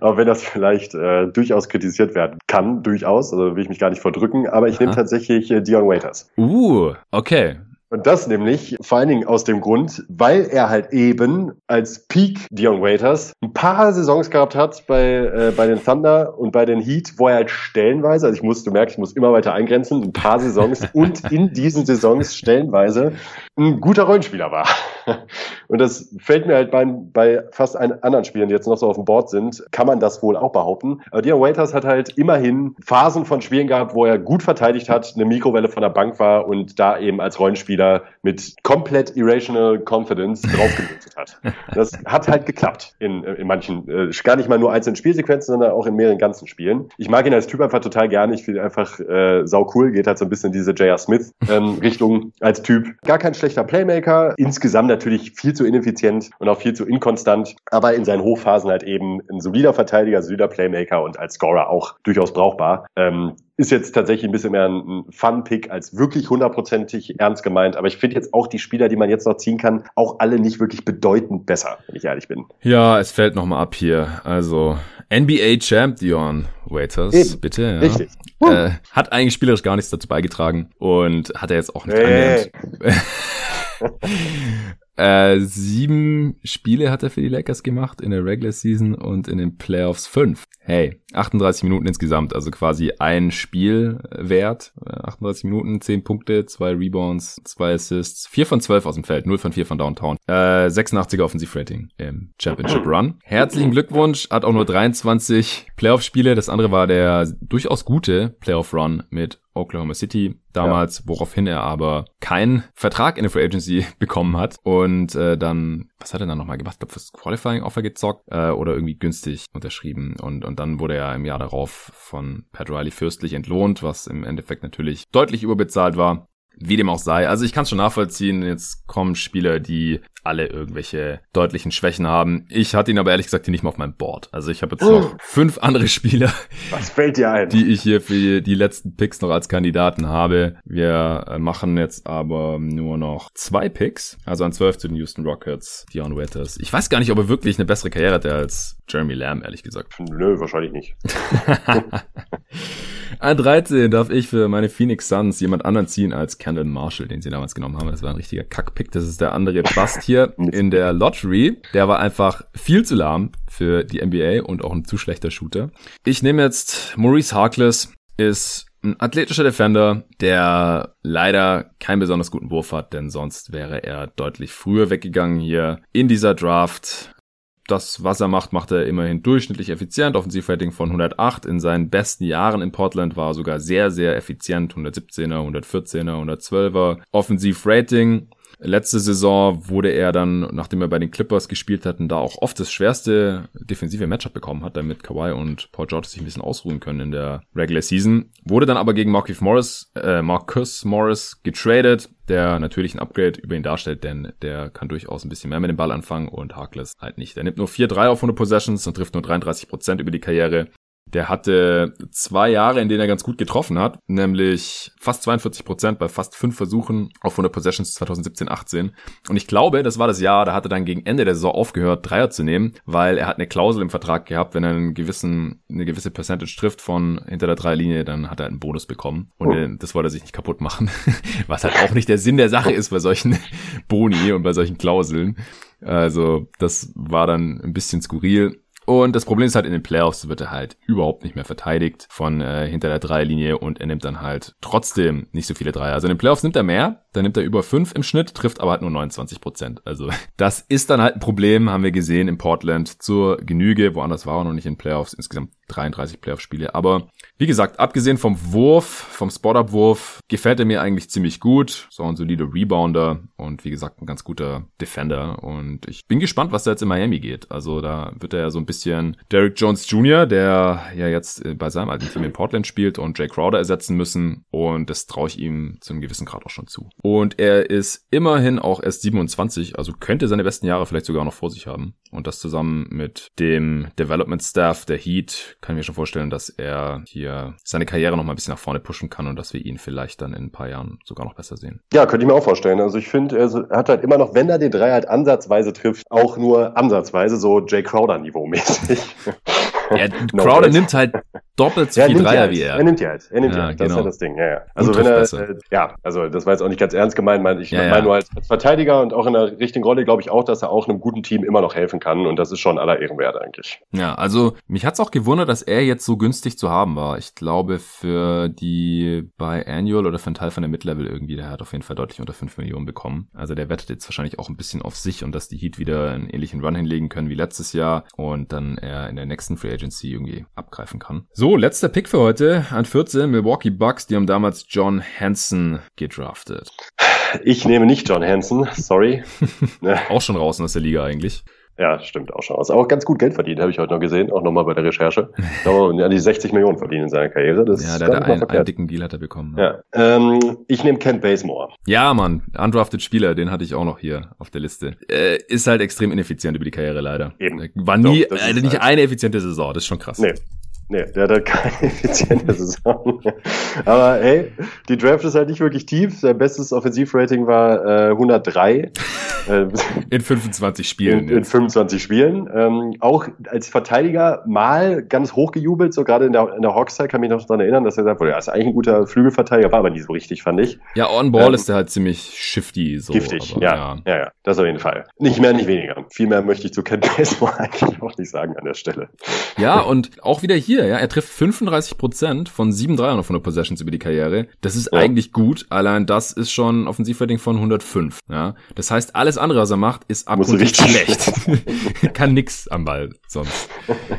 Speaker 2: auch wenn das vielleicht äh, durchaus kritisiert werden kann, durchaus, also will ich mich gar nicht verdrücken, aber ich nehme tatsächlich äh, Dion Waiters.
Speaker 1: Uh, okay.
Speaker 2: Und das nämlich vor allen Dingen aus dem Grund, weil er halt eben als Peak Dion Waiters ein paar Saisons gehabt hat bei, äh, bei den Thunder und bei den Heat, wo er halt stellenweise, also ich muss, du merkst, ich muss immer weiter eingrenzen, ein paar Saisons und in diesen Saisons stellenweise ein guter Rollenspieler war. Und das fällt mir halt bei, bei fast allen anderen Spielen, die jetzt noch so auf dem Board sind, kann man das wohl auch behaupten. Aber Dion Waiters hat halt immerhin Phasen von Spielen gehabt, wo er gut verteidigt hat, eine Mikrowelle von der Bank war und da eben als Rollenspieler mit komplett irrational confidence draufgelötet hat. Das hat halt geklappt in, in manchen, äh, gar nicht mal nur einzelnen Spielsequenzen, sondern auch in mehreren ganzen Spielen. Ich mag ihn als Typ einfach total gerne. Ich finde einfach äh, sau cool, geht halt so ein bisschen diese J.R. Smith ähm, Richtung als Typ. Gar kein schlechter Playmaker, insgesamt natürlich viel zu ineffizient und auch viel zu inkonstant, aber in seinen Hochphasen halt eben ein solider Verteidiger, solider Playmaker und als Scorer auch durchaus brauchbar. Ähm, ist jetzt tatsächlich ein bisschen mehr ein Fun-Pick als wirklich hundertprozentig ernst gemeint. Aber ich finde jetzt auch die Spieler, die man jetzt noch ziehen kann, auch alle nicht wirklich bedeutend besser, wenn ich ehrlich bin.
Speaker 1: Ja, es fällt nochmal ab hier. Also NBA Champion Waiters, Eben. bitte. Ja. Richtig. Äh, hat eigentlich spielerisch gar nichts dazu beigetragen und hat er jetzt auch nicht hey. Äh, sieben Spiele hat er für die Lakers gemacht in der Regular Season und in den Playoffs fünf. Hey, 38 Minuten insgesamt, also quasi ein Spiel wert. 38 Minuten, 10 Punkte, 2 Rebounds, 2 Assists, 4 von 12 aus dem Feld, 0 von 4 von Downtown. Äh, 86er Offensivrating im Championship Run. Herzlichen Glückwunsch, hat auch nur 23 Playoff-Spiele. Das andere war der durchaus gute Playoff-Run mit Oklahoma City damals, ja. woraufhin er aber keinen Vertrag in der Free Agency bekommen hat und äh, dann, was hat er dann nochmal gemacht? Ich glaube, fürs Qualifying Offer gezockt äh, oder irgendwie günstig unterschrieben und, und dann wurde er im Jahr darauf von Pat Riley fürstlich entlohnt, was im Endeffekt natürlich deutlich überbezahlt war. Wie dem auch sei. Also ich kann es schon nachvollziehen. Jetzt kommen Spieler, die alle irgendwelche deutlichen Schwächen haben. Ich hatte ihn aber ehrlich gesagt hier nicht mal auf meinem Board. Also ich habe jetzt noch oh. fünf andere Spieler.
Speaker 2: Was fällt dir ein?
Speaker 1: Die ich hier für die letzten Picks noch als Kandidaten habe. Wir äh, machen jetzt aber nur noch zwei Picks. Also an 12 zu den Houston Rockets, Dion Waiters. Ich weiß gar nicht, ob er wirklich eine bessere Karriere hatte als Jeremy Lamb, ehrlich gesagt.
Speaker 2: Nö, wahrscheinlich nicht.
Speaker 1: An 13 darf ich für meine Phoenix Suns jemand anderen ziehen als Kendall Marshall, den sie damals genommen haben. Das war ein richtiger Kackpick. Das ist der andere Bast hier in der Lottery. Der war einfach viel zu lahm für die NBA und auch ein zu schlechter Shooter. Ich nehme jetzt Maurice Harkless, ist ein athletischer Defender, der leider keinen besonders guten Wurf hat, denn sonst wäre er deutlich früher weggegangen hier in dieser Draft das, was er macht, macht er immerhin durchschnittlich effizient. Offensivrating von 108. In seinen besten Jahren in Portland war sogar sehr, sehr effizient. 117er, 114er, 112er. Offensivrating Letzte Saison wurde er dann, nachdem er bei den Clippers gespielt hatten, da auch oft das schwerste defensive Matchup bekommen hat, damit Kawhi und Paul George sich ein bisschen ausruhen können in der Regular Season. Wurde dann aber gegen Marcus Morris, äh, Marcus Morris getradet, der natürlich ein Upgrade über ihn darstellt, denn der kann durchaus ein bisschen mehr mit dem Ball anfangen und Harkless halt nicht. Er nimmt nur 4-3 auf 100 Possessions und trifft nur 33% über die Karriere. Der hatte zwei Jahre, in denen er ganz gut getroffen hat, nämlich fast 42 Prozent bei fast fünf Versuchen auf 100 Possessions 2017-18. Und ich glaube, das war das Jahr, da hat er dann gegen Ende der Saison aufgehört, Dreier zu nehmen, weil er hat eine Klausel im Vertrag gehabt, wenn er einen gewissen, eine gewisse Percentage trifft von hinter der Dreierlinie, dann hat er einen Bonus bekommen. Und oh. das wollte er sich nicht kaputt machen, was halt auch nicht der Sinn der Sache ist bei solchen Boni und bei solchen Klauseln. Also das war dann ein bisschen skurril. Und das Problem ist halt, in den Playoffs wird er halt überhaupt nicht mehr verteidigt von äh, hinter der Dreierlinie und er nimmt dann halt trotzdem nicht so viele Dreier. Also in den Playoffs nimmt er mehr, dann nimmt er über fünf im Schnitt, trifft aber halt nur 29 Prozent. Also das ist dann halt ein Problem, haben wir gesehen in Portland zur Genüge. Woanders war er noch nicht in Playoffs. Insgesamt 33 Playoff-Spiele. Aber wie gesagt, abgesehen vom Wurf, vom Spot-Up-Wurf, gefällt er mir eigentlich ziemlich gut. So ein solider Rebounder und wie gesagt, ein ganz guter Defender. Und ich bin gespannt, was da jetzt in Miami geht. Also da wird er ja so ein bisschen Derrick Jones Jr., der ja jetzt bei seinem alten Team in Portland spielt und Jay Crowder ersetzen müssen. Und das traue ich ihm zu einem gewissen Grad auch schon zu. Und er ist immerhin auch erst 27, also könnte seine besten Jahre vielleicht sogar noch vor sich haben. Und das zusammen mit dem Development Staff der Heat kann ich mir schon vorstellen, dass er hier er seine Karriere noch mal ein bisschen nach vorne pushen kann und dass wir ihn vielleicht dann in ein paar Jahren sogar noch besser sehen.
Speaker 2: Ja, könnte ich mir auch vorstellen. Also ich finde, er hat halt immer noch, wenn er den Drei halt ansatzweise trifft, auch nur ansatzweise so Jay Crowder-Niveau mäßig.
Speaker 1: Ja, Crowder nimmt halt doppelt so ja, viel Dreier
Speaker 2: halt.
Speaker 1: wie er.
Speaker 2: Er nimmt die halt. Er nimmt ja, die halt. Das genau. ist ja genau. das Ding. Ja, ja. Also wenn er, äh, ja, also das war jetzt auch nicht ganz ernst gemeint. Ich ja, meine nur als, als, Verteidiger und auch in der richtigen Rolle glaube ich auch, dass er auch einem guten Team immer noch helfen kann und das ist schon aller Ehren wert eigentlich.
Speaker 1: Ja, also mich hat's auch gewundert, dass er jetzt so günstig zu haben war. Ich glaube für die bei Annual oder für einen Teil von der Mid-Level irgendwie, der hat auf jeden Fall deutlich unter 5 Millionen bekommen. Also der wettet jetzt wahrscheinlich auch ein bisschen auf sich und dass die Heat wieder einen ähnlichen Run hinlegen können wie letztes Jahr und dann er in der nächsten Free Agency irgendwie abgreifen kann. So, letzter Pick für heute an 14 Milwaukee Bucks, die haben damals John Hansen gedraftet.
Speaker 2: Ich nehme nicht John Hansen, sorry.
Speaker 1: auch schon raus aus der Liga eigentlich.
Speaker 2: Ja, stimmt auch schon aus. Auch ganz gut Geld verdient, habe ich heute noch gesehen, auch nochmal bei der Recherche. Aber ja, die 60 Millionen verdient in seiner Karriere. Das
Speaker 1: ja, der hat einen, einen dicken Deal hat er bekommen.
Speaker 2: Ne? Ja. Ähm, ich nehme Kent Basemore.
Speaker 1: Ja, Mann, undrafted Spieler, den hatte ich auch noch hier auf der Liste. Äh, ist halt extrem ineffizient über die Karriere leider. Eben. War nie, Doch, äh, nicht halt eine effiziente Saison, das ist schon krass.
Speaker 2: Nee, Nee, der hat halt keine effiziente Saison. Aber hey, die Draft ist halt nicht wirklich tief. Sein bestes Offensivrating war äh, 103.
Speaker 1: Äh, in 25 Spielen.
Speaker 2: In, in 25 Spielen. Ähm, auch als Verteidiger mal ganz hochgejubelt, so gerade in der, in der Hawks-Zeit kann mich noch daran erinnern, dass er gesagt wurde, er ist eigentlich ein guter Flügelverteidiger, war aber nie so richtig, fand ich.
Speaker 1: Ja, on-ball ähm, ist er halt ziemlich shifty. So,
Speaker 2: giftig, aber, ja, ja. Ja, ja, das auf jeden Fall. Nicht mehr, nicht weniger. Viel mehr möchte ich zu Ken Baseball eigentlich auch nicht sagen an der Stelle.
Speaker 1: Ja, und auch wieder hier, ja, er trifft 35 Prozent von sieben Dreiern von der Possessions über die Karriere. Das ist ja. eigentlich gut. Allein das ist schon Offensivrating von 105. Ja, das heißt, alles andere, was er macht, ist absolut schlecht. Kann nix am Ball sonst.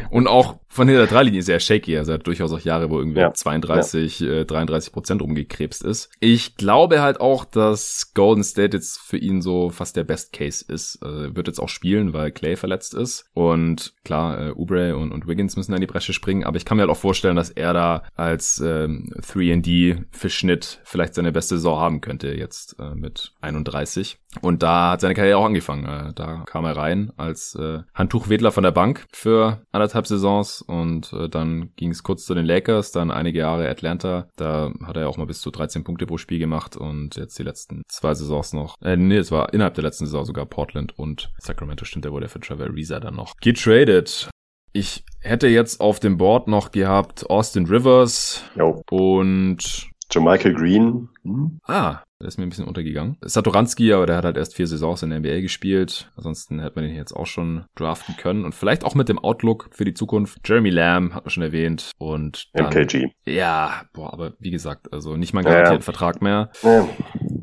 Speaker 1: Und auch von der Dreilinie ist er shaky. Also er hat durchaus auch Jahre, wo irgendwie ja. 32, ja. Äh, 33 Prozent rumgekrebst ist. Ich glaube halt auch, dass Golden State jetzt für ihn so fast der Best Case ist. Also wird jetzt auch spielen, weil Clay verletzt ist. Und klar, äh, Ubre und, und Wiggins müssen in die Bresche springen. Aber ich kann mir halt auch vorstellen, dass er da als ähm, 3D für Schnitt vielleicht seine beste Saison haben könnte jetzt äh, mit 31. Und da hat seine Karriere auch angefangen. Äh, da kam er rein als äh, Handtuchwedler von der Bank für anderthalb Saisons und äh, dann ging es kurz zu den Lakers, dann einige Jahre Atlanta. Da hat er auch mal bis zu 13 Punkte pro Spiel gemacht und jetzt die letzten zwei Saisons noch. Äh, nee, es war innerhalb der letzten Saison sogar Portland und Sacramento stimmt, der wurde für Trevor Reza dann noch getradet. Ich hätte jetzt auf dem Board noch gehabt Austin Rivers
Speaker 2: jo.
Speaker 1: und
Speaker 2: Michael Green.
Speaker 1: Hm? Ah, der ist mir ein bisschen untergegangen. Satoranski, aber der hat halt erst vier Saisons in der NBA gespielt. Ansonsten hätte man ihn jetzt auch schon draften können. Und vielleicht auch mit dem Outlook für die Zukunft. Jeremy Lamb hat man schon erwähnt. Und
Speaker 2: dann, MKG.
Speaker 1: Ja, boah, aber wie gesagt, also nicht mal garantierten ja. Vertrag mehr. Ja.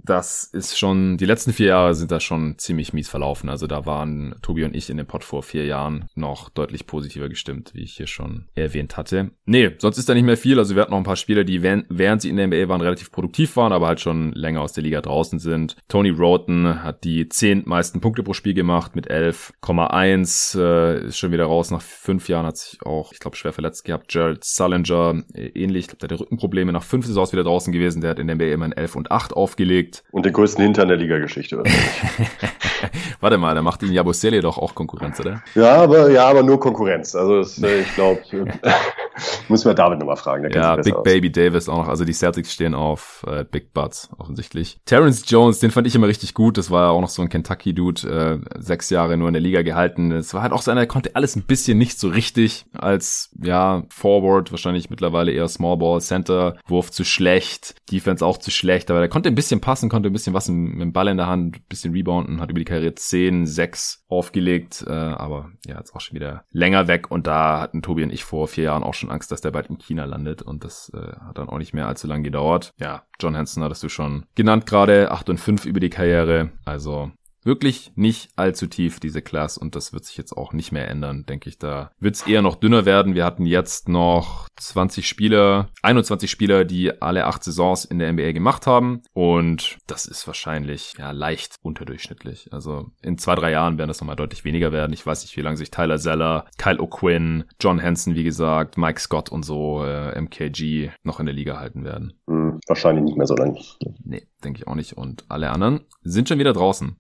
Speaker 1: Das ist schon, die letzten vier Jahre sind da schon ziemlich mies verlaufen. Also da waren Tobi und ich in dem Pod vor vier Jahren noch deutlich positiver gestimmt, wie ich hier schon erwähnt hatte. Nee, sonst ist da nicht mehr viel. Also wir hatten noch ein paar Spieler, die während sie in der NBA waren, relativ produktiv waren, aber halt schon länger aus der Liga draußen sind. Tony Roten hat die zehn meisten Punkte pro Spiel gemacht mit 11,1. Äh, ist schon wieder raus. Nach fünf Jahren hat sich auch, ich glaube, schwer verletzt gehabt. Gerald Sullinger äh, ähnlich. Ich glaube, der hatte Rückenprobleme. Nach fünf Saisons wieder draußen gewesen. Der hat in der NBA immerhin 11 und 8 aufgelegt.
Speaker 2: Und den größten Hintern der Liga-Geschichte.
Speaker 1: Warte mal, da macht ihn Jabusele doch auch Konkurrenz, oder?
Speaker 2: Ja, aber, ja, aber nur Konkurrenz. Also das, äh, ich glaube, müssen wir David nochmal fragen.
Speaker 1: ja, Big aus. Baby Davis auch noch. Also die Celtics stehen auf äh, Big Butts offensichtlich. Terrence Jones, den fand ich immer richtig gut. Das war ja auch noch so ein Kentucky-Dude, äh, sechs Jahre nur in der Liga gehalten. Es war halt auch so einer, der konnte alles ein bisschen nicht so richtig als, ja, Forward, wahrscheinlich mittlerweile eher Small Ball, Center, Wurf zu schlecht, Defense auch zu schlecht, aber der konnte ein bisschen passen, konnte ein bisschen was mit dem Ball in der Hand, ein bisschen rebounden, hat über die Karriere 10, 6 aufgelegt, äh, aber ja, jetzt auch schon wieder länger weg und da hatten Tobi und ich vor vier Jahren auch schon Angst, dass der bald in China landet und das äh, hat dann auch nicht mehr allzu lange gedauert. Ja, John Hansen hattest du schon genannt gerade, 8 und 5 über die Karriere, also wirklich nicht allzu tief, diese Class, und das wird sich jetzt auch nicht mehr ändern, denke ich. Da wird es eher noch dünner werden. Wir hatten jetzt noch 20 Spieler, 21 Spieler, die alle acht Saisons in der NBA gemacht haben. Und das ist wahrscheinlich ja leicht unterdurchschnittlich. Also in zwei, drei Jahren werden das nochmal deutlich weniger werden. Ich weiß nicht, wie lange sich Tyler Zeller, Kyle O'Quinn, John Hansen, wie gesagt, Mike Scott und so, äh, MKG noch in der Liga halten werden.
Speaker 2: Hm, wahrscheinlich nicht mehr so lange.
Speaker 1: Nee, denke ich auch nicht. Und alle anderen sind schon wieder draußen.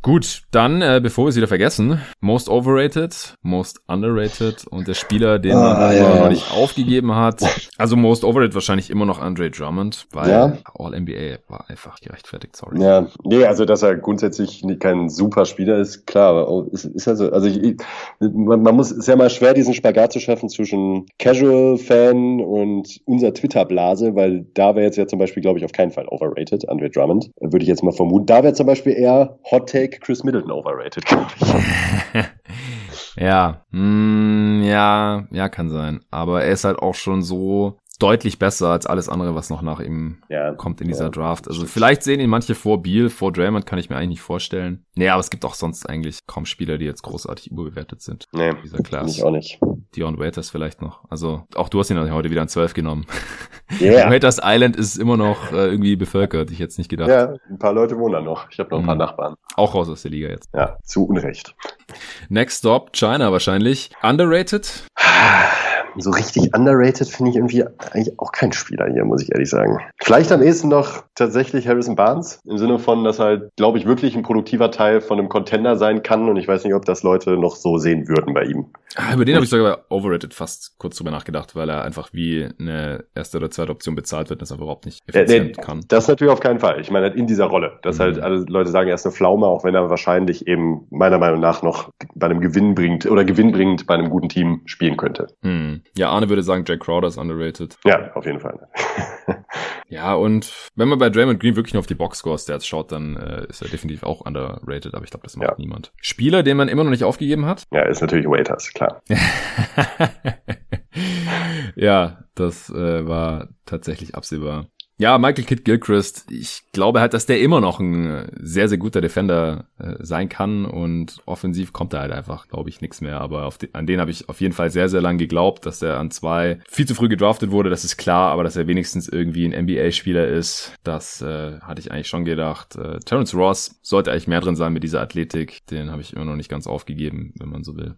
Speaker 1: Gut, dann, äh, bevor wir es wieder vergessen, Most Overrated, Most Underrated und der Spieler, den man ah, ja. noch nicht aufgegeben hat. Also Most Overrated wahrscheinlich immer noch Andre Drummond, weil ja. All-NBA war einfach gerechtfertigt, sorry.
Speaker 2: Ja, nee, also dass er grundsätzlich kein super Spieler ist, klar, aber ist, ist also, also ich, man, man muss, ist ja mal schwer, diesen Spagat zu schaffen zwischen Casual-Fan und unser Twitter-Blase, weil da wäre jetzt ja zum Beispiel, glaube ich, auf keinen Fall overrated, Andre Drummond, würde ich jetzt mal vermuten. Da wäre zum Beispiel eher Hot Take Take Chris Middleton overrated, glaube ich.
Speaker 1: ja, mm, ja, ja, kann sein. Aber er ist halt auch schon so deutlich besser als alles andere, was noch nach ihm ja, kommt in dieser ja, Draft. Also vielleicht sehen ihn manche vor Beal, vor Draymond kann ich mir eigentlich nicht vorstellen. Nee, aber es gibt auch sonst eigentlich kaum Spieler, die jetzt großartig überbewertet sind.
Speaker 2: Nee, dieser Class. Ich auch nicht.
Speaker 1: Dion Waiters vielleicht noch. Also auch du hast ihn heute wieder an 12 genommen. Yeah. Waiters Island ist immer noch äh, irgendwie bevölkert. Ich jetzt nicht gedacht.
Speaker 2: Ja, ein paar Leute wohnen da noch. Ich habe noch ein paar mhm. Nachbarn.
Speaker 1: Auch raus aus der Liga jetzt.
Speaker 2: Ja, zu Unrecht.
Speaker 1: Next Stop, China wahrscheinlich. Underrated?
Speaker 2: so richtig underrated finde ich irgendwie eigentlich auch kein Spieler hier, muss ich ehrlich sagen. Vielleicht am ehesten noch tatsächlich Harrison Barnes, im Sinne von, dass halt, glaube ich, wirklich ein produktiver Teil von einem Contender sein kann und ich weiß nicht, ob das Leute noch so sehen würden bei ihm.
Speaker 1: Ah, über den habe ich sogar overrated fast kurz drüber nachgedacht, weil er einfach wie eine erste oder zweite Option bezahlt wird, das er überhaupt nicht effizient
Speaker 2: nee,
Speaker 1: kann.
Speaker 2: Das natürlich auf keinen Fall. Ich meine, halt in dieser Rolle, dass halt mhm. halt alle Leute sagen, er ist eine Pflaume, auch wenn er wahrscheinlich eben meiner Meinung nach noch bei einem Gewinn bringt oder gewinnbringend bei einem guten Team spielen könnte.
Speaker 1: Hm. Ja, Arne würde sagen, Jack Crowder ist underrated.
Speaker 2: Ja, auf jeden Fall.
Speaker 1: ja, und wenn man bei Draymond Green wirklich nur auf die Boxscore-Stats schaut, dann äh, ist er definitiv auch underrated, aber ich glaube, das macht ja. niemand. Spieler, den man immer noch nicht aufgegeben hat?
Speaker 2: Ja, ist natürlich Waiters, klar.
Speaker 1: ja, das äh, war tatsächlich absehbar. Ja, Michael Kidd Gilchrist, ich glaube halt, dass der immer noch ein äh, sehr, sehr guter Defender äh, sein kann und offensiv kommt da halt einfach, glaube ich, nichts mehr. Aber die, an den habe ich auf jeden Fall sehr, sehr lange geglaubt, dass er an zwei viel zu früh gedraftet wurde, das ist klar, aber dass er wenigstens irgendwie ein NBA-Spieler ist, das äh, hatte ich eigentlich schon gedacht. Äh, Terrence Ross sollte eigentlich mehr drin sein mit dieser Athletik, den habe ich immer noch nicht ganz aufgegeben, wenn man so will.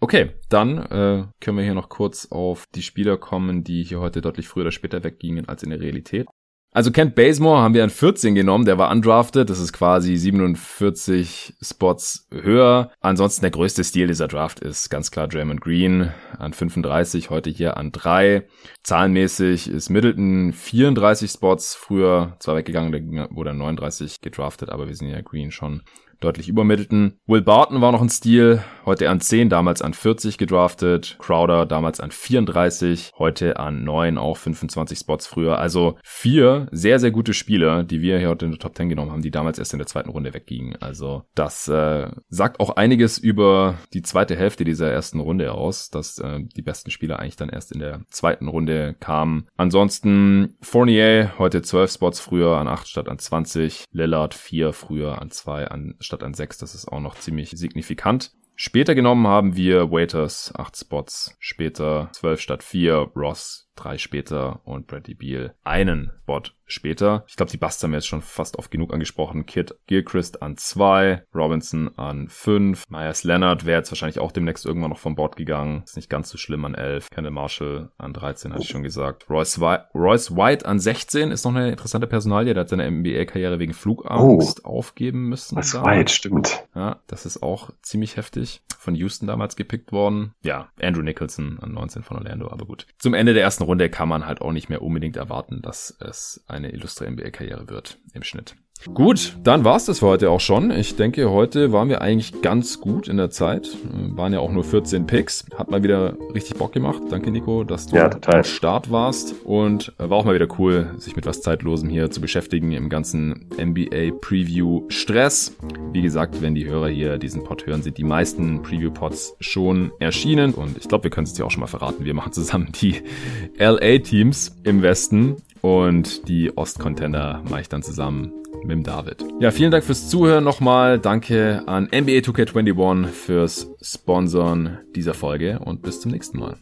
Speaker 1: Okay, dann äh, können wir hier noch kurz auf die Spieler kommen, die hier heute deutlich früher oder später weggingen als in der Realität. Also Kent Bazemore haben wir an 14 genommen, der war undrafted, das ist quasi 47 Spots höher. Ansonsten der größte Stil dieser Draft ist ganz klar Draymond Green an 35, heute hier an 3. Zahlenmäßig ist Middleton 34 Spots, früher zwar weggegangen, da wurde er 39 gedraftet, aber wir sind ja Green schon deutlich über Middleton. Will Barton war noch ein Stil, heute an 10, damals an 40 gedraftet. Crowder damals an 34, heute an 9, auch 25 Spots früher. Also vier sehr, sehr gute Spieler, die wir hier heute in der Top 10 genommen haben, die damals erst in der zweiten Runde weggingen. Also das äh, sagt auch einiges über die zweite Hälfte dieser ersten Runde aus, dass äh, die besten Spieler eigentlich dann erst in der zweiten Runde kamen. Ansonsten Fournier heute 12 Spots früher an 8 statt an 20. Lillard 4 früher an 2 an an 6. Das ist auch noch ziemlich signifikant. Später genommen haben wir Waiters 8 Spots, später 12 statt 4, Ross drei später und Bradley Beal einen Spot später. Ich glaube, die Busts haben wir jetzt schon fast oft genug angesprochen. Kid Gilchrist an zwei, Robinson an fünf, Myers Leonard wäre jetzt wahrscheinlich auch demnächst irgendwann noch vom Board gegangen. Ist nicht ganz so schlimm an elf. Kendall Marshall an 13, hatte ich schon gesagt. Royce, White, Royce White an 16 ist noch eine interessante Personalie. Der hat seine NBA-Karriere wegen Flugangst oh, aufgeben müssen.
Speaker 2: Royce White, stimmt.
Speaker 1: Ja, das ist auch ziemlich heftig. Von Houston damals gepickt worden. Ja, Andrew Nicholson an 19 von Orlando, aber gut. Zum Ende der ersten ersten Runde kann man halt auch nicht mehr unbedingt erwarten, dass es eine illustre NBA-Karriere wird im Schnitt. Gut, dann war's das für heute auch schon. Ich denke, heute waren wir eigentlich ganz gut in der Zeit. Waren ja auch nur 14 Picks. Hat mal wieder richtig Bock gemacht. Danke, Nico, dass du
Speaker 2: ja,
Speaker 1: am Start warst. Und war auch mal wieder cool, sich mit was Zeitlosem hier zu beschäftigen im ganzen NBA Preview Stress. Wie gesagt, wenn die Hörer hier diesen Pod hören, sind die meisten Preview Pods schon erschienen. Und ich glaube, wir können es dir auch schon mal verraten. Wir machen zusammen die LA Teams im Westen. Und die Ostcontender mache ich dann zusammen mit dem David. Ja, vielen Dank fürs Zuhören nochmal. Danke an NBA 2K21 fürs Sponsoren dieser Folge und bis zum nächsten Mal.